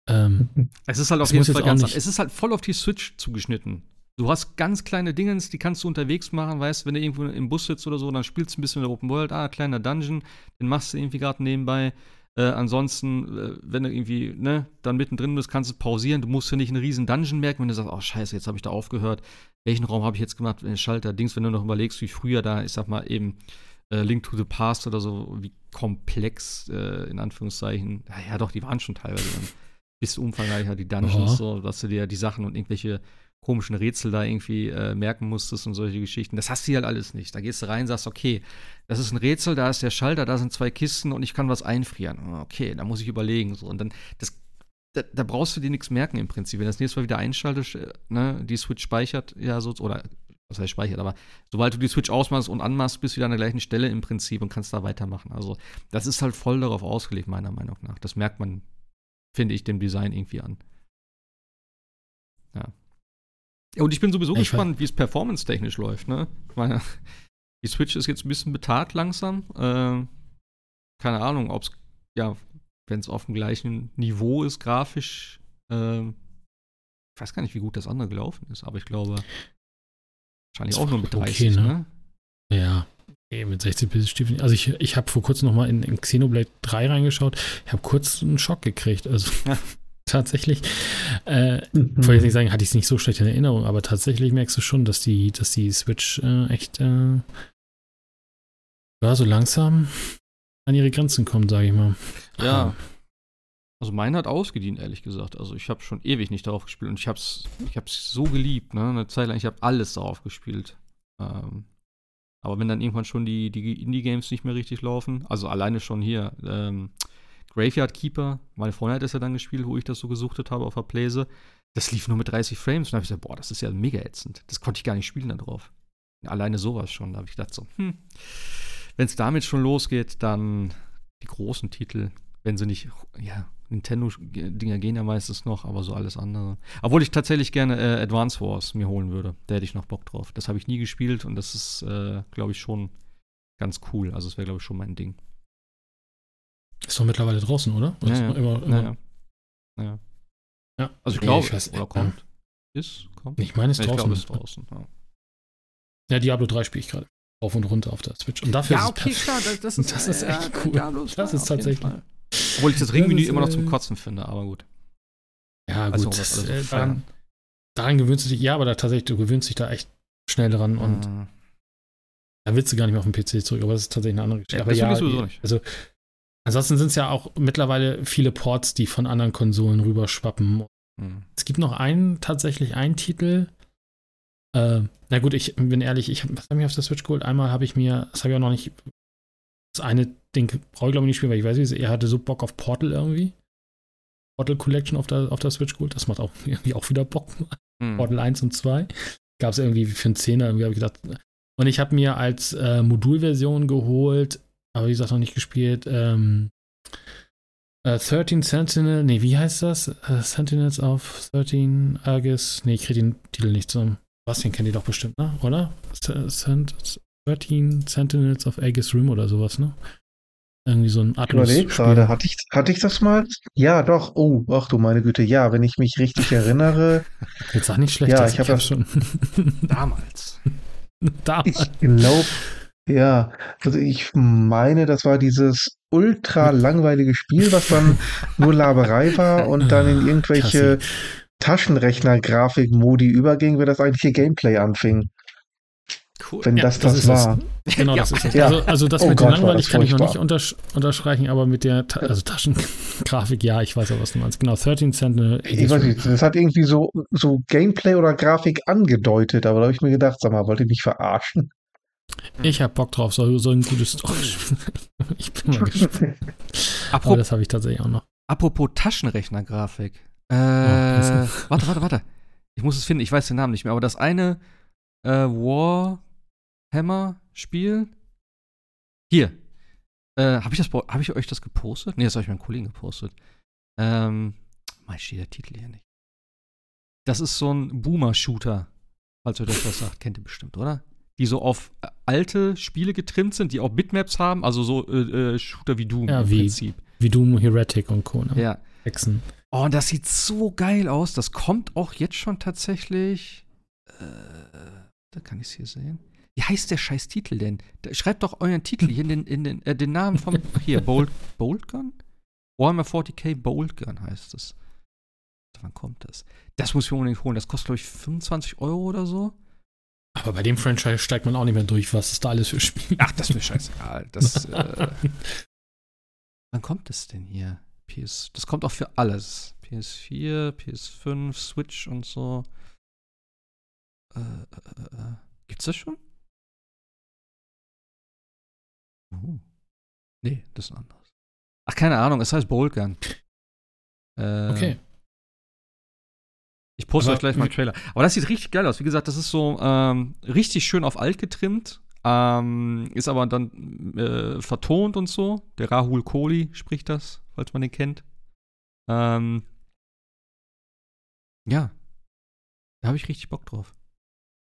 ähm, es ist halt auf jeden Fall ganz, es ist halt voll auf die Switch zugeschnitten. Du hast ganz kleine Dingens, die kannst du unterwegs machen, weißt, wenn du irgendwo im Bus sitzt oder so, dann spielst du ein bisschen in der Open World, ah, kleiner Dungeon, den machst du irgendwie gerade nebenbei. Äh, ansonsten, äh, wenn du irgendwie, ne, dann mittendrin bist, kannst du pausieren. Du musst ja nicht einen riesen Dungeon merken, wenn du sagst, oh scheiße, jetzt habe ich da aufgehört. Welchen Raum habe ich jetzt gemacht? Schalter, Dings, wenn du noch überlegst, wie früher da, ich sag mal, eben äh, Link to the Past oder so, wie komplex, äh, in Anführungszeichen, ja, ja, doch, die waren schon teilweise dann bisschen umfangreicher, die Dungeons, so, dass du dir die Sachen und irgendwelche komischen Rätsel da irgendwie äh, merken musstest und solche Geschichten. Das hast du halt alles nicht. Da gehst du rein, sagst, okay, das ist ein Rätsel, da ist der Schalter, da sind zwei Kisten und ich kann was einfrieren. Okay, da muss ich überlegen. So. Und dann, das, da, da brauchst du dir nichts merken im Prinzip. Wenn das nächste Mal wieder einschaltest, äh, ne, die Switch speichert ja so, oder was heißt speichert, aber sobald du die Switch ausmachst und anmachst, bist du wieder an der gleichen Stelle im Prinzip und kannst da weitermachen. Also, das ist halt voll darauf ausgelegt, meiner Meinung nach. Das merkt man, finde ich, dem Design irgendwie an. Ja. Und ich bin sowieso ich gespannt, wie es performance-technisch läuft. Ne? Ich meine, die Switch ist jetzt ein bisschen betagt langsam. Äh, keine Ahnung, ob es, ja, wenn es auf dem gleichen Niveau ist, grafisch. Äh, ich weiß gar nicht, wie gut das andere gelaufen ist, aber ich glaube, wahrscheinlich das auch nur mit 30, okay, ne? ne? Ja, Ey, mit 60 bit Stiefeln. Also ich, ich habe vor kurzem noch mal in, in Xenoblade 3 reingeschaut. Ich habe kurz einen Schock gekriegt. Also ja. tatsächlich. Äh, mhm. Wollte ich nicht sagen, hatte ich es nicht so schlecht in Erinnerung, aber tatsächlich merkst du schon, dass die, dass die Switch äh, echt äh, ja, so langsam an ihre Grenzen kommt, sage ich mal. Ja. Also meine hat ausgedient, ehrlich gesagt. Also ich habe schon ewig nicht darauf gespielt und ich habe es ich hab's so geliebt, ne? Eine Zeit lang, ich habe alles darauf gespielt. Ähm, aber wenn dann irgendwann schon die, die Indie-Games nicht mehr richtig laufen, also alleine schon hier, ähm, Graveyard Keeper, meine Freundin hat das ja dann gespielt, wo ich das so gesuchtet habe auf der Playse. Das lief nur mit 30 Frames. Und da habe ich gesagt, boah, das ist ja mega ätzend. Das konnte ich gar nicht spielen da drauf. Alleine sowas schon. Da habe ich gedacht so, hm, wenn es damit schon losgeht, dann die großen Titel, wenn sie nicht, ja, Nintendo-Dinger gehen ja meistens noch, aber so alles andere. Obwohl ich tatsächlich gerne äh, Advance Wars mir holen würde. Da hätte ich noch Bock drauf. Das habe ich nie gespielt und das ist, äh, glaube ich, schon ganz cool. Also, es wäre, glaube ich, schon mein Ding. Ist doch mittlerweile draußen, oder? oder ja, ja. Immer, immer ja, ja. Ja. Also ich glaube, nee, oder kommt. Ist, kommt. Ich meine, es ist draußen. Ich glaube, es draußen. Ja. ja, Diablo 3 spiele ich gerade. Auf und runter auf der Switch. Und dafür ja, okay, klar, das, das, ist, das ist echt cool. Diablo ist das ist tatsächlich. Obwohl ich das Ringmenü immer noch zum äh, Kotzen finde, aber gut. Ja, gut. Also, äh, daran, daran gewöhnst du dich, ja, aber da tatsächlich, du gewöhnst dich da echt schnell dran und mhm. da willst du gar nicht mehr auf den PC zurück, aber das ist tatsächlich eine andere Geschichte. Ja, aber ja, sowieso nicht. Also, ansonsten sind es ja auch mittlerweile viele Ports, die von anderen Konsolen rüberschwappen. Mhm. Es gibt noch einen, tatsächlich einen Titel. Äh, na gut, ich bin ehrlich, ich, was habe ich auf der Switch geholt? Einmal habe ich mir, das habe ich auch noch nicht, das eine Ding brauche ich glaube ich nicht spielen, weil ich weiß er hatte so Bock auf Portal irgendwie. Portal Collection auf der, auf der Switch geholt. Das macht auch irgendwie auch wieder Bock. Hm. Portal 1 und 2. Gab es irgendwie für einen Zehner, irgendwie habe ich gedacht. Und ich habe mir als äh, Modulversion geholt, aber wie gesagt noch nicht gespielt, ähm, äh, 13 Sentinel, nee, wie heißt das? Äh, Sentinels of 13 Argus, nee, ich kriege den Titel nicht zusammen. Bastian kennt die doch bestimmt, ne? Oder? 13 Sentinels of Aegis Rim oder sowas, ne? Irgendwie so ein Atlas. Ich gerade, hatte ich, hatte ich das mal? Ja, doch. Oh, ach du meine Güte, ja, wenn ich mich richtig erinnere. Jetzt auch nicht schlecht. Ja, ich habe das schon. Damals. Damals. Ich glaube, ja, also ich meine, das war dieses ultra langweilige Spiel, was dann nur Laberei war und dann in irgendwelche Taschenrechner-Grafik-Modi überging, wenn das eigentliche Gameplay anfing. Cool. Wenn ja, das das, das war. Genau, ja. das ist es. Ja. Also, also das oh mit Gott, den langweilig kann ich noch nicht untersch unterstreichen, aber mit der Ta also Taschengrafik, ja, ich weiß auch, was du meinst. Genau, 13 Cent. Ich weiß nicht, das hat irgendwie so, so Gameplay oder Grafik angedeutet, aber da habe ich mir gedacht, sag mal, wollt ihr mich verarschen? Ich habe Bock drauf, so, so ein gutes Story. ich bin mal gespannt. aber das habe ich tatsächlich auch noch. Apropos Taschenrechner-Grafik. Äh, oh, warte, warte, warte. Ich muss es finden, ich weiß den Namen nicht mehr, aber das eine äh, Warhammer-Spiel. Hier. Äh, habe ich, hab ich euch das gepostet? Nee, das habe ich meinem Kollegen gepostet. Ähm, mal steht der Titel hier nicht. Das ist so ein Boomer-Shooter, falls ihr das was sagt. Kennt ihr bestimmt, oder? Die so auf äh, alte Spiele getrimmt sind, die auch Bitmaps haben, also so äh, äh, Shooter wie Doom ja, im wie, Prinzip. Wie Doom, Heretic und Co. Ne? Ja. Hexen. Oh, und das sieht so geil aus. Das kommt auch jetzt schon tatsächlich. Äh, da kann ich es hier sehen. Wie heißt der scheiß Titel denn? Schreibt doch euren Titel hier in den, in den, äh, den Namen vom. Hier, Bolt, Bolt Gun? Warhammer 40k Bolt Gun heißt es. Wann kommt das? Das muss ich mir unbedingt holen. Das kostet, glaube ich, 25 Euro oder so. Aber bei dem Franchise steigt man auch nicht mehr durch, was ist da alles für Spiele. Ach, das ist mir scheißegal. Das, äh, wann kommt das denn hier? PS, das kommt auch für alles. PS4, PS5, Switch und so. Äh, äh, äh, gibt's das schon? Oh. Nee, das ist anders. Ach, keine Ahnung, es heißt Boltgun. Äh, okay. Ich poste euch gleich mal einen Trailer. Aber das sieht richtig geil aus. Wie gesagt, das ist so ähm, richtig schön auf alt getrimmt. Ähm, ist aber dann äh, vertont und so. Der Rahul Kohli spricht das, falls man den kennt. Ähm, ja. Da habe ich richtig Bock drauf.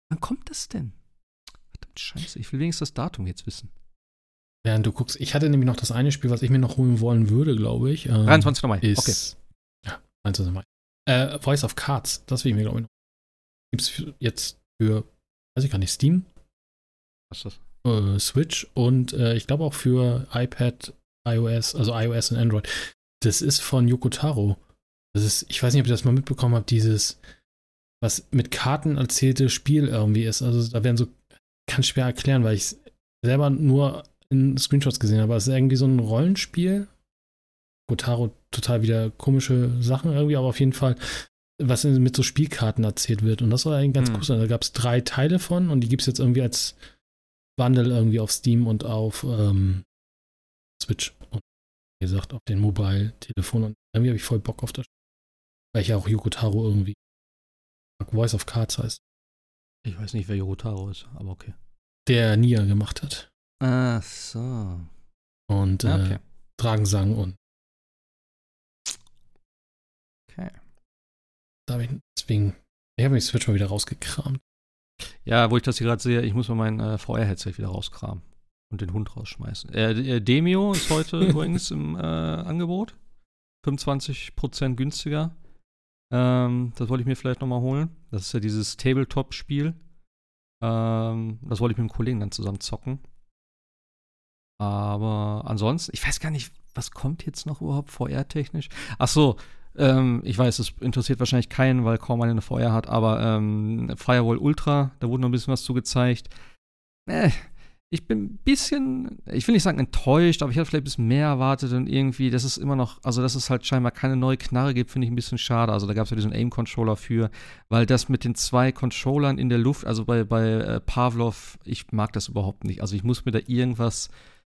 Wann kommt das denn? Verdammt Scheiße, ich will wenigstens das Datum jetzt wissen. Während du guckst, ich hatte nämlich noch das eine Spiel, was ich mir noch holen wollen würde, glaube ich. Ähm, 23. Mai. Ist, okay. Ja, 23. Mai. Äh, Voice of Cards, das will ich mir, glaube ich, noch. Gibt es jetzt für, weiß ich gar nicht, Steam? Was ist das? Äh, Switch und äh, ich glaube auch für iPad, iOS, also iOS und Android. Das ist von Yokotaro. Das ist, ich weiß nicht, ob ihr das mal mitbekommen habt, dieses, was mit Karten erzählte Spiel irgendwie ist. Also da werden so, kann schwer erklären, weil ich es selber nur in Screenshots gesehen habe. Es ist irgendwie so ein Rollenspiel. Gotaro total wieder komische Sachen irgendwie, aber auf jeden Fall, was mit so Spielkarten erzählt wird. Und das war eigentlich ganz hm. cool. Da gab es drei Teile von und die gibt es jetzt irgendwie als Bundle irgendwie auf Steam und auf ähm, Switch. Und wie gesagt, auf den Mobile-Telefon. Und irgendwie habe ich voll Bock auf das Spiel. Weil ich ja auch Yokotaro irgendwie Voice of Cards heißt. Ich weiß nicht, wer Yorotaro ist, aber okay. Der Nia gemacht hat. Ach so. Und äh, okay. Dragensang und. Okay. Da habe ich deswegen. Ich habe mich Switch mal wieder rausgekramt. Ja, wo ich das hier gerade sehe, ich muss mal mein äh, VR-Headset wieder rauskramen und den Hund rausschmeißen. Äh, Demio ist heute übrigens im äh, Angebot. 25% günstiger. Ähm, das wollte ich mir vielleicht nochmal holen. Das ist ja dieses Tabletop-Spiel. Ähm, das wollte ich mit einem Kollegen dann zusammen zocken. Aber ansonsten, ich weiß gar nicht, was kommt jetzt noch überhaupt VR-technisch? Ach so, ähm, ich weiß, es interessiert wahrscheinlich keinen, weil kaum einer eine VR hat, aber ähm, Firewall Ultra, da wurde noch ein bisschen was zu gezeigt. Äh, ich bin ein bisschen, ich will nicht sagen enttäuscht, aber ich hatte vielleicht ein bisschen mehr erwartet und irgendwie, das ist immer noch, also dass es halt scheinbar keine neue Knarre gibt, finde ich ein bisschen schade. Also da gab es ja diesen Aim-Controller für, weil das mit den zwei Controllern in der Luft, also bei, bei äh, Pavlov, ich mag das überhaupt nicht. Also ich muss mir da irgendwas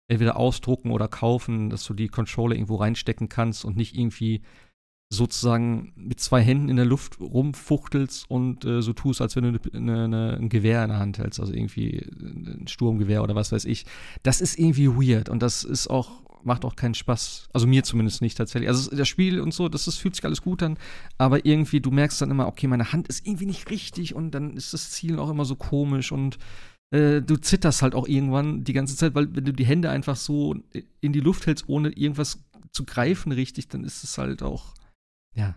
entweder ausdrucken oder kaufen, dass du die Controller irgendwo reinstecken kannst und nicht irgendwie sozusagen mit zwei Händen in der Luft rumfuchtelst und äh, so tust, als wenn du eine, eine, ein Gewehr in der Hand hältst, also irgendwie ein Sturmgewehr oder was weiß ich. Das ist irgendwie weird und das ist auch, macht auch keinen Spaß. Also mir zumindest nicht tatsächlich. Also das Spiel und so, das, das fühlt sich alles gut an, aber irgendwie, du merkst dann immer, okay, meine Hand ist irgendwie nicht richtig und dann ist das Ziel auch immer so komisch und äh, du zitterst halt auch irgendwann die ganze Zeit, weil wenn du die Hände einfach so in die Luft hältst, ohne irgendwas zu greifen richtig, dann ist es halt auch ja,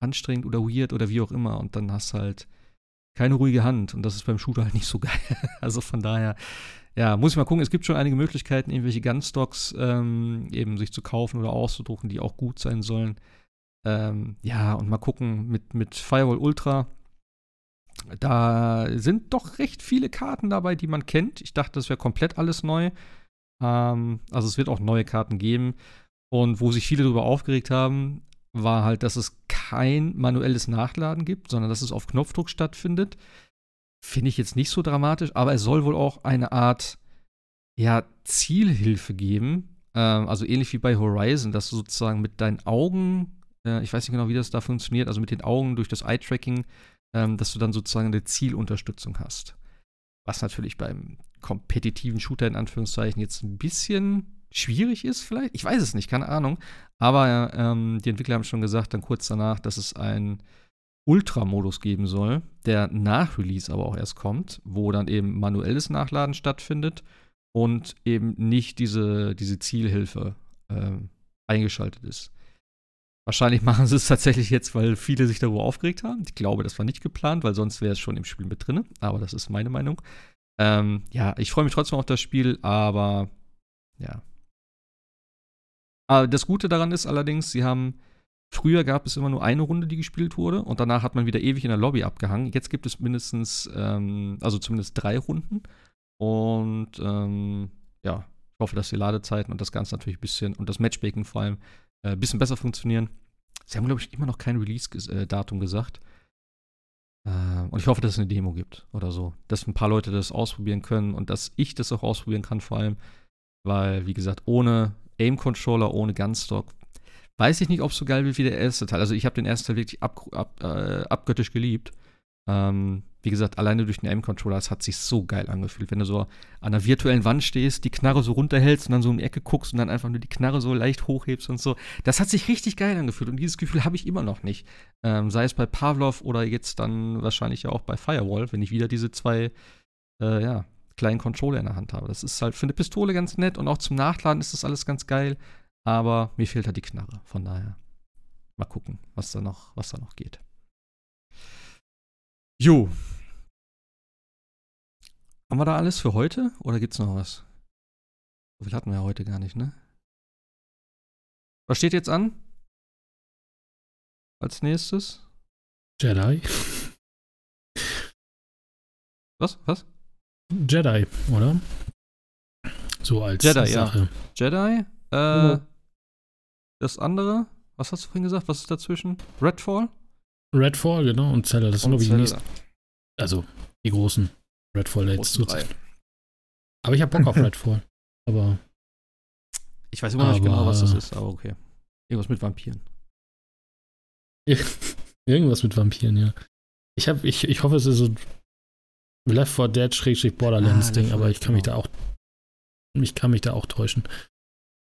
anstrengend oder weird oder wie auch immer. Und dann hast du halt keine ruhige Hand. Und das ist beim Shooter halt nicht so geil. also von daher, ja, muss ich mal gucken. Es gibt schon einige Möglichkeiten, irgendwelche Gunstocks ähm, eben sich zu kaufen oder auszudrucken, die auch gut sein sollen. Ähm, ja, und mal gucken mit, mit Firewall Ultra. Da sind doch recht viele Karten dabei, die man kennt. Ich dachte, das wäre komplett alles neu. Ähm, also es wird auch neue Karten geben. Und wo sich viele darüber aufgeregt haben, war halt, dass es kein manuelles Nachladen gibt, sondern dass es auf Knopfdruck stattfindet. Finde ich jetzt nicht so dramatisch, aber es soll wohl auch eine Art ja, Zielhilfe geben. Ähm, also ähnlich wie bei Horizon, dass du sozusagen mit deinen Augen, äh, ich weiß nicht genau, wie das da funktioniert, also mit den Augen durch das Eye-Tracking, ähm, dass du dann sozusagen eine Zielunterstützung hast. Was natürlich beim kompetitiven Shooter in Anführungszeichen jetzt ein bisschen schwierig ist, vielleicht. Ich weiß es nicht, keine Ahnung. Aber ähm, die Entwickler haben schon gesagt, dann kurz danach, dass es einen Ultra-Modus geben soll, der nach Release aber auch erst kommt, wo dann eben manuelles Nachladen stattfindet und eben nicht diese, diese Zielhilfe äh, eingeschaltet ist. Wahrscheinlich machen sie es tatsächlich jetzt, weil viele sich darüber aufgeregt haben. Ich glaube, das war nicht geplant, weil sonst wäre es schon im Spiel mit drin. Aber das ist meine Meinung. Ähm, ja, ich freue mich trotzdem auf das Spiel, aber ja, das Gute daran ist allerdings, sie haben Früher gab es immer nur eine Runde, die gespielt wurde und danach hat man wieder ewig in der Lobby abgehangen. Jetzt gibt es mindestens, ähm, also zumindest drei Runden. Und ähm, ja, ich hoffe, dass die Ladezeiten und das Ganze natürlich ein bisschen und das Matchmaking vor allem ein äh, bisschen besser funktionieren. Sie haben, glaube ich, immer noch kein Release-Datum gesagt. Äh, und ich hoffe, dass es eine Demo gibt oder so. Dass ein paar Leute das ausprobieren können und dass ich das auch ausprobieren kann, vor allem. Weil, wie gesagt, ohne Aim-Controller ohne Gunstock. Weiß ich nicht, ob es so geil wird wie der erste Teil. Also ich habe den ersten Teil wirklich ab, ab, äh, abgöttisch geliebt. Ähm, wie gesagt, alleine durch den Aim-Controller, es hat sich so geil angefühlt. Wenn du so an einer virtuellen Wand stehst, die Knarre so runterhältst und dann so in die Ecke guckst und dann einfach nur die Knarre so leicht hochhebst und so. Das hat sich richtig geil angefühlt und dieses Gefühl habe ich immer noch nicht. Ähm, sei es bei Pavlov oder jetzt dann wahrscheinlich ja auch bei Firewall, wenn ich wieder diese zwei, äh, ja, kleinen Controller in der Hand habe. Das ist halt für eine Pistole ganz nett und auch zum Nachladen ist das alles ganz geil. Aber mir fehlt halt die Knarre. Von daher mal gucken, was da noch, was da noch geht. Jo. Haben wir da alles für heute oder gibt's noch was? So viel hatten wir ja heute gar nicht, ne? Was steht jetzt an? Als nächstes? Jedi. Was? Was? Jedi, oder? So als Jedi, Sache. ja. Jedi. Äh, mhm. Das andere, was hast du vorhin gesagt? Was ist dazwischen? Redfall? Redfall, genau. Und Zelda. Das sind, glaube ich, die nächsten. Also, die großen Redfall jetzt zurzeit. Aber ich habe Bock auf Redfall. Aber. Ich weiß immer noch nicht genau, was das ist, aber okay. Irgendwas mit Vampiren. Irgendwas mit Vampiren, ja. Ich, hab, ich, ich hoffe, es ist so Left 4 Dead schrägstrich Borderlands ah, Ding, aber ich kann mich genau. da auch ich kann mich da auch täuschen.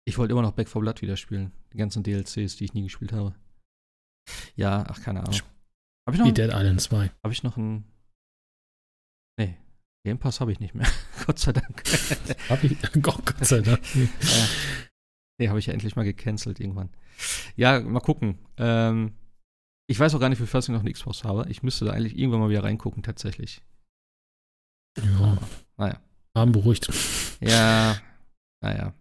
Ich wollte immer noch Back 4 Blood wieder spielen. Die ganzen DLCs, die ich nie gespielt habe. Ja, ach, keine Ahnung. Hab ich noch Dead Island 2. Habe ich noch ein Nee, Game Pass habe ich nicht mehr. Gott sei Dank. hab ich oh, Gott sei Dank. ja. Nee, habe ich ja endlich mal gecancelt irgendwann. Ja, mal gucken. Ähm, Ich weiß auch gar nicht, wie viel ich noch eine Xbox habe. Ich müsste da eigentlich irgendwann mal wieder reingucken, tatsächlich. Ja. Naja. Haben beruhigt. Ja, naja.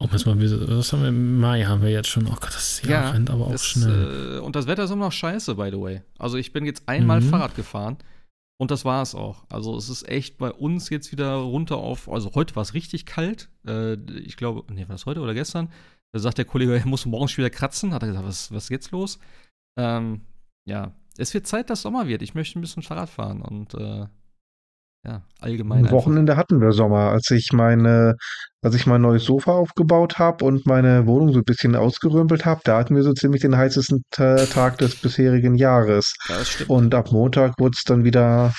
Was, mal, was haben wir im Mai haben wir jetzt schon? Oh Gott, das Jahr Ja, rennt aber auch Das, schnell. äh, und das Wetter ist immer noch scheiße, by the way. Also ich bin jetzt einmal Mhm. Fahrrad gefahren und das war es auch. Also es ist echt bei uns jetzt wieder runter auf, also heute war es richtig kalt. Äh, ich glaube, nee, war das heute oder gestern? Da sagt der Kollege, er muss morgens wieder kratzen. Hat er gesagt, was, was ist jetzt los? Ähm, ja, es wird Zeit, dass Sommer wird. Ich möchte ein bisschen Fahrrad fahren und äh, ja, allgemein. Am einfach. Wochenende hatten wir Sommer, als ich meine, als ich mein neues Sofa aufgebaut habe und meine Wohnung so ein bisschen ausgerümpelt habe, da hatten wir so ziemlich den heißesten Ta- Tag des bisherigen Jahres. Ja, das stimmt. Und ab Montag wurde es dann wieder,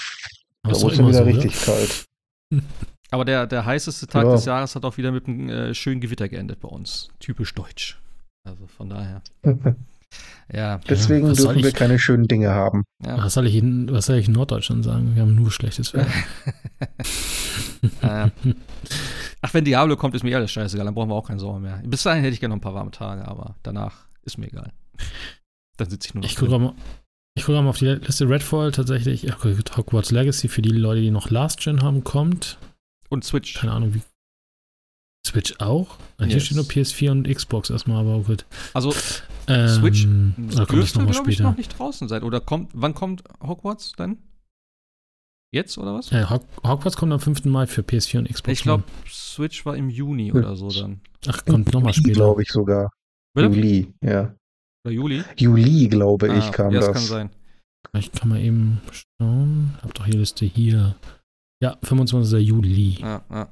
Aber da wurde dann wieder so, richtig kalt. Aber der, der heißeste Tag Ja. des Jahres hat auch wieder mit einem äh, schönen Gewitter geendet bei uns. Typisch deutsch. Also von daher. Ja, Deswegen was soll dürfen wir ich- keine schönen Dinge haben. ja. Was soll, ich in, was soll ich in Norddeutschland sagen? Wir haben nur schlechtes Wetter. äh, ach, wenn Diablo kommt, ist mir alles scheißegal. Dann brauchen wir auch keinen Sommer mehr. Bis dahin hätte ich gerne noch ein paar warme Tage, aber danach ist mir egal. Dann sitze ich nur noch Ich gucke drin. mal, ich gucke mal auf die Liste. Redfall tatsächlich. Ja, Hogwarts Legacy für die Leute, die noch Last Gen haben, kommt. Und Switch. Keine Ahnung, wie. Switch auch? Hier Yes. steht nur PS4 und Xbox erstmal, aber gut. Also Ähm, Switch das dürfte, nochmal glaube ich, später? noch nicht draußen sein. Oder kommt, wann kommt Hogwarts dann? Jetzt oder was? Äh, Hog Hogwarts kommt am 5. Mai für PS4 und Xbox. ich glaube, Switch war im Juni Ja. oder so dann. Ach, kommt nochmal später. glaube ich sogar. Bitte? Juli, ja. Oder Juli? Juli, glaube ich, Ah, kam ja, das. kann sein. Ich kann mal eben schauen. Hab doch die Liste hier. Ja, 25. Juli. Ja, ja.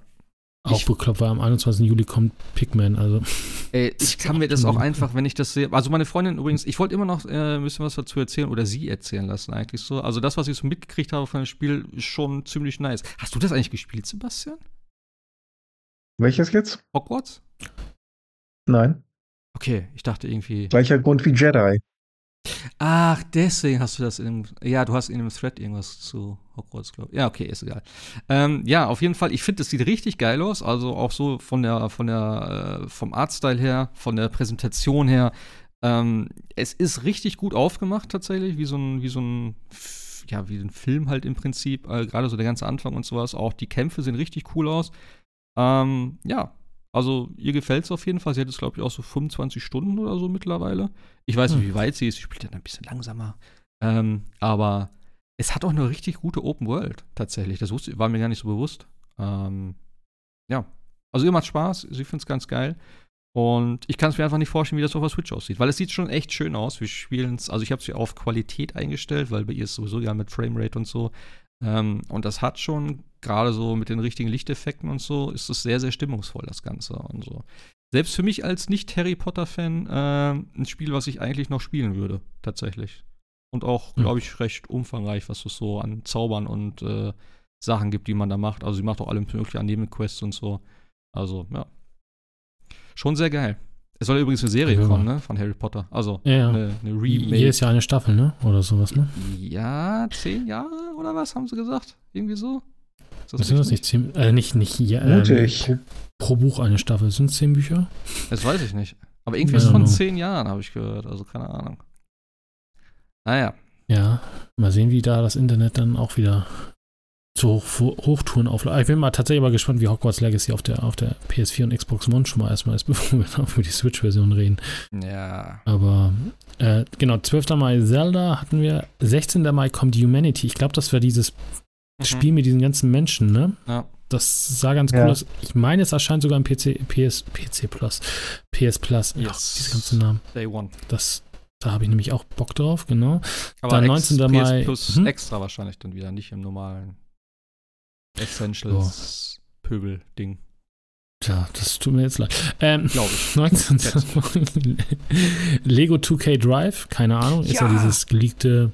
Auch Ich- bekloppt, weil am 21. Juli kommt Pikmin. Also, Ey, ich kann mir das auch einfach, wenn ich das sehe. Also meine Freundin übrigens, ich wollte immer noch äh, ein bisschen was dazu erzählen oder sie erzählen lassen eigentlich so. Also das, was ich so mitgekriegt habe von dem Spiel, ist schon ziemlich nice. Hast du das eigentlich gespielt, Sebastian? Welches jetzt? Hogwarts? Nein. Okay, ich dachte irgendwie. Gleicher Grund wie Jedi. Ach, deswegen hast du das in dem. Ja, du hast in dem Thread irgendwas zu Hogwarts, glaube ich. Ja, okay, ist egal. Ähm, ja, auf jeden Fall, ich finde, es sieht richtig geil aus. Also auch so von der, von der, äh, vom Artstyle her, von der Präsentation her. Ähm, es ist richtig gut aufgemacht tatsächlich, wie so ein, wie so ein, ja, wie ein Film halt im Prinzip. Äh, Gerade so der ganze Anfang und sowas. Auch die Kämpfe sehen richtig cool aus. Ähm, ja, also ihr gefällt es auf jeden Fall. Sie hat es, glaube ich, auch so 25 Stunden oder so mittlerweile. Ich weiß nicht, Hm. wie weit sie ist. Sie spielt dann ein bisschen langsamer. Ähm, aber es hat auch eine richtig gute Open World tatsächlich. Das wusste, war mir gar nicht so bewusst. Ähm, ja, also ihr macht Spaß. Sie findet es ganz geil. Und ich kann es mir einfach nicht vorstellen, wie das auf der Switch aussieht. Weil es sieht schon echt schön aus. Wir spielen es, also ich habe es auf Qualität eingestellt, weil bei ihr ist sowieso ja mit Framerate und so. Ähm, und das hat schon, gerade so mit den richtigen Lichteffekten und so, ist es sehr, sehr stimmungsvoll, das Ganze und so. Selbst für mich als Nicht-Harry Potter-Fan äh, ein Spiel, was ich eigentlich noch spielen würde, tatsächlich. Und auch, glaube ich, recht umfangreich, was es so an Zaubern und äh, Sachen gibt, die man da macht. Also sie macht auch alle möglichen Nebenquests und so. Also, ja. Schon sehr geil. Es soll übrigens eine Serie Ja. kommen, ne? Von Harry Potter. Also ja, ja. eine, eine Remake. Jedes Jahr eine Staffel, ne? Oder sowas, ne? Ja, zehn Jahre oder was haben sie gesagt? Irgendwie so? Ist Das sind das nicht zehn, äh, nicht, nicht, ja, äh, pro, pro Buch eine Staffel. Sind es zehn Bücher? Das weiß ich nicht. Aber irgendwie ist es von know. zehn Jahren, habe ich gehört. Also keine Ahnung. Naja. Ja, mal sehen, wie da das Internet dann auch wieder zu Hoch, Hochtouren aufläuft. Ich bin mal tatsächlich mal gespannt, wie Hogwarts Legacy auf der, auf der PS4 und Xbox One schon mal erstmal ist, bevor wir dann über die Switch-Version reden. Ja. Aber äh, genau, 12. Mai Zelda hatten wir, 16. Mai kommt Humanity. Ich glaube, das war dieses Spiel mit diesen ganzen Menschen, ne? Mhm. Ja. Das sah ganz Ja. cool aus. Ich meine, es erscheint sogar im PC, PS, PC Plus, PS Plus. Ja, Yes. diese ganzen Namen. Day One. Das, da habe ich nämlich auch Bock drauf, genau. Aber Dann ex- 19. PS Mai- Plus Mhm. extra wahrscheinlich dann wieder, nicht im normalen Essentials Pöbel-Ding. Tja, das tut mir jetzt leid. Ähm, Glaube ich. 19. Lego 2K Drive, keine Ahnung, ist ja Ja. dieses geleakte.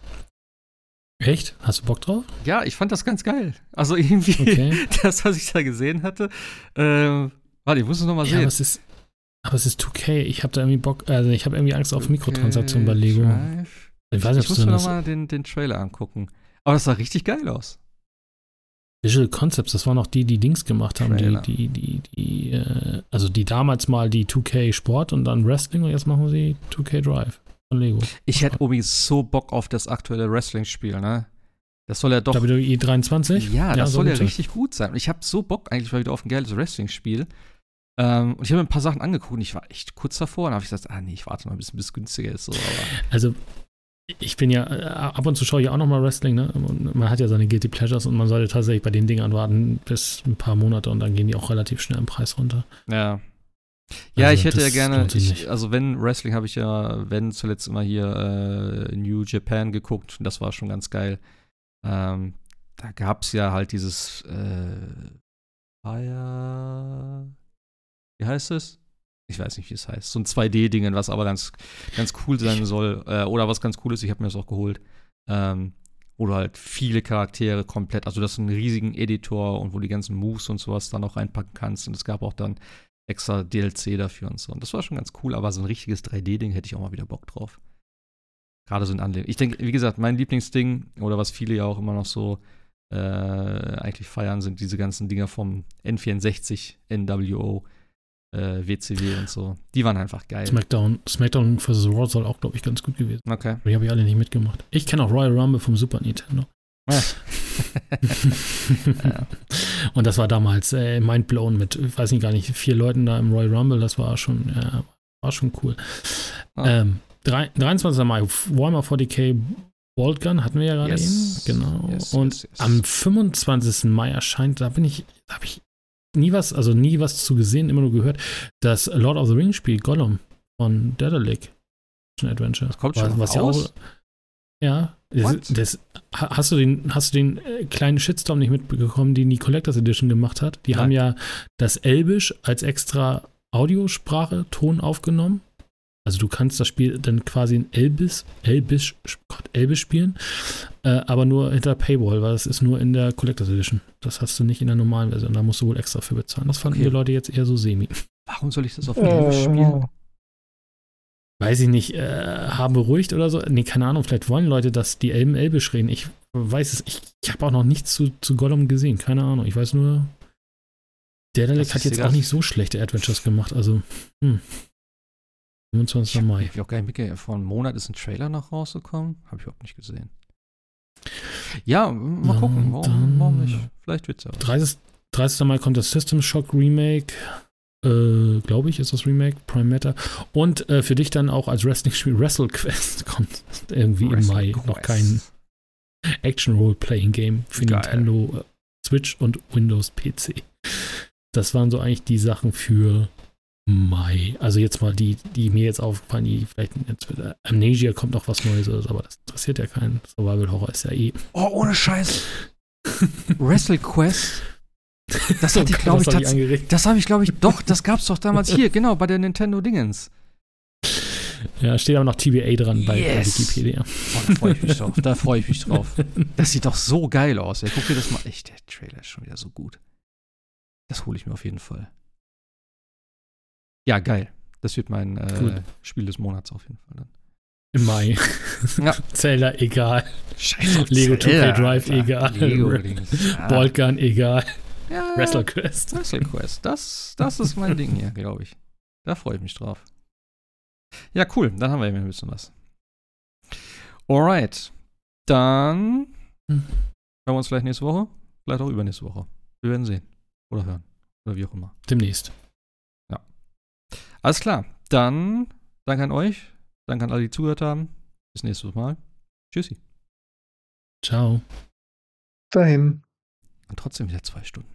Echt? Hast du Bock drauf? Ja, ich fand das ganz geil. Also irgendwie, Okay. das, was ich da gesehen hatte. Ähm, warte, ich muss es nochmal ja, aber sehen. Aber es ist 2K. Ich habe da irgendwie Bock, also ich habe irgendwie Angst auf Mikrotransaktionen bei Lego. Ich weiß Ich nicht, ob muss mir nochmal den, den Trailer angucken. Aber das sah richtig geil aus. Visual Concepts, das waren auch die, die Dings gemacht haben, die, Trailer. die, die, die, äh, also die damals mal die 2K Sport und dann Wrestling und jetzt machen sie 2K Drive. von Lego. Ich hätte übrigens so Bock auf das aktuelle Wrestling-Spiel, ne? Das soll ja doch. WWE 23? Ja, das soll ja richtig gut sein. Und ich habe so Bock eigentlich mal wieder auf ein geiles Wrestling-Spiel. Ähm, und ich habe mir ein paar Sachen angeguckt und ich war echt kurz davor. Und dann habe ich gesagt, ah nee, ich warte mal, bis es ein bisschen günstiger ist. So, Also, ich bin ja, äh, ab und zu schaue ich auch noch mal Wrestling, ne? Und man hat ja seine Guilty Pleasures und man sollte tatsächlich bei den Dingern warten bis ein paar Monate und dann gehen die auch relativ schnell im Preis runter. ja. Ja, Also, ich hätte ja gerne, ich, also wenn Wrestling habe ich ja, wenn zuletzt immer hier äh, New Japan geguckt, das war schon ganz geil. Ähm, da gab es ja halt dieses äh, Fire, wie heißt es? Ich weiß nicht, wie es heißt. So ein 2D-Ding, was aber ganz, ganz cool sein soll. Äh, oder was ganz cool ist, ich habe mir das auch geholt. Ähm, wo du halt viele Charaktere komplett, also das ist einen riesigen Editor und wo die ganzen Moves und sowas dann auch reinpacken kannst. Und es gab auch dann extra DLC dafür und so. Und das war schon ganz cool, aber so ein richtiges 3D-Ding hätte ich auch mal wieder Bock drauf. Gerade so ein Anlehnung. Ich denke, wie gesagt, mein Lieblingsding, oder was viele ja auch immer noch so äh, eigentlich feiern, sind diese ganzen Dinger vom N64, NWO, äh, WCW und so. Die waren einfach geil. SmackDown, SmackDown vs. Raw soll auch, glaube ich, ganz gut gewesen. Okay. Die habe ich alle nicht mitgemacht. Ich kenne auch Royal Rumble vom Super Nintendo. Ja. Und das war damals äh, mindblown mit, ich weiß nicht gar nicht, vier Leuten da im Royal Rumble. Das war schon, äh, war schon cool. Ah. Ähm, drei, 23. Mai, Warhammer 40k Bolt Gun hatten wir ja gerade Yes. eben. Genau. Yes, Und yes. am 25. Mai erscheint, da bin ich, da habe ich nie was, also nie was zu gesehen, immer nur gehört, das Lord of the Rings Spiel Gollum von Daedalic Action Adventure. Das kommt schon was raus? ja auch. Ja, das, das, ha- hast du den, hast du den äh, kleinen Shitstorm nicht mitbekommen, den die Collectors Edition gemacht hat? Die Nein. haben ja das Elbisch als extra Audiosprache, Ton aufgenommen. Also du kannst das Spiel dann quasi in Elbisch, Elbisch, Gott, Elbisch spielen, äh, aber nur hinter Paywall, weil das ist nur in der Collectors Edition. Das hast du nicht in der normalen Version, da musst du wohl extra für bezahlen. Das fanden Okay. die Leute jetzt eher so semi. Warum soll ich das auf Englisch spielen? weiß ich nicht, äh, haben beruhigt oder so. Nee, keine Ahnung, vielleicht wollen Leute, dass die Elben Elbisch reden. Ich weiß es, ich, ich habe auch noch nichts zu, zu Gollum gesehen, keine Ahnung. Ich weiß nur, der Dalek hat jetzt egal. auch nicht so schlechte Adventures gemacht, also, hm. 25. Ich habe Mai. hab auch gar nicht mitgekriegt. Vor einem Monat ist ein Trailer noch rausgekommen. Habe ich überhaupt nicht gesehen. Ja, mal gucken. Warum, dann- warum nicht? Vielleicht wird's ja was. 30. 30. Mai kommt das System Shock Remake. Äh, glaube ich, ist das Remake, Prime Matter. Und äh, für dich dann auch als Wrestling-Spiel Wrestle Quest kommt irgendwie im Mai. Noch kein Action-Role-Playing-Game für Geil. Nintendo äh, Switch und Windows PC. Das waren so eigentlich die Sachen für Mai. Also jetzt mal die, die mir jetzt aufgefallen, die vielleicht jetzt äh, Amnesia kommt noch was Neues, oder so, aber das interessiert ja keinen. Survival Horror ist ja eh. Oh, ohne Scheiß. Wrestle Quest. Das hatte ich, glaube ich, tatsächlich. Das habe ich, glaube ich, doch, das gab's doch damals hier, genau, bei der Nintendo Dingens. Ja, steht aber noch TBA dran bei, bei Yes. Wikipedia. Oh, da freue ich mich drauf. Da freue ich mich drauf. Das sieht doch so geil aus. Ja, guck dir das mal. Echt, der Trailer ist schon wieder so gut. Das hole ich mir auf jeden Fall. Ja, geil. Das wird mein äh. Spiel des Monats auf jeden Fall dann. Im Mai. Ja. Zelda, egal. Scheiße. Lego 2K Zelda, Drive, Alter. egal. Lego. Ja. Ballgun, egal. Ja, Wrestle Quest. Wrestle Quest. Das, das ist mein Ding hier, glaube ich. Da freue ich mich drauf. Ja, cool. Dann haben wir eben ein bisschen was. Alright. Dann Hm. hören wir uns vielleicht nächste Woche. Vielleicht auch übernächste Woche. Wir werden sehen. Oder hören. Oder wie auch immer. Demnächst. Alles klar. Dann danke an euch. Danke an alle, die zugehört haben. Bis nächstes Mal. Tschüssi. Ciao. Dahin. Und trotzdem wieder zwei Stunden.